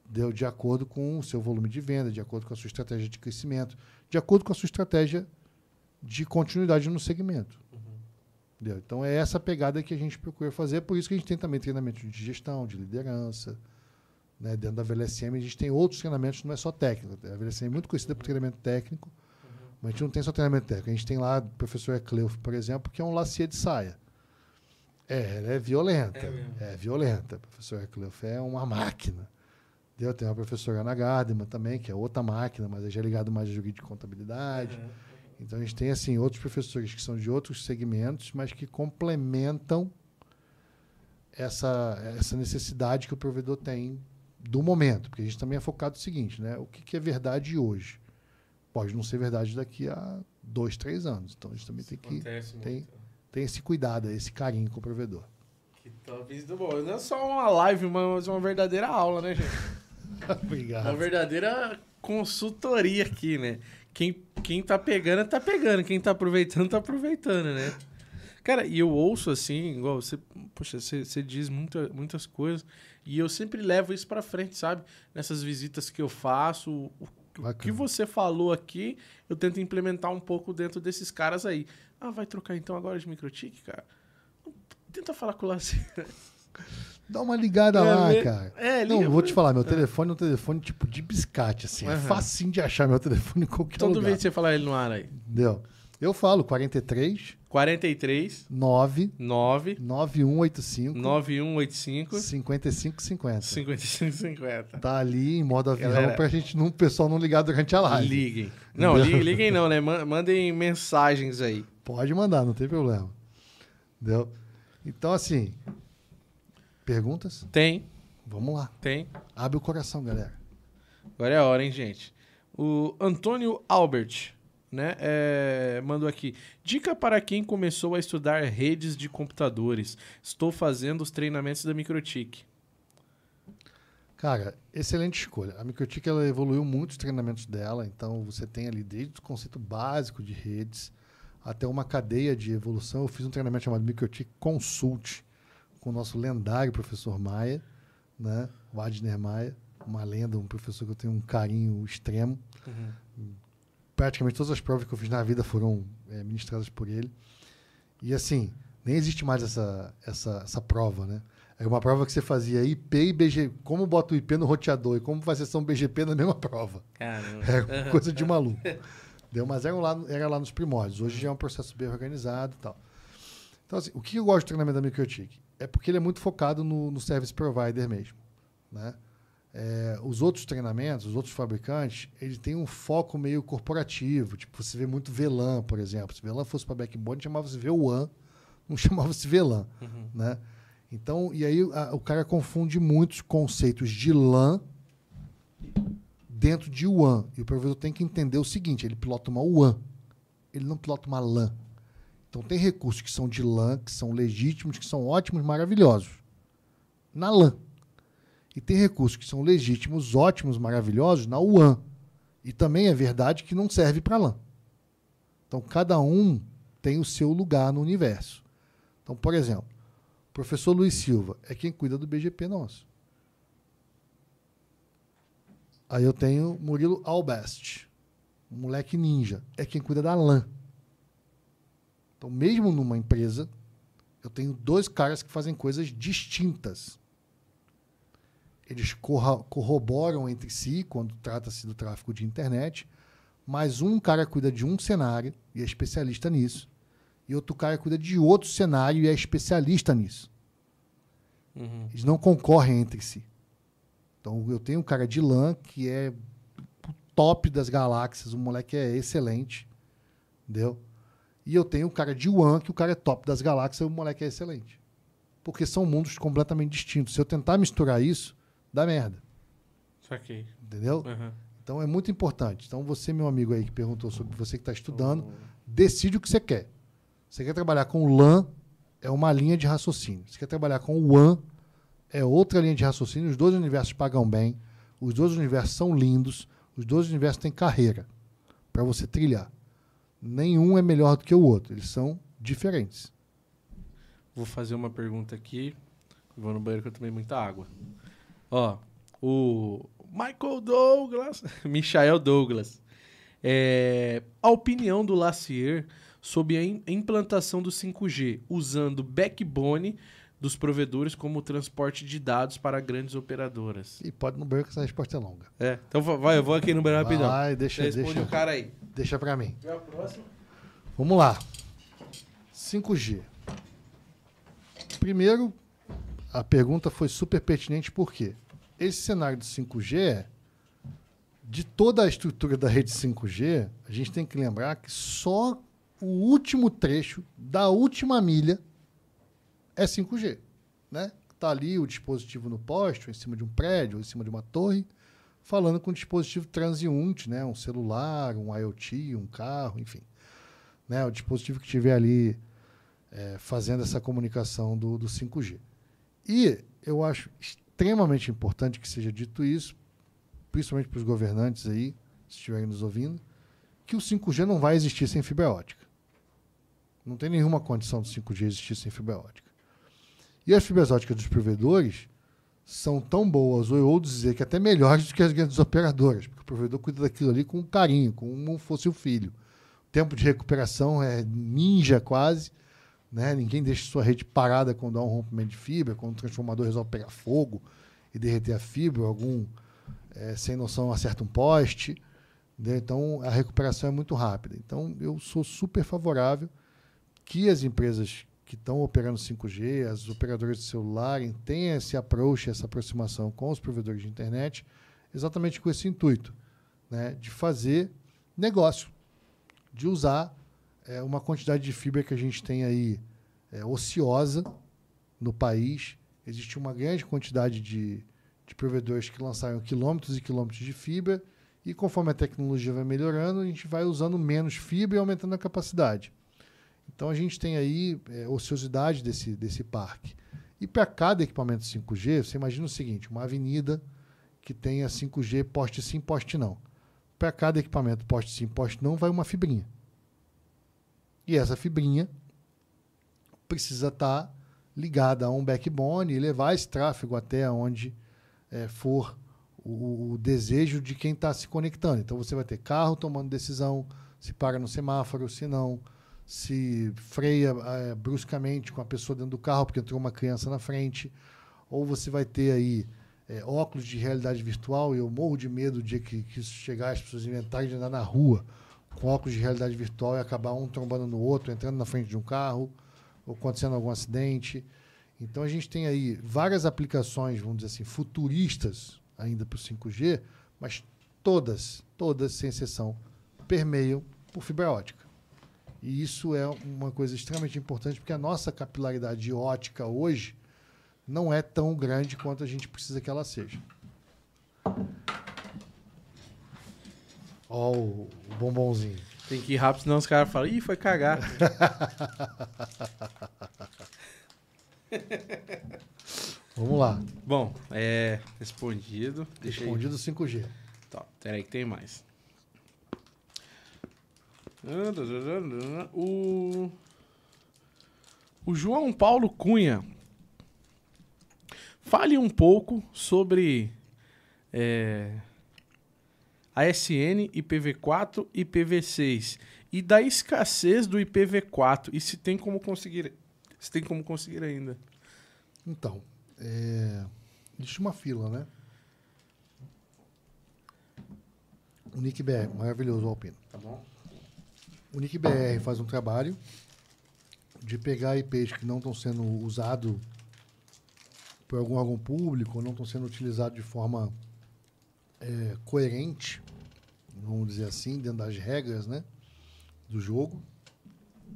Deu? De acordo com o seu volume de venda, de acordo com a sua estratégia de crescimento, de acordo com a sua estratégia de continuidade no segmento. Deu? Então é essa pegada que a gente procura fazer, por isso que a gente tem também treinamento de gestão, de liderança. Né? Dentro da VLSM a gente tem outros treinamentos, não é só técnico. A VLSM é muito conhecida por treinamento técnico, mas a gente não tem só treinamento técnico. A gente tem lá o professor Ecleuf, por exemplo, que é um lacier de saia. É, ela é violenta. É. É, violenta. O professor Ecleuf é uma máquina. Deu? Tem uma professora Ana Gardema também, que é outra máquina, mas é já ligado mais a jurídico de contabilidade. Uhum. Então a gente tem assim outros professores que são de outros segmentos, mas que complementam essa, essa necessidade que o provedor tem do momento, porque a gente também é focado no seguinte, né? O que, que é verdade hoje pode não ser verdade daqui a dois, três anos. Então a gente também tem que tem- ter esse cuidado, esse carinho com o provedor. Que top do bom. Não é só uma live, mas uma verdadeira aula, né, gente? [LAUGHS] Uma Obrigado. verdadeira consultoria aqui, né? Quem, quem tá pegando, tá pegando. Quem tá aproveitando, tá aproveitando, né? Cara, e eu ouço assim, igual você, poxa, você, você diz muita, muitas coisas, e eu sempre levo isso pra frente, sabe? Nessas visitas que eu faço, o, o que Bacana. você falou aqui, eu tento implementar um pouco dentro desses caras aí. Ah, vai trocar então agora de microtik, cara? Tenta falar com o Lacer. [LAUGHS] Dá uma ligada É, lá, cara. É, Não, liga vou pra- te falar, meu telefone é um telefone tipo de biscate, assim. É Aham. facinho de achar meu telefone em qualquer Todo lugar. vez que você falar ele no ar aí. Entendeu? Eu falo 43 43 9 9 9185 9185 5550. 5550. Tá ali em modo avião Galera- pra gente não, o pessoal não ligar durante a live. Liguem. Não, li- liguem não, né? Ma- Mandem mensagens aí. Pode mandar, não tem problema. Entendeu? Então, assim, perguntas? Tem, Vamos lá. tem. Abre o coração, galera. Agora é a hora, hein, gente? O Antônio Albert, né, é, mandou aqui. Dica para quem começou a estudar redes de computadores. Estou fazendo os treinamentos da Microtik. Cara, excelente escolha. A Microtik ela evoluiu muito os treinamentos dela, então você tem ali desde o conceito básico de redes até uma cadeia de evolução. Eu fiz um treinamento chamado Microtik Consult com o nosso lendário professor Maia, né? O Adner Maia, uma lenda, um professor que eu tenho um carinho extremo. Praticamente todas as provas que eu fiz na vida foram eh, ministradas por ele. E assim, nem existe mais essa, essa, essa prova, né? É uma prova que você fazia IP e BGP. Como bota o IP no roteador e como faz sessão BGP na mesma prova. Caramba. É [LAUGHS] coisa de maluco. Deu, mas era lá, era lá nos primórdios. Hoje já é um processo bem organizado e tal. Então, assim, o que eu gosto do treinamento da Microtik? É porque ele é muito focado no, no service provider mesmo. Né? É, os outros treinamentos, os outros fabricantes, ele tem um foco meio corporativo. Tipo, você vê muito VLAN, por exemplo. Se VLAN fosse para backbone, chamava-se VWAN, não [LAUGHS] chamava-se VLAN. Uhum. Né? Então, e aí a- o cara confunde muitos conceitos de LAN dentro de WAN. E o provedor tem que entender o seguinte: ele pilota uma WAN, ele não pilota uma LAN. Então, tem recursos que são de LAN, que são legítimos, que são ótimos, maravilhosos, na LAN. E tem recursos que são legítimos, ótimos, maravilhosos na WAN. E também é verdade que não serve para LAN. Então, cada um tem o seu lugar no universo. Então, por exemplo, o professor Luiz Silva é quem cuida do BGP nosso. Aí eu tenho Murilo Albest, um moleque ninja, é quem cuida da LAN. Então, mesmo numa empresa, eu tenho dois caras que fazem coisas distintas. Eles corroboram entre si quando trata-se do tráfego de internet, mas um cara cuida de um cenário e é especialista nisso, e outro cara cuida de outro cenário e é especialista nisso. Uhum. Eles não concorrem entre si. Então eu tenho um cara de LAN que é o top das galáxias, o moleque é excelente, entendeu? E eu tenho um cara de WAN que o cara é top das galáxias e o moleque é excelente. Porque são mundos completamente distintos. Se eu tentar misturar isso, dá merda, Saquei. entendeu? Uhum. Então é muito importante. Então você, meu amigo aí que perguntou sobre você que está estudando, decide o que você quer. Você quer trabalhar com LAN, é uma linha de raciocínio. Você quer trabalhar com WAN, é outra linha de raciocínio. Os dois universos pagam bem, os dois universos são lindos, os dois universos têm carreira para você trilhar. Nenhum é melhor do que o outro, eles são diferentes. Vou fazer uma pergunta aqui. Vou no banheiro que eu tomei muita água. Ó, o Michael Douglas, [LAUGHS] Michael Douglas. É, a opinião do Lacier sobre a im- implantação do 5G, usando backbone dos provedores como transporte de dados para grandes operadoras. E pode no banheiro que essa resposta é longa. É, então va- vai, eu vou aqui no banheiro rapidão. Vai, deixa, responde deixa, o cara aí. deixa para mim. Próxima? Vamos lá. 5G. Primeiro, a pergunta foi super pertinente por quê? Esse cenário do 5G é de toda a estrutura da rede 5G, a gente tem que lembrar que só o último trecho da última milha é 5G, né? Tá ali o dispositivo no poste, em cima de um prédio, ou em cima de uma torre, falando com um dispositivo transeunte, né? Um celular, um IoT, um carro, enfim né, o dispositivo que estiver ali é, fazendo essa comunicação do, do 5G. E eu acho extremamente importante que seja dito isso, principalmente para os governantes aí, se estiverem nos ouvindo, que o 5G não vai existir sem fibra ótica. Não tem nenhuma condição do 5G existir sem fibra ótica. E as fibras óticas dos provedores são tão boas, ou eu ouso dizer que até melhores do que as grandes operadoras, porque o provedor cuida daquilo ali com carinho, como fosse o filho tempo de recuperação é ninja quase, né? Ninguém deixa sua rede parada quando há um rompimento de fibra, quando o transformador resolve pegar fogo e derreter a fibra, algum eh, sem noção acerta um poste, né? então a recuperação é muito rápida. Então eu sou super favorável que as empresas que estão operando 5G, as operadoras de celular, tenham esse approach, essa aproximação com os provedores de internet, exatamente com esse intuito, né, de fazer negócio, de usar é, uma quantidade de fibra que a gente tem aí é, ociosa no país. Existe uma grande quantidade de, de provedores que lançaram quilômetros e quilômetros de fibra e conforme a tecnologia vai melhorando, a gente vai usando menos fibra e aumentando a capacidade. Então a gente tem aí é, ociosidade desse, desse parque. E para cada equipamento 5G, você imagina o seguinte: uma avenida que tenha 5G, poste sim, poste não. Para cada equipamento poste sim, poste não, vai uma fibrinha. E essa fibrinha precisa estar tá ligada a um backbone e levar esse tráfego até onde é, for o, o, desejo de quem está se conectando. Então você vai ter carro tomando decisão, se para no semáforo, se não, se freia é, bruscamente com a pessoa dentro do carro porque entrou uma criança na frente, ou você vai ter aí é, óculos de realidade virtual, e eu morro de medo do dia que, que isso chegar, as pessoas inventarem de andar na rua com óculos de realidade virtual e acabar um trombando no outro, entrando na frente de um carro, ou acontecendo algum acidente. Então a gente tem aí várias aplicações, vamos dizer assim, futuristas ainda para o 5G, mas todas, todas, sem exceção, permeiam por fibra ótica. E isso é uma coisa extremamente importante, porque a nossa capilaridade ótica hoje não é tão grande quanto a gente precisa que ela seja. Ó, o, bombonzinho. Tem que ir rápido, senão os caras falam, ih, foi cagar. [LAUGHS] Vamos lá. Bom, é. Respondido. Deixa Respondido aí. 5G. Tá, peraí que tem mais. O. O João Paulo Cunha. Fale um pouco sobre é, ASN, IPv4 e IPv6 e da escassez do IPv4 e se tem como conseguir, se tem como conseguir ainda. Então, é, existe uma fila, né? O NICBR, maravilhoso, Alpino. Tá bom. O NICBR faz um trabalho de pegar IPs que não estão sendo usados por algum órgão público, ou não estão sendo utilizados de forma é, coerente, vamos dizer assim, dentro das regras né, do jogo,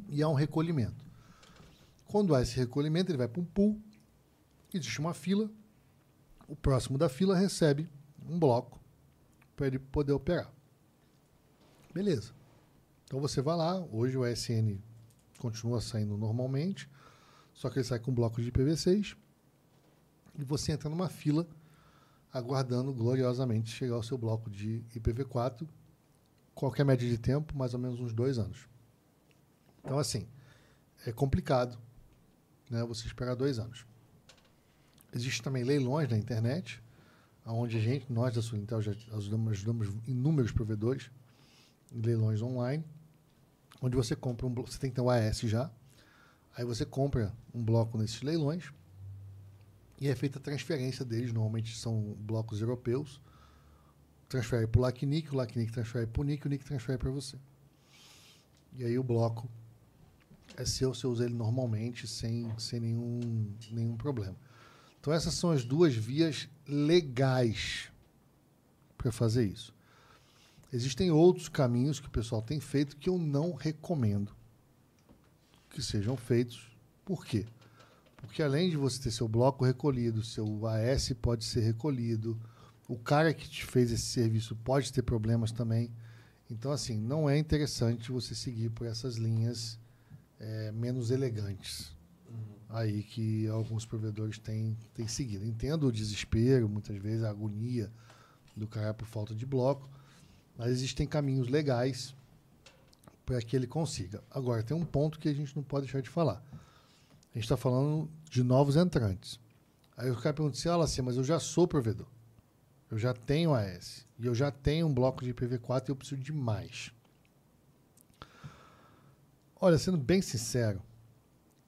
e há um recolhimento. Quando há esse recolhimento, ele vai para um pool existe uma fila, o próximo da fila recebe um bloco para ele poder operar. Beleza. Então você vai lá, hoje o ASN continua saindo normalmente, só que ele sai com um bloco de IPv6 e você entra numa fila aguardando gloriosamente chegar ao seu bloco de IPv4, qualquer média de tempo, mais ou menos uns dois anos. Então, assim, é complicado né, você esperar dois anos. Existem também leilões na internet, onde a gente, nós da Sulintel, já ajudamos, ajudamos inúmeros provedores em leilões online, onde você compra um você tem que ter o AS já, aí você compra um bloco nesses leilões e é feita a transferência deles, normalmente são blocos europeus, transfere para o LACNIC, o LACNIC transfere para o NIC, o NIC transfere para você. E aí o bloco é seu, você usa ele normalmente, sem, sem nenhum, nenhum problema. Então, essas são as duas vias legais para fazer isso. Existem outros caminhos que o pessoal tem feito que eu não recomendo que sejam feitos. Por quê? Porque além de você ter seu bloco recolhido, seu AS pode ser recolhido, o cara que te fez esse serviço pode ter problemas também. Então, assim, não é interessante você seguir por essas linhas é, menos elegantes aí que alguns provedores têm, têm seguido. Entendo o desespero, muitas vezes a agonia do cara por falta de bloco, mas existem caminhos legais para que ele consiga. Agora, tem um ponto que a gente não pode deixar de falar. A gente está falando de novos entrantes. Aí o cara pergunta assim, assim, mas eu já sou provedor. Eu já tenho AS. E eu já tenho um bloco de IPv4 e eu preciso de mais. Olha, sendo bem sincero,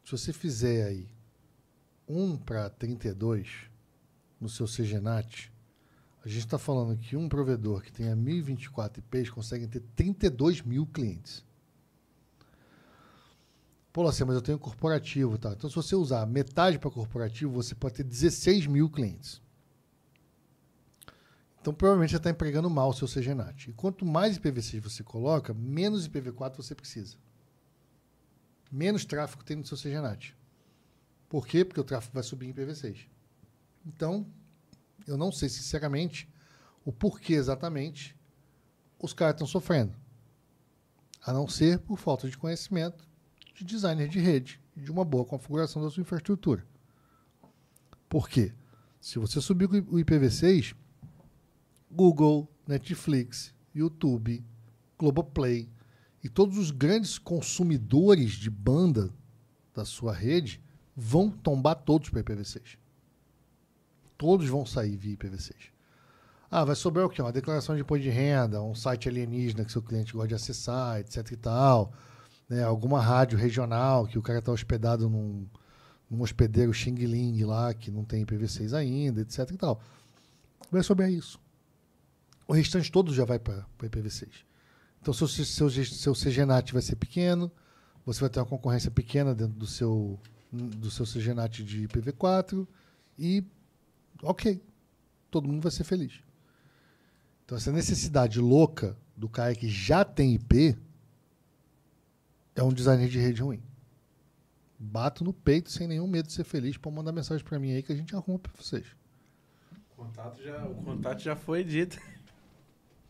se você fizer aí 1 para 32 no seu CGNAT, a gente está falando que um provedor que tenha 1024 IPs consegue ter 32 mil clientes. Pô, assim, mas eu tenho corporativo, tá? Então, se você usar metade para corporativo, você pode ter 16 mil clientes. Então, provavelmente você está empregando mal o seu CGNAT. E quanto mais IPv6 você coloca, menos IPv4 você precisa. Menos tráfego tem no seu CGNAT. Por quê? Porque o tráfego vai subir em IPv6. Então, eu não sei sinceramente o porquê exatamente os caras estão sofrendo. A não ser por falta de conhecimento de designer de rede e de uma boa configuração da sua infraestrutura. Por quê? Se você subir o IPv6, Google, Netflix, YouTube, Globoplay e todos os grandes consumidores de banda da sua rede vão tombar todos para IPv6. Todos vão sair via IPv6. Ah, vai sobrar o quê? Uma declaração de imposto de renda, um site alienígena que seu cliente gosta de acessar, etc e tal. Né? Alguma rádio regional que o cara está hospedado num, num hospedeiro Xing Ling lá, que não tem IPv6 ainda, etc e tal. Vai sobrar isso. O restante todo já vai para IPv6. Então, seu, seu, seu CGNAT vai ser pequeno, você vai ter uma concorrência pequena dentro do seu, do seu CGNAT de IPv4 e, ok, todo mundo vai ser feliz. Então, essa necessidade louca do cara que já tem IP é um designer de rede ruim. Bato no peito sem nenhum medo de ser feliz para mandar mensagem para mim aí que a gente arruma para vocês. O contato, já, o contato já foi dito.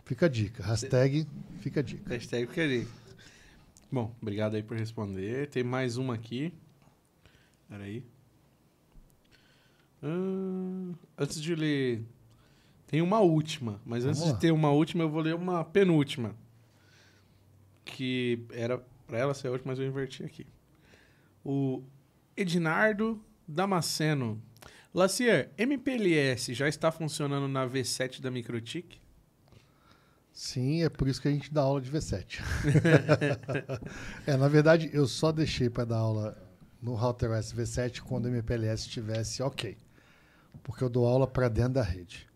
Fica a dica. Hashtag fica a dica. Hashtag fica a dica. Bom, obrigado aí por responder. Tem mais uma aqui. Peraí. Ah, antes de ler. Tem uma última, mas Vamos antes lá. de ter uma última, eu vou ler uma penúltima. Que era pra ela ser a última, mas eu inverti aqui. O Ednardo Damasceno. Lacier, MPLS já está funcionando na V7 da Microtik? Sim, é por isso que a gente dá aula de V7. [LAUGHS] é, na verdade, eu só deixei para dar aula no RouterOS V7 quando o MPLS estivesse ok. Porque eu dou aula para dentro da rede.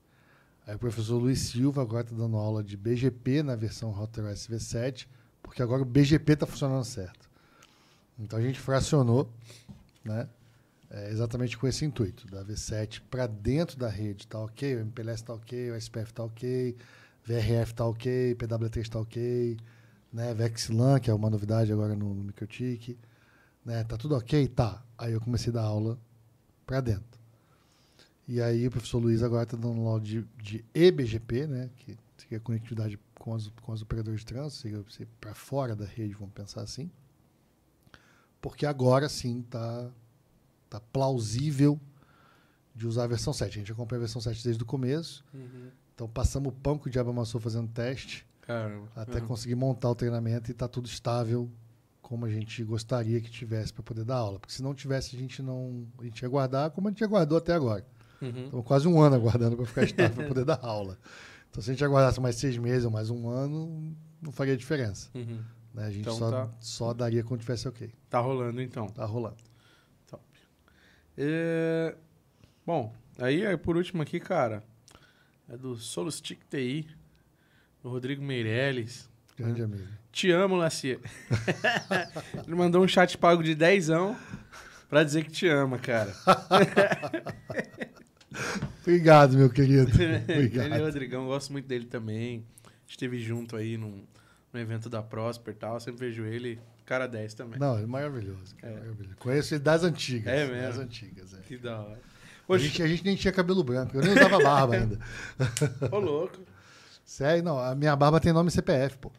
Aí o professor Luiz Silva agora está dando aula de BGP na versão RouterOS V7, porque agora o BGP está funcionando certo. Então a gente fracionou, né? É, exatamente com esse intuito, da V7 para dentro da rede está ok, o MPLS está ok, o SPF está ok, VRF tá ok, PW3 tá ok, né? Vexlan, que é uma novidade agora no, no MikroTik, né? Tá tudo ok? Tá. Aí eu comecei a dar aula para dentro. E aí o professor Luiz agora está dando aula de, de eBGP, né? Que seria conectividade com os, com os operadores de trânsito, para fora da rede, vamos pensar assim. Porque agora sim tá, tá plausível de usar a versão 7. A gente acompanha a versão 7 desde o começo. Então passamos o pão que o diabo amassou fazendo teste, Caramba. até Aham. conseguir montar o treinamento e tá tudo estável como a gente gostaria que tivesse para poder dar aula. Porque se não tivesse, a gente não. A gente ia guardar como a gente aguardou até agora. Uhum. Estamos quase um ano aguardando para ficar estável para poder [LAUGHS] dar aula. Então, se a gente aguardasse mais seis meses ou mais um ano, não faria diferença. Uhum. né? A gente Então só, tá. só daria quando tivesse ok. Tá rolando então. Tá rolando. É, Bom, aí, aí por último aqui, cara, é do Solustick TI, do Rodrigo Meirelles. Grande amigo. Te amo, Lacia. [LAUGHS] Ele mandou um chat pago de dezão pra dizer que te ama, cara. [LAUGHS] Obrigado, meu querido. [LAUGHS] Ele é Obrigado. Rodrigão, gosto muito dele também. Esteve junto aí num, num evento da Prosper e tal. Sempre vejo ele, cara 10 também. Não, ele é maravilhoso. É. maravilhoso. Conheço ele das antigas. É mesmo? Das antigas, é. Que da hora. A gente, a gente nem tinha cabelo branco. Eu nem usava barba ainda. [LAUGHS] ô louco. Sério, não. A minha barba tem nome CPF, pô.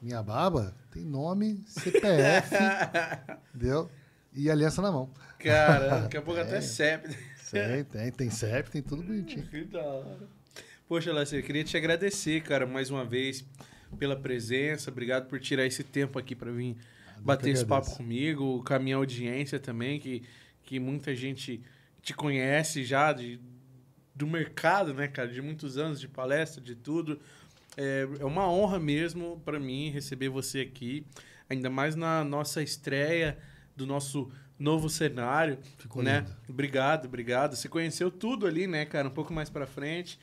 Minha barba tem nome CPF, [LAUGHS] entendeu? E aliança na mão. Cara, daqui a pouco É. até CEP. Tem, tem, tem CEP, tem tudo bonitinho. Que da hora. Poxa, Lacer, eu queria te agradecer, cara, mais uma vez pela presença. Obrigado por tirar esse tempo aqui pra vir bater esse papo comigo, com a minha audiência também, que, que muita gente te conhece já de, do mercado, né, cara? De muitos anos de palestra, de tudo. É, é uma honra mesmo pra mim receber você aqui, ainda mais na nossa estreia do nosso novo cenário, Ficou né? lindo. Obrigado, obrigado. Você conheceu tudo ali, né, cara? Um pouco mais pra frente.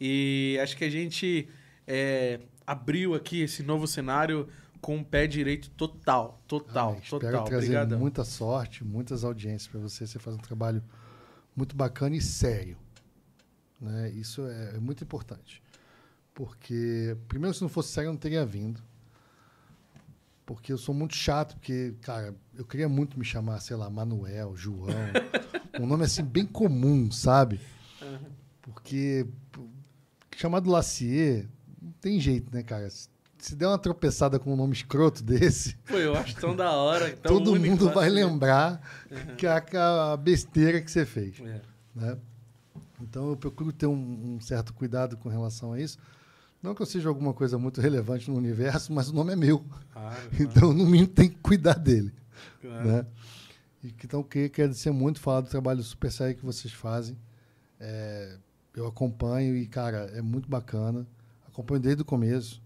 E acho que a gente é, abriu aqui esse novo cenário com o pé direito total. Total, Ah, espero total. trazer Obrigadão. muita sorte, muitas audiências para você. Você faz um trabalho muito bacana e sério. Né? Isso é, é muito importante. Porque, primeiro, se não fosse sério, eu não teria vindo. Porque eu sou muito chato, porque, cara, eu queria muito me chamar, sei lá, Manuel, João. [LAUGHS] um nome assim bem comum, sabe? Porque chamado Lacier, não tem jeito, né, cara? Se- der uma tropeçada com um nome escroto desse, Pô, eu acho tão da hora. [LAUGHS] Tão todo único, mundo vai assim. lembrar que a, que a besteira que você fez, É. né? Então eu procuro ter um, um certo cuidado com relação a isso. Não que eu seja alguma coisa muito relevante no universo, mas o nome é meu. Claro, [LAUGHS] Então, no mínimo, tem que cuidar dele. claro. Né? E Então, queria agradecer muito, falar do trabalho super sério que vocês fazem. É, eu acompanho e, cara, é muito bacana. Acompanho desde o começo.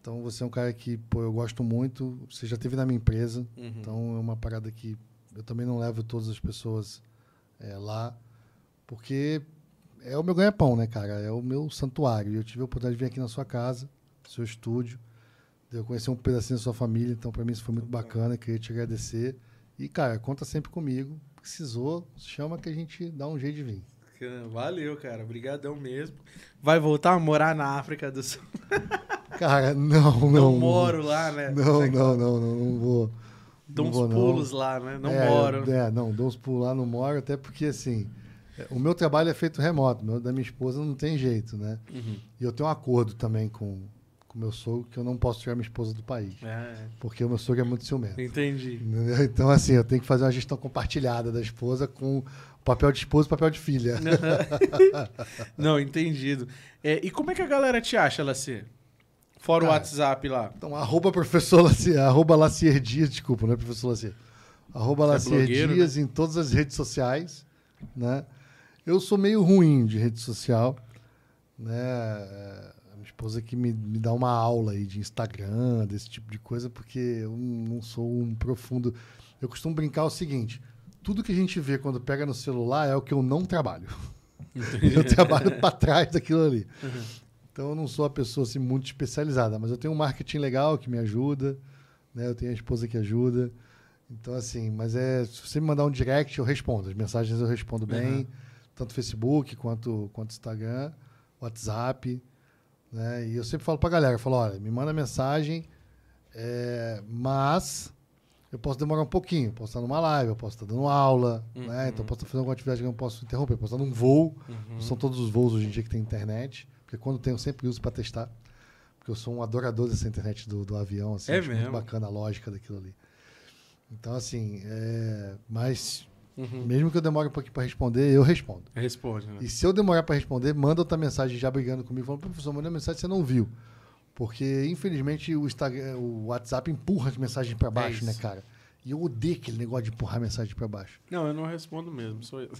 Então, você é um cara que, pô, eu gosto muito. Você já esteve na minha empresa. Uhum. Então, é uma parada que eu também não levo todas as pessoas é, lá. Porque é o meu ganha-pão, né, cara? É o meu santuário. E eu tive a oportunidade de vir aqui na sua casa, no seu estúdio. de Eu conhecer um pedacinho da sua família. Então, para mim, isso foi muito bacana. Queria te agradecer. E, cara, conta sempre comigo. Precisou, chama que a gente dá um jeito de vir. Valeu, cara. Obrigadão mesmo. Vai voltar a morar na África do Sul. [LAUGHS] Cara, não, não. Não moro lá, né? Não, não, não, não, não vou. Dou uns pulos lá, né? Não é, moro. É, não, dou uns pulos lá, não moro, até porque, assim, o meu trabalho é feito remoto, meu da minha esposa não tem jeito, né? Uhum. E eu tenho um acordo também com o meu sogro que eu não posso tirar minha esposa do país, É, porque o meu sogro é muito ciumento. entendi. entendeu? Então, assim, eu tenho que fazer uma gestão compartilhada da esposa com o papel de esposa e papel de filha. [LAUGHS] Não, entendido. É, e como é que a galera te acha, Lacer? Fora o Cara, WhatsApp lá. Então, arroba professor Lacier, arroba Lacier Dias, desculpa, não é professor Lacier. Arroba Você é Lacier Dias em todas as redes sociais, né? Eu sou meio ruim de rede social, né? É, A minha esposa que me, me dá uma aula aí de Instagram, desse tipo de coisa, porque eu não sou um profundo... Eu costumo brincar o seguinte, tudo que a gente vê quando pega no celular é o que eu não trabalho. eu trabalho para trás daquilo ali. Então eu não sou a pessoa assim, muito especializada, mas eu tenho um marketing legal que me ajuda, né? Eu tenho a esposa que ajuda. Então, assim, mas é. Se você me mandar um direct, eu respondo. As mensagens eu respondo bem, Uhum. Tanto Facebook quanto, quanto Instagram, WhatsApp. Né? E eu sempre falo pra galera, eu falo, olha, me manda mensagem, é, mas eu posso demorar um pouquinho, eu posso estar numa live, eu posso estar dando aula, né? Uhum. Então eu posso estar fazendo alguma atividade que eu não posso interromper, eu posso estar num voo, Uhum. são todos os voos hoje em dia que tem internet, porque quando tem eu sempre uso para testar, porque eu sou um adorador dessa internet do, do avião, assim, É muito bacana a lógica daquilo ali. Então, assim, é, mas Uhum. mesmo que eu demore um pouquinho para responder, eu respondo. Responde, né? E se eu demorar para responder, manda outra mensagem já brigando comigo, falando, professor, mandei uma mensagem que você não viu. Porque, infelizmente, o, Instagram, o WhatsApp empurra as mensagens para baixo, né, isso. cara? E eu odeio aquele negócio de empurrar a mensagem para baixo. Não, eu não respondo mesmo, sou eu.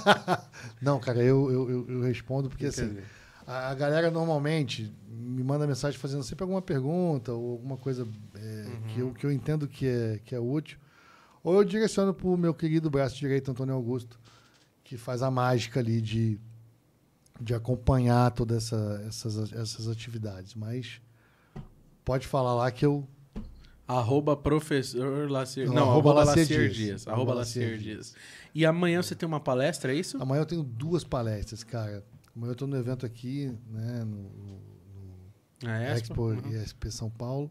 [LAUGHS] Não, cara, eu, eu, eu, eu respondo porque, assim, Entendi. A a galera normalmente me manda mensagem fazendo sempre alguma pergunta ou alguma coisa é, que, eu, que eu entendo que é, que é útil. Ou eu direciono para o meu querido braço direito, Antônio Augusto, que faz a mágica ali de, de acompanhar todas essa, essas, essas atividades. Mas pode falar lá que eu. Arroba professor Lacier. Não, Não, arroba arroba Lacier Lacier Dias. Dias. Arroba Lacier Lacier Dias. E amanhã você tem uma palestra, é isso? Amanhã eu tenho duas palestras, cara. Amanhã eu estou no evento aqui, né, no, no- Expo, Expo? Uhum. ISP São Paulo.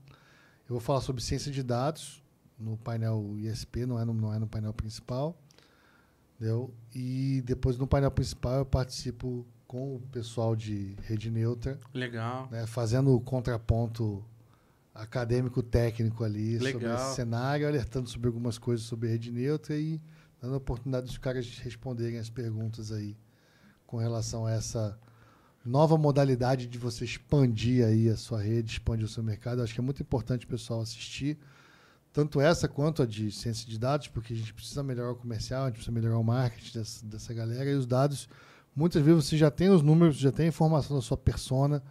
Eu vou falar sobre ciência de dados no painel ISP, não é no, não é no painel principal. Entendeu? E depois no painel principal eu participo com o pessoal de rede neutra, Legal. né, fazendo o contraponto acadêmico técnico ali sobre Legal. esse cenário, alertando sobre algumas coisas sobre rede neutra e dando a oportunidade dos caras responderem as perguntas aí com relação a essa nova modalidade de você expandir aí a sua rede, expandir o seu mercado. Eu acho que é muito importante o pessoal assistir, tanto essa quanto a de ciência de dados, porque a gente precisa melhorar o comercial, a gente precisa melhorar o marketing dessa, dessa galera e os dados. Muitas vezes você já tem os números, já tem a informação da sua persona,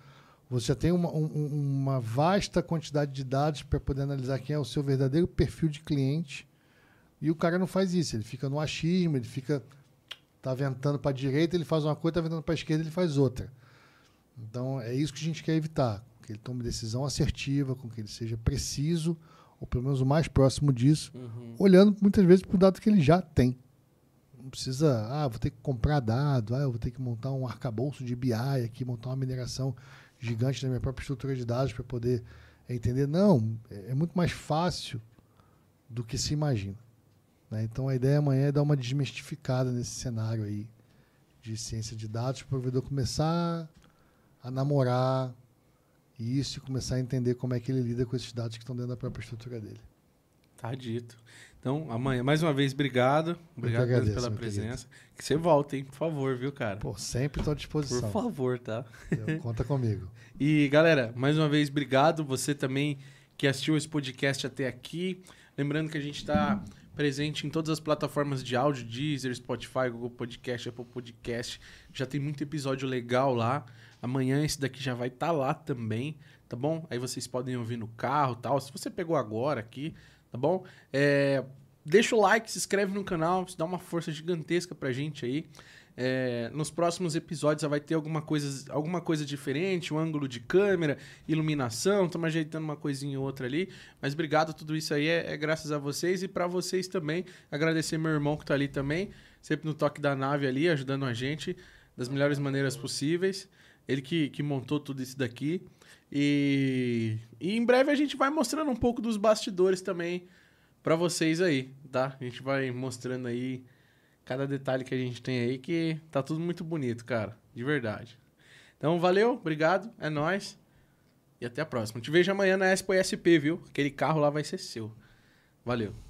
você já tem uma, um- um- uma vasta quantidade de dados para poder analisar quem é o seu verdadeiro perfil de cliente. E o cara não faz isso, ele fica no achismo, ele fica tá ventando para a direita, ele faz uma coisa, tá ventando para a esquerda, ele faz outra. Então é isso que a gente quer evitar, que ele tome decisão assertiva, com que ele seja preciso, ou pelo menos o mais próximo disso, Uhum. olhando muitas vezes para o dado que ele já tem. Não precisa, ah, vou ter que comprar dado, ah, eu vou ter que montar um arcabouço de BI aqui, montar uma mineração gigante na minha própria estrutura de dados para poder entender. Não, é é muito mais fácil do que se imagina. né? Então a ideia amanhã é dar uma desmistificada nesse cenário aí de ciência de dados para o provedor começar a namorar isso e começar a entender como é que ele lida com esses dados que estão dentro da própria estrutura dele. Tá dito. Então, amanhã, mais uma vez, obrigado. Obrigado agradeço, pela meu querido. presença. Que você volta, hein? Por favor, viu, cara? Pô, sempre estou à Por disposição. favor, tá? Eu- Conta comigo. [LAUGHS] E, galera, mais uma vez, obrigado. Você também que assistiu esse podcast até aqui. Lembrando que a gente está presente em todas as plataformas de áudio, Deezer, Spotify, Google Podcast, Apple Podcast. Já tem muito episódio legal lá. Amanhã esse daqui já vai estar lá também, tá bom? Aí vocês podem ouvir no carro tal. Se você pegou agora aqui, tá bom? É, deixa o like, se inscreve no canal, isso dá uma força gigantesca pra gente aí. É, nos próximos episódios já vai ter alguma coisa, alguma coisa diferente, um ângulo de câmera, iluminação, estamos ajeitando uma coisinha ou outra ali. Mas obrigado, tudo isso aí é, é graças a vocês e para vocês também. Agradecer meu irmão que tá ali também, sempre no toque da nave ali, ajudando a gente das melhores maneiras possíveis. Ele que, que montou tudo isso daqui. E, e em breve a gente vai mostrando um pouco dos bastidores também para vocês aí, tá? A gente vai mostrando aí cada detalhe que a gente tem aí que tá tudo muito bonito, cara, de verdade. Então, valeu, obrigado, é nóis. E até a próxima. Te vejo amanhã na Expo SP, viu? Aquele carro lá vai ser seu. Valeu.